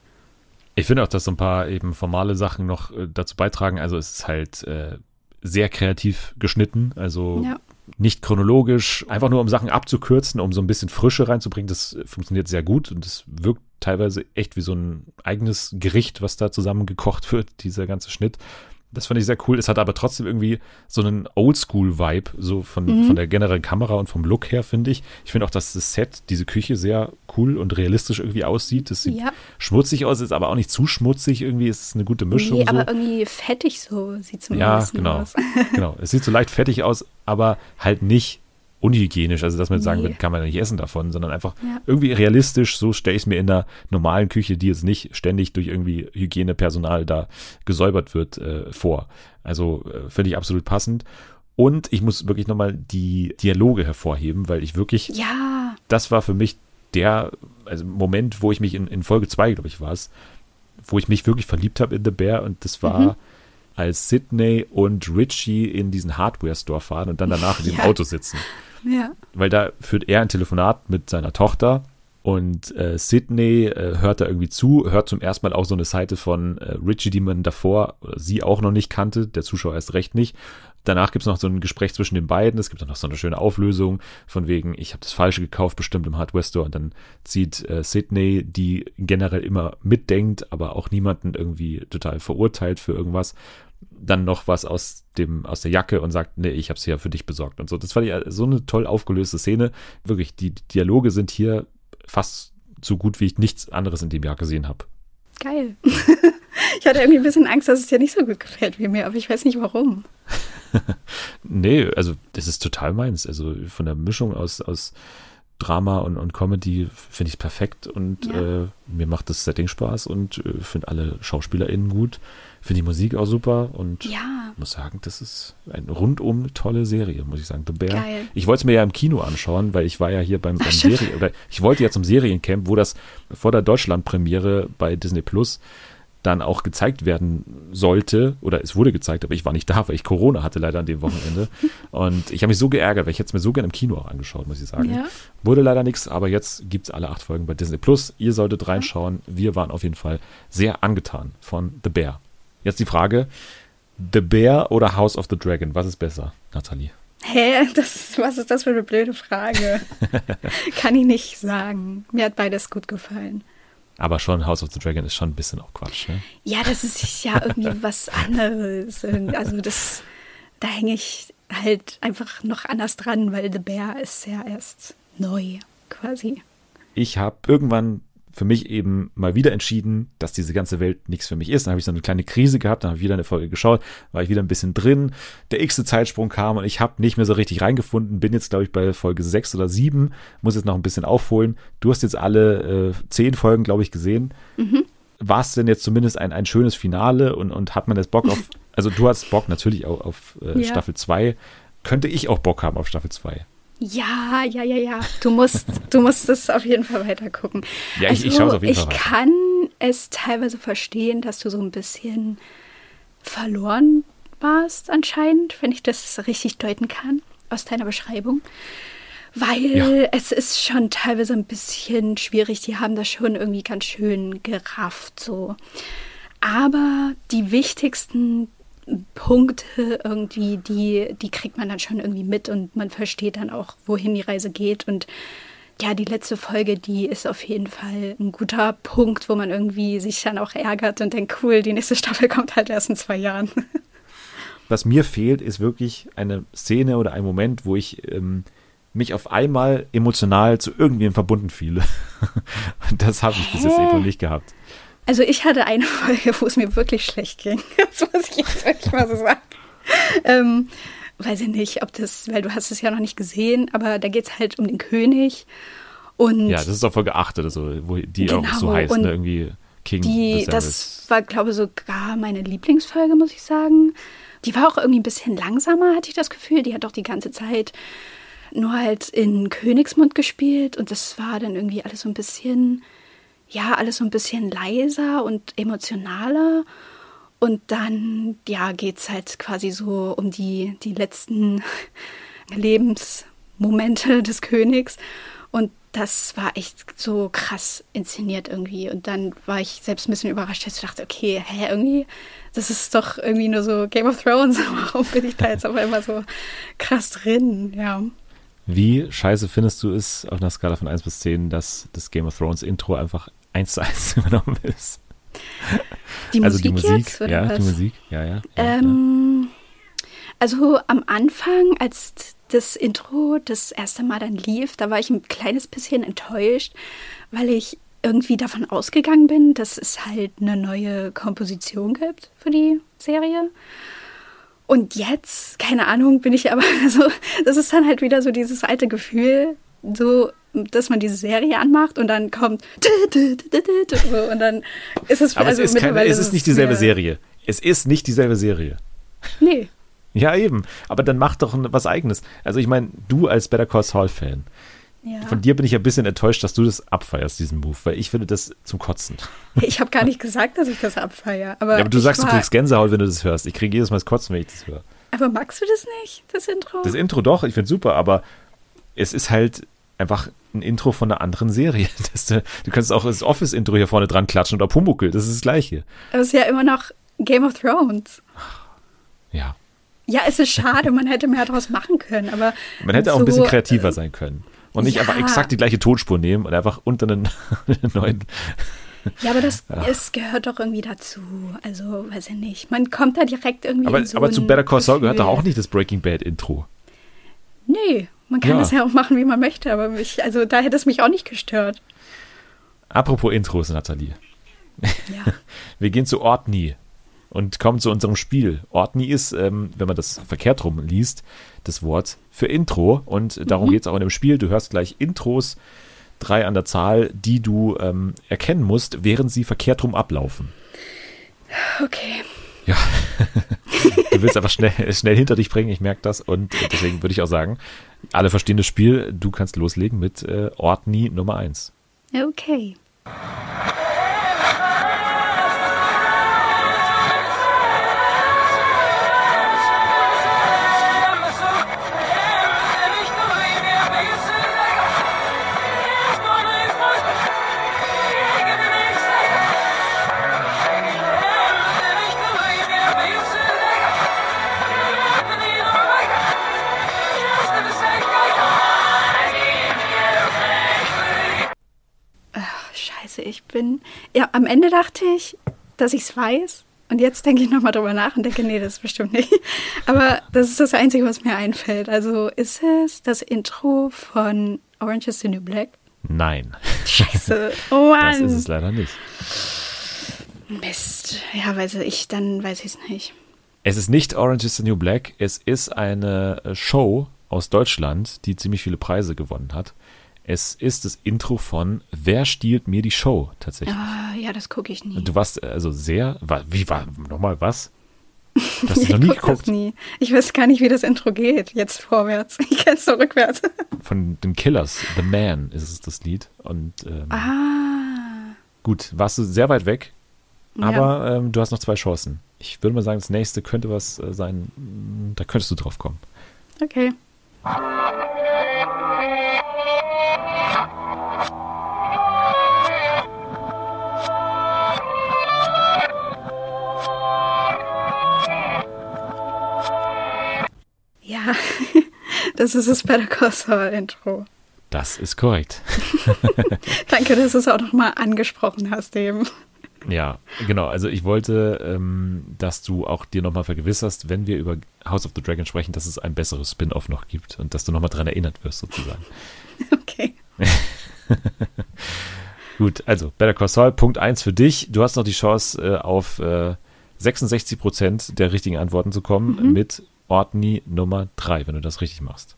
Ich finde auch, dass so ein paar eben formale Sachen noch äh, dazu beitragen. Also es ist halt äh, sehr kreativ geschnitten, also ja. nicht chronologisch, einfach nur um Sachen abzukürzen, um so ein bisschen Frische reinzubringen. Das funktioniert sehr gut und das wirkt teilweise echt wie so ein eigenes Gericht, was da zusammengekocht wird, dieser ganze Schnitt. Das fand ich sehr cool. Es hat aber trotzdem irgendwie so einen Oldschool-Vibe, so von, mhm. von der generellen Kamera und vom Look her, finde ich. Ich finde auch, dass das Set, diese Küche sehr cool und realistisch irgendwie aussieht. Es sieht ja. schmutzig aus, ist aber auch nicht zu schmutzig irgendwie. Es ist eine gute Mischung. Nee, aber so. irgendwie fettig so sieht es ja, genau, aus. genau. Es sieht so leicht fettig aus, aber halt nicht unhygienisch, also dass man jetzt sagen nee. wird, kann man nicht essen davon, sondern einfach ja. irgendwie realistisch, so stelle ich es mir in einer normalen Küche, die jetzt nicht ständig durch irgendwie Hygienepersonal da gesäubert wird, äh, vor. Also äh, finde ich absolut passend. Und ich muss wirklich nochmal die Dialoge hervorheben, weil ich wirklich, ja. das war für mich der also Moment, wo ich mich in, in Folge 2, glaube ich, war es, wo ich mich wirklich verliebt habe in The Bear und das war mhm als Sydney und Richie in diesen Hardware-Store fahren und dann danach in dem ja. Auto sitzen. Ja. Weil da führt er ein Telefonat mit seiner Tochter und äh, Sydney äh, hört da irgendwie zu, hört zum ersten Mal auch so eine Seite von äh, Richie, die man davor sie auch noch nicht kannte, der Zuschauer erst recht nicht. Danach gibt es noch so ein Gespräch zwischen den beiden. Es gibt dann noch so eine schöne Auflösung von wegen, ich habe das Falsche gekauft, bestimmt im Hardware Store. Und dann zieht äh, Sydney, die generell immer mitdenkt, aber auch niemanden irgendwie total verurteilt für irgendwas, dann noch was aus dem aus der Jacke und sagt, nee, ich habe es ja für dich besorgt und so. Das fand ich so eine toll aufgelöste Szene. Wirklich, die Dialoge sind hier fast so gut, wie ich nichts anderes in dem Jahr gesehen habe. Geil. ich hatte irgendwie ein bisschen Angst, dass es dir nicht so gut gefällt wie mir, aber ich weiß nicht warum. nee, also das ist total meins. Also von der Mischung aus, aus Drama und, und Comedy finde ich es perfekt und ja. äh, mir macht das Setting Spaß und äh, finde alle SchauspielerInnen gut. Finde die Musik auch super und ja. muss sagen, das ist eine rundum tolle Serie, muss ich sagen. The Bear. Geil. Ich wollte es mir ja im Kino anschauen, weil ich war ja hier beim, beim Serie, oder ich wollte ja zum Seriencamp, wo das vor der Deutschlandpremiere bei Disney Plus dann auch gezeigt werden sollte, oder es wurde gezeigt, aber ich war nicht da, weil ich Corona hatte leider an dem Wochenende. und ich habe mich so geärgert, weil ich hätte es mir so gerne im Kino auch angeschaut, muss ich sagen. Ja. Wurde leider nichts, aber jetzt gibt es alle acht Folgen bei Disney Plus. Ihr solltet reinschauen. Wir waren auf jeden Fall sehr angetan von The Bear. Jetzt die Frage: The Bear oder House of the Dragon? Was ist besser, Nathalie? Hä? Das, was ist das für eine blöde Frage? Kann ich nicht sagen. Mir hat beides gut gefallen. Aber schon House of the Dragon ist schon ein bisschen auch Quatsch, ne? Ja, das ist ja irgendwie was anderes. Also das, da hänge ich halt einfach noch anders dran, weil The Bear ist ja erst neu quasi. Ich habe irgendwann für mich eben mal wieder entschieden, dass diese ganze Welt nichts für mich ist. Dann habe ich so eine kleine Krise gehabt, dann habe ich wieder eine Folge geschaut, war ich wieder ein bisschen drin. Der x-te Zeitsprung kam und ich habe nicht mehr so richtig reingefunden. Bin jetzt, glaube ich, bei Folge 6 oder 7, muss jetzt noch ein bisschen aufholen. Du hast jetzt alle äh, zehn Folgen, glaube ich, gesehen. Mhm. War es denn jetzt zumindest ein, ein schönes Finale und, und hat man jetzt Bock auf, also du hast Bock natürlich auch auf äh, ja. Staffel 2. Könnte ich auch Bock haben auf Staffel 2? Ja, ja, ja, ja. Du musst, du musst es auf jeden Fall weiter gucken. Ja, ich, also, ich schaue es auf jeden Fall Ich kann es teilweise verstehen, dass du so ein bisschen verloren warst anscheinend, wenn ich das richtig deuten kann aus deiner Beschreibung. Weil ja. es ist schon teilweise ein bisschen schwierig. Die haben das schon irgendwie ganz schön gerafft so. Aber die wichtigsten Punkte irgendwie, die, die kriegt man dann schon irgendwie mit und man versteht dann auch, wohin die Reise geht. Und ja, die letzte Folge, die ist auf jeden Fall ein guter Punkt, wo man irgendwie sich dann auch ärgert und denkt, cool, die nächste Staffel kommt halt erst in zwei Jahren. Was mir fehlt, ist wirklich eine Szene oder ein Moment, wo ich ähm, mich auf einmal emotional zu irgendwem verbunden fühle. das habe ich bis jetzt eben nicht gehabt. Also ich hatte eine Folge, wo es mir wirklich schlecht ging. Das muss ich jetzt wirklich mal so sagen. Ähm, weiß ich nicht, ob das, weil du hast es ja noch nicht gesehen, aber da geht es halt um den König. Und ja, das ist auch Folge 8 oder so, wo die genau, auch so genau, heißt, ne? irgendwie King. Die, das war, glaube ich, sogar meine Lieblingsfolge, muss ich sagen. Die war auch irgendwie ein bisschen langsamer, hatte ich das Gefühl. Die hat doch die ganze Zeit nur halt in Königsmund gespielt und das war dann irgendwie alles so ein bisschen, ja, alles so ein bisschen leiser und emotionaler. Und dann, ja, geht es halt quasi so um die, die letzten Lebensmomente des Königs. Und das war echt so krass inszeniert irgendwie. Und dann war ich selbst ein bisschen überrascht, dass ich dachte, okay, hä, irgendwie, das ist doch irgendwie nur so Game of Thrones. Warum bin ich da jetzt auf einmal so krass drin? Ja. Wie scheiße findest du es auf einer Skala von 1 bis 10, dass das Game of Thrones Intro einfach 1 zu 1 übernommen ist? Die also Musik die Musik, jetzt, ja, was? die Musik, ja, ja. Ähm, ja. Also am Anfang, als das Intro das erste Mal dann lief, da war ich ein kleines bisschen enttäuscht, weil ich irgendwie davon ausgegangen bin, dass es halt eine neue Komposition gibt für die Serie. Und jetzt, keine Ahnung, bin ich aber so, das ist dann halt wieder so dieses alte Gefühl, so, dass man diese Serie anmacht und dann kommt so, und dann ist es Aber also es, ist keine, es ist nicht dieselbe Serie. Es ist nicht dieselbe Serie. Nee. Ja, eben. Aber dann mach doch was eigenes. Also ich meine, du als Better Call Saul Fan, ja. Von dir bin ich ein bisschen enttäuscht, dass du das abfeierst, diesen Move, weil ich finde das zum Kotzen. Ich habe gar nicht gesagt, dass ich das abfeiere. Aber, ja, aber du sagst, war... du kriegst Gänsehaut, wenn du das hörst. Ich kriege jedes Mal das Kotzen, wenn ich das höre. Aber magst du das nicht, das Intro? Das Intro doch, ich finde es super, aber es ist halt einfach ein Intro von einer anderen Serie. Das, du kannst auch das Office-Intro hier vorne dran klatschen oder Pumuckel, das ist das Gleiche. Aber es ist ja immer noch Game of Thrones. Ja. Ja, es ist schade, man hätte mehr daraus machen können, aber. Man hätte so, auch ein bisschen kreativer äh, sein können. Und nicht ja. einfach exakt die gleiche Tonspur nehmen und einfach unter einen, neuen. Ja, aber das ja. Es gehört doch irgendwie dazu. Also, weiß ich nicht. Man kommt da direkt irgendwie. Aber, so aber zu Better Call Saul gehört doch auch nicht das Breaking Bad Intro. Nee, man kann ja. das ja auch machen, wie man möchte, aber mich, also da hätte es mich auch nicht gestört. Apropos Intros, Nathalie. Ja. Wir gehen zu Ortney und kommen zu unserem Spiel. Ortney ist, ähm, wenn man das verkehrt rum liest, das Wort für Intro. Und darum mhm. geht es auch in dem Spiel. Du hörst gleich Intros, drei an der Zahl, die du ähm, erkennen musst, während sie verkehrt rum ablaufen. Okay. Ja, du willst einfach schnell, schnell hinter dich bringen, ich merke das. Und deswegen würde ich auch sagen, alle verstehen das Spiel. Du kannst loslegen mit äh, Ortney Nummer 1. Okay. Bin. Ja, am Ende dachte ich, dass ich es weiß. Und jetzt denke ich nochmal drüber nach und denke, nee, das ist bestimmt nicht. Aber das ist das Einzige, was mir einfällt. Also ist es das Intro von Orange is the New Black? Nein. Scheiße. Oh Mann. Das ist es leider nicht. Mist. Ja, weiß ich, dann weiß ich es nicht. Es ist nicht Orange is the New Black. Es ist eine Show aus Deutschland, die ziemlich viele Preise gewonnen hat. Es ist das Intro von Wer stiehlt mir die Show tatsächlich. Ah, ja, das gucke ich nie. Du warst also sehr. Wie war nochmal was? Du hast ich noch nie geguckt. nie. Ich weiß gar nicht, wie das Intro geht. Jetzt vorwärts. Ich kenne es nur rückwärts. Von den Killers, The Man ist es das Lied. Und ähm, ah. gut, warst du sehr weit weg, aber ja. ähm, du hast noch zwei Chancen. Ich würde mal sagen, das nächste könnte was äh, sein, da könntest du drauf kommen. Okay. Das ist das Better Call Saul Intro. Das ist korrekt. Danke, dass du es auch nochmal angesprochen hast eben. Ja, genau. Also ich wollte, ähm, dass du auch dir nochmal vergewisserst, wenn wir über House of the Dragon sprechen, dass es ein besseres Spin-off noch gibt und dass du nochmal daran erinnert wirst, sozusagen. Okay. Gut, also Better Call Saul, Punkt 1 für dich. Du hast noch die Chance, äh, auf äh, 66 Prozent der richtigen Antworten zu kommen Mhm. mit Ortney Nummer 3, wenn du das richtig machst.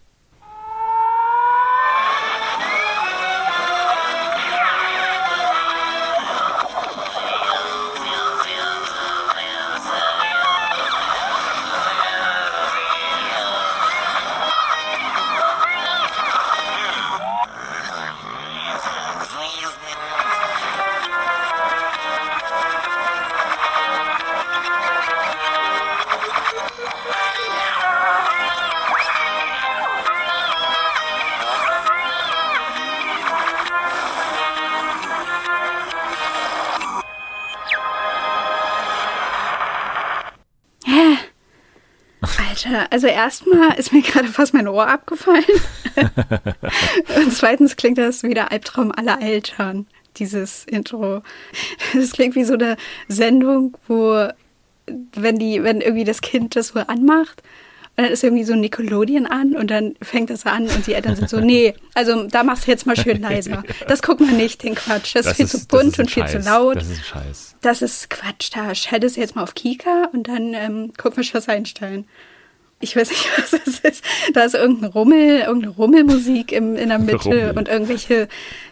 Also erstmal ist mir gerade fast mein Ohr abgefallen. Und zweitens klingt das wie der Albtraum aller Eltern, dieses Intro. Das klingt wie so eine Sendung, wo, wenn die, wenn irgendwie das Kind das so anmacht, und dann ist irgendwie so ein Nickelodeon an und dann fängt das an und die Eltern sind so, nee, also da machst du jetzt mal schön leiser. Das guckt man nicht, den Quatsch. Das, ist viel zu das bunt und viel Scheiß. zu laut. Das ist Scheiß. Das ist Quatsch. Da schaltest du jetzt mal auf Kika und dann ähm, guck mal was einstellen. Ich weiß nicht, was das ist. Da ist irgendein Rummel, irgendeine Rummelmusik im, in der Mitte Rummel. und irgendwelche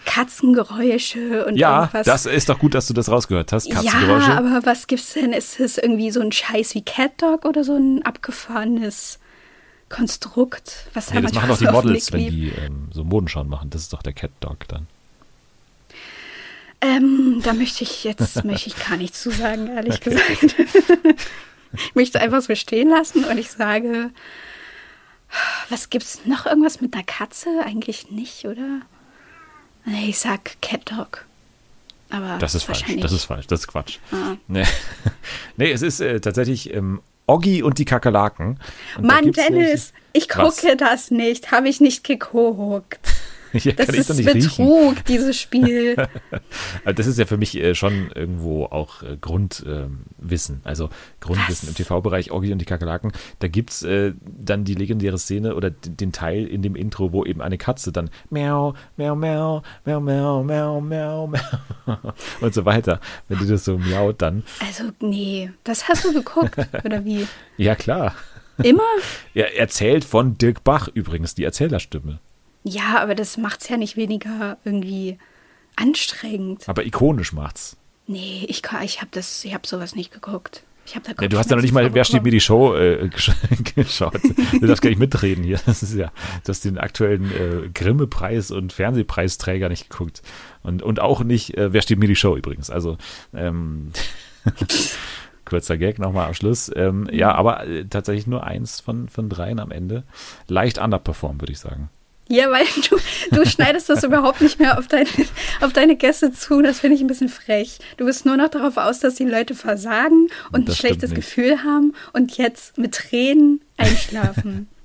Katzengeräusche und Ja, irgendwas. das ist doch gut, dass du das rausgehört hast. ja, Katzengeräusche. aber was gibt's denn? Ist es irgendwie so ein Scheiß wie Cat Dog oder so ein abgefahrenes Konstrukt? Was nee, das machen doch die Models, wenn die ähm, so Modenschauen machen. Das ist doch der Cat Dog dann. Ähm, da möchte ich jetzt möchte ich gar nichts zu sagen, ehrlich gesagt. ich möchte einfach so stehen lassen und ich sage, was gibt's noch irgendwas mit einer Katze? Eigentlich nicht, oder? Nee, ich sag Cat Dog. Aber Das ist falsch. Das ist falsch. Das ist Quatsch. Ah. Nee. nee, es ist äh, tatsächlich ähm, Oggi und die Kakerlaken. Und Mann, Dennis, ich Was? gucke das nicht. Habe ich nicht geguckt. Ja, Das ist nicht riechen. Betrug, dieses Spiel. Also das ist ja für mich äh, schon irgendwo auch äh, Grundwissen. also Grundwissen Was? im TV-Bereich, Oggi und die Kakerlaken. Da gibt es äh, dann die legendäre Szene oder den Teil in dem Intro, wo eben eine Katze dann miau, miau, miau, miau, miau, miau, miau, miau und so weiter. Wenn die das so miaut, dann, Also, nee, das hast du geguckt, oder wie? ja klar. Immer? Er erzählt von Dirk Bach übrigens, die Erzählerstimme. Ja, aber das macht's ja nicht weniger irgendwie anstrengend. Aber ikonisch macht's. Nee, ich, ich habe das, ich habe sowas nicht geguckt. Ich hab da Ja, du hast ja noch nicht mal, wer steht mir die Show äh, gesch- geschaut. Du darfst gar nicht mitreden hier. Das ist ja, du hast den aktuellen äh, Grimme-Preis und Fernsehpreisträger nicht geguckt. Und, und auch nicht, äh, wer steht mir die Show übrigens. Also, ähm, kurzer Gag nochmal am Schluss. Ähm, ja, aber äh, tatsächlich nur eins von, von dreien am Ende. Leicht underperform, würde ich sagen. Ja, weil du, du schneidest das überhaupt nicht mehr auf deine, auf deine Gäste zu. Das finde ich ein bisschen frech. Du bist nur noch darauf aus, dass die Leute versagen und ein Das stimmt schlechtes. Gefühl haben und jetzt mit Tränen einschlafen.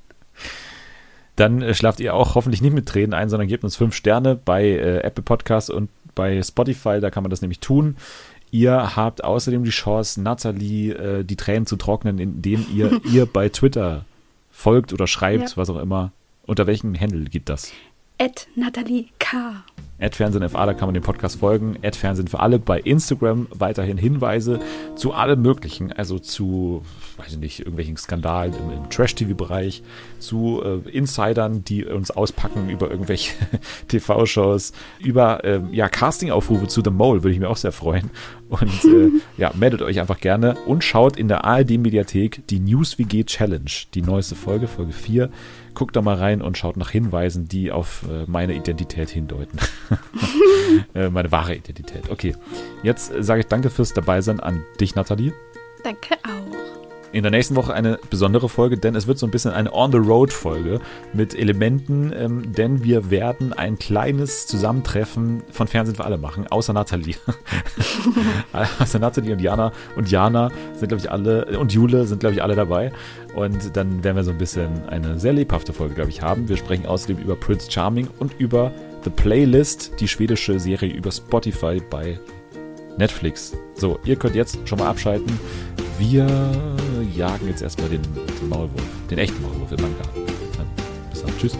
Dann äh, schlaft ihr auch hoffentlich nicht mit Tränen ein, sondern gebt uns fünf Sterne bei äh, Apple Podcasts und bei Spotify, da kann man das nämlich tun. Ihr habt außerdem die Chance, Nathalie äh, die Tränen zu trocknen, indem ihr ihr bei Twitter folgt oder schreibt, Ja. was auch immer. Unter welchem Handle gibt das? Ed Nathalie K. Ad Fernsehen FA, da kann man dem Podcast folgen. Ad Fernsehen für alle bei Instagram weiterhin Hinweise zu allem Möglichen, also zu, weiß ich nicht, irgendwelchen Skandalen im, im Trash-TV-Bereich, zu äh, Insidern, die uns auspacken über irgendwelche TV-Shows, über ähm, ja, Casting-Aufrufe zu The Mole, würde ich mir auch sehr freuen. Und äh, ja, meldet euch einfach gerne und schaut in der ARD-Mediathek die News WG Challenge, die neueste Folge, Folge 4. Guckt da mal rein und schaut nach Hinweisen, die auf äh, meine Identität hindeuten. äh, meine wahre Identität. Okay, jetzt sage ich danke fürs Dabeisein an dich, Nathalie. Danke auch. In der nächsten Woche eine besondere Folge, denn es wird so ein bisschen eine On-the-Road-Folge mit Elementen, ähm, denn wir werden ein kleines Zusammentreffen von Fernsehen für alle machen, außer Nathalie. außer Nathalie und Jana. Und Jana sind, glaube ich, alle, und Jule sind, glaube ich, alle dabei. Und dann werden wir so ein bisschen eine sehr lebhafte Folge, glaube ich, haben. Wir sprechen außerdem über Prince Charming und über The Playlist, die schwedische Serie über Spotify bei Netflix. So, ihr könnt jetzt schon mal abschalten. Wir jagen jetzt erstmal den, den Maulwurf, den echten Maulwurf in meinem Garten. Bis dann. Tschüss.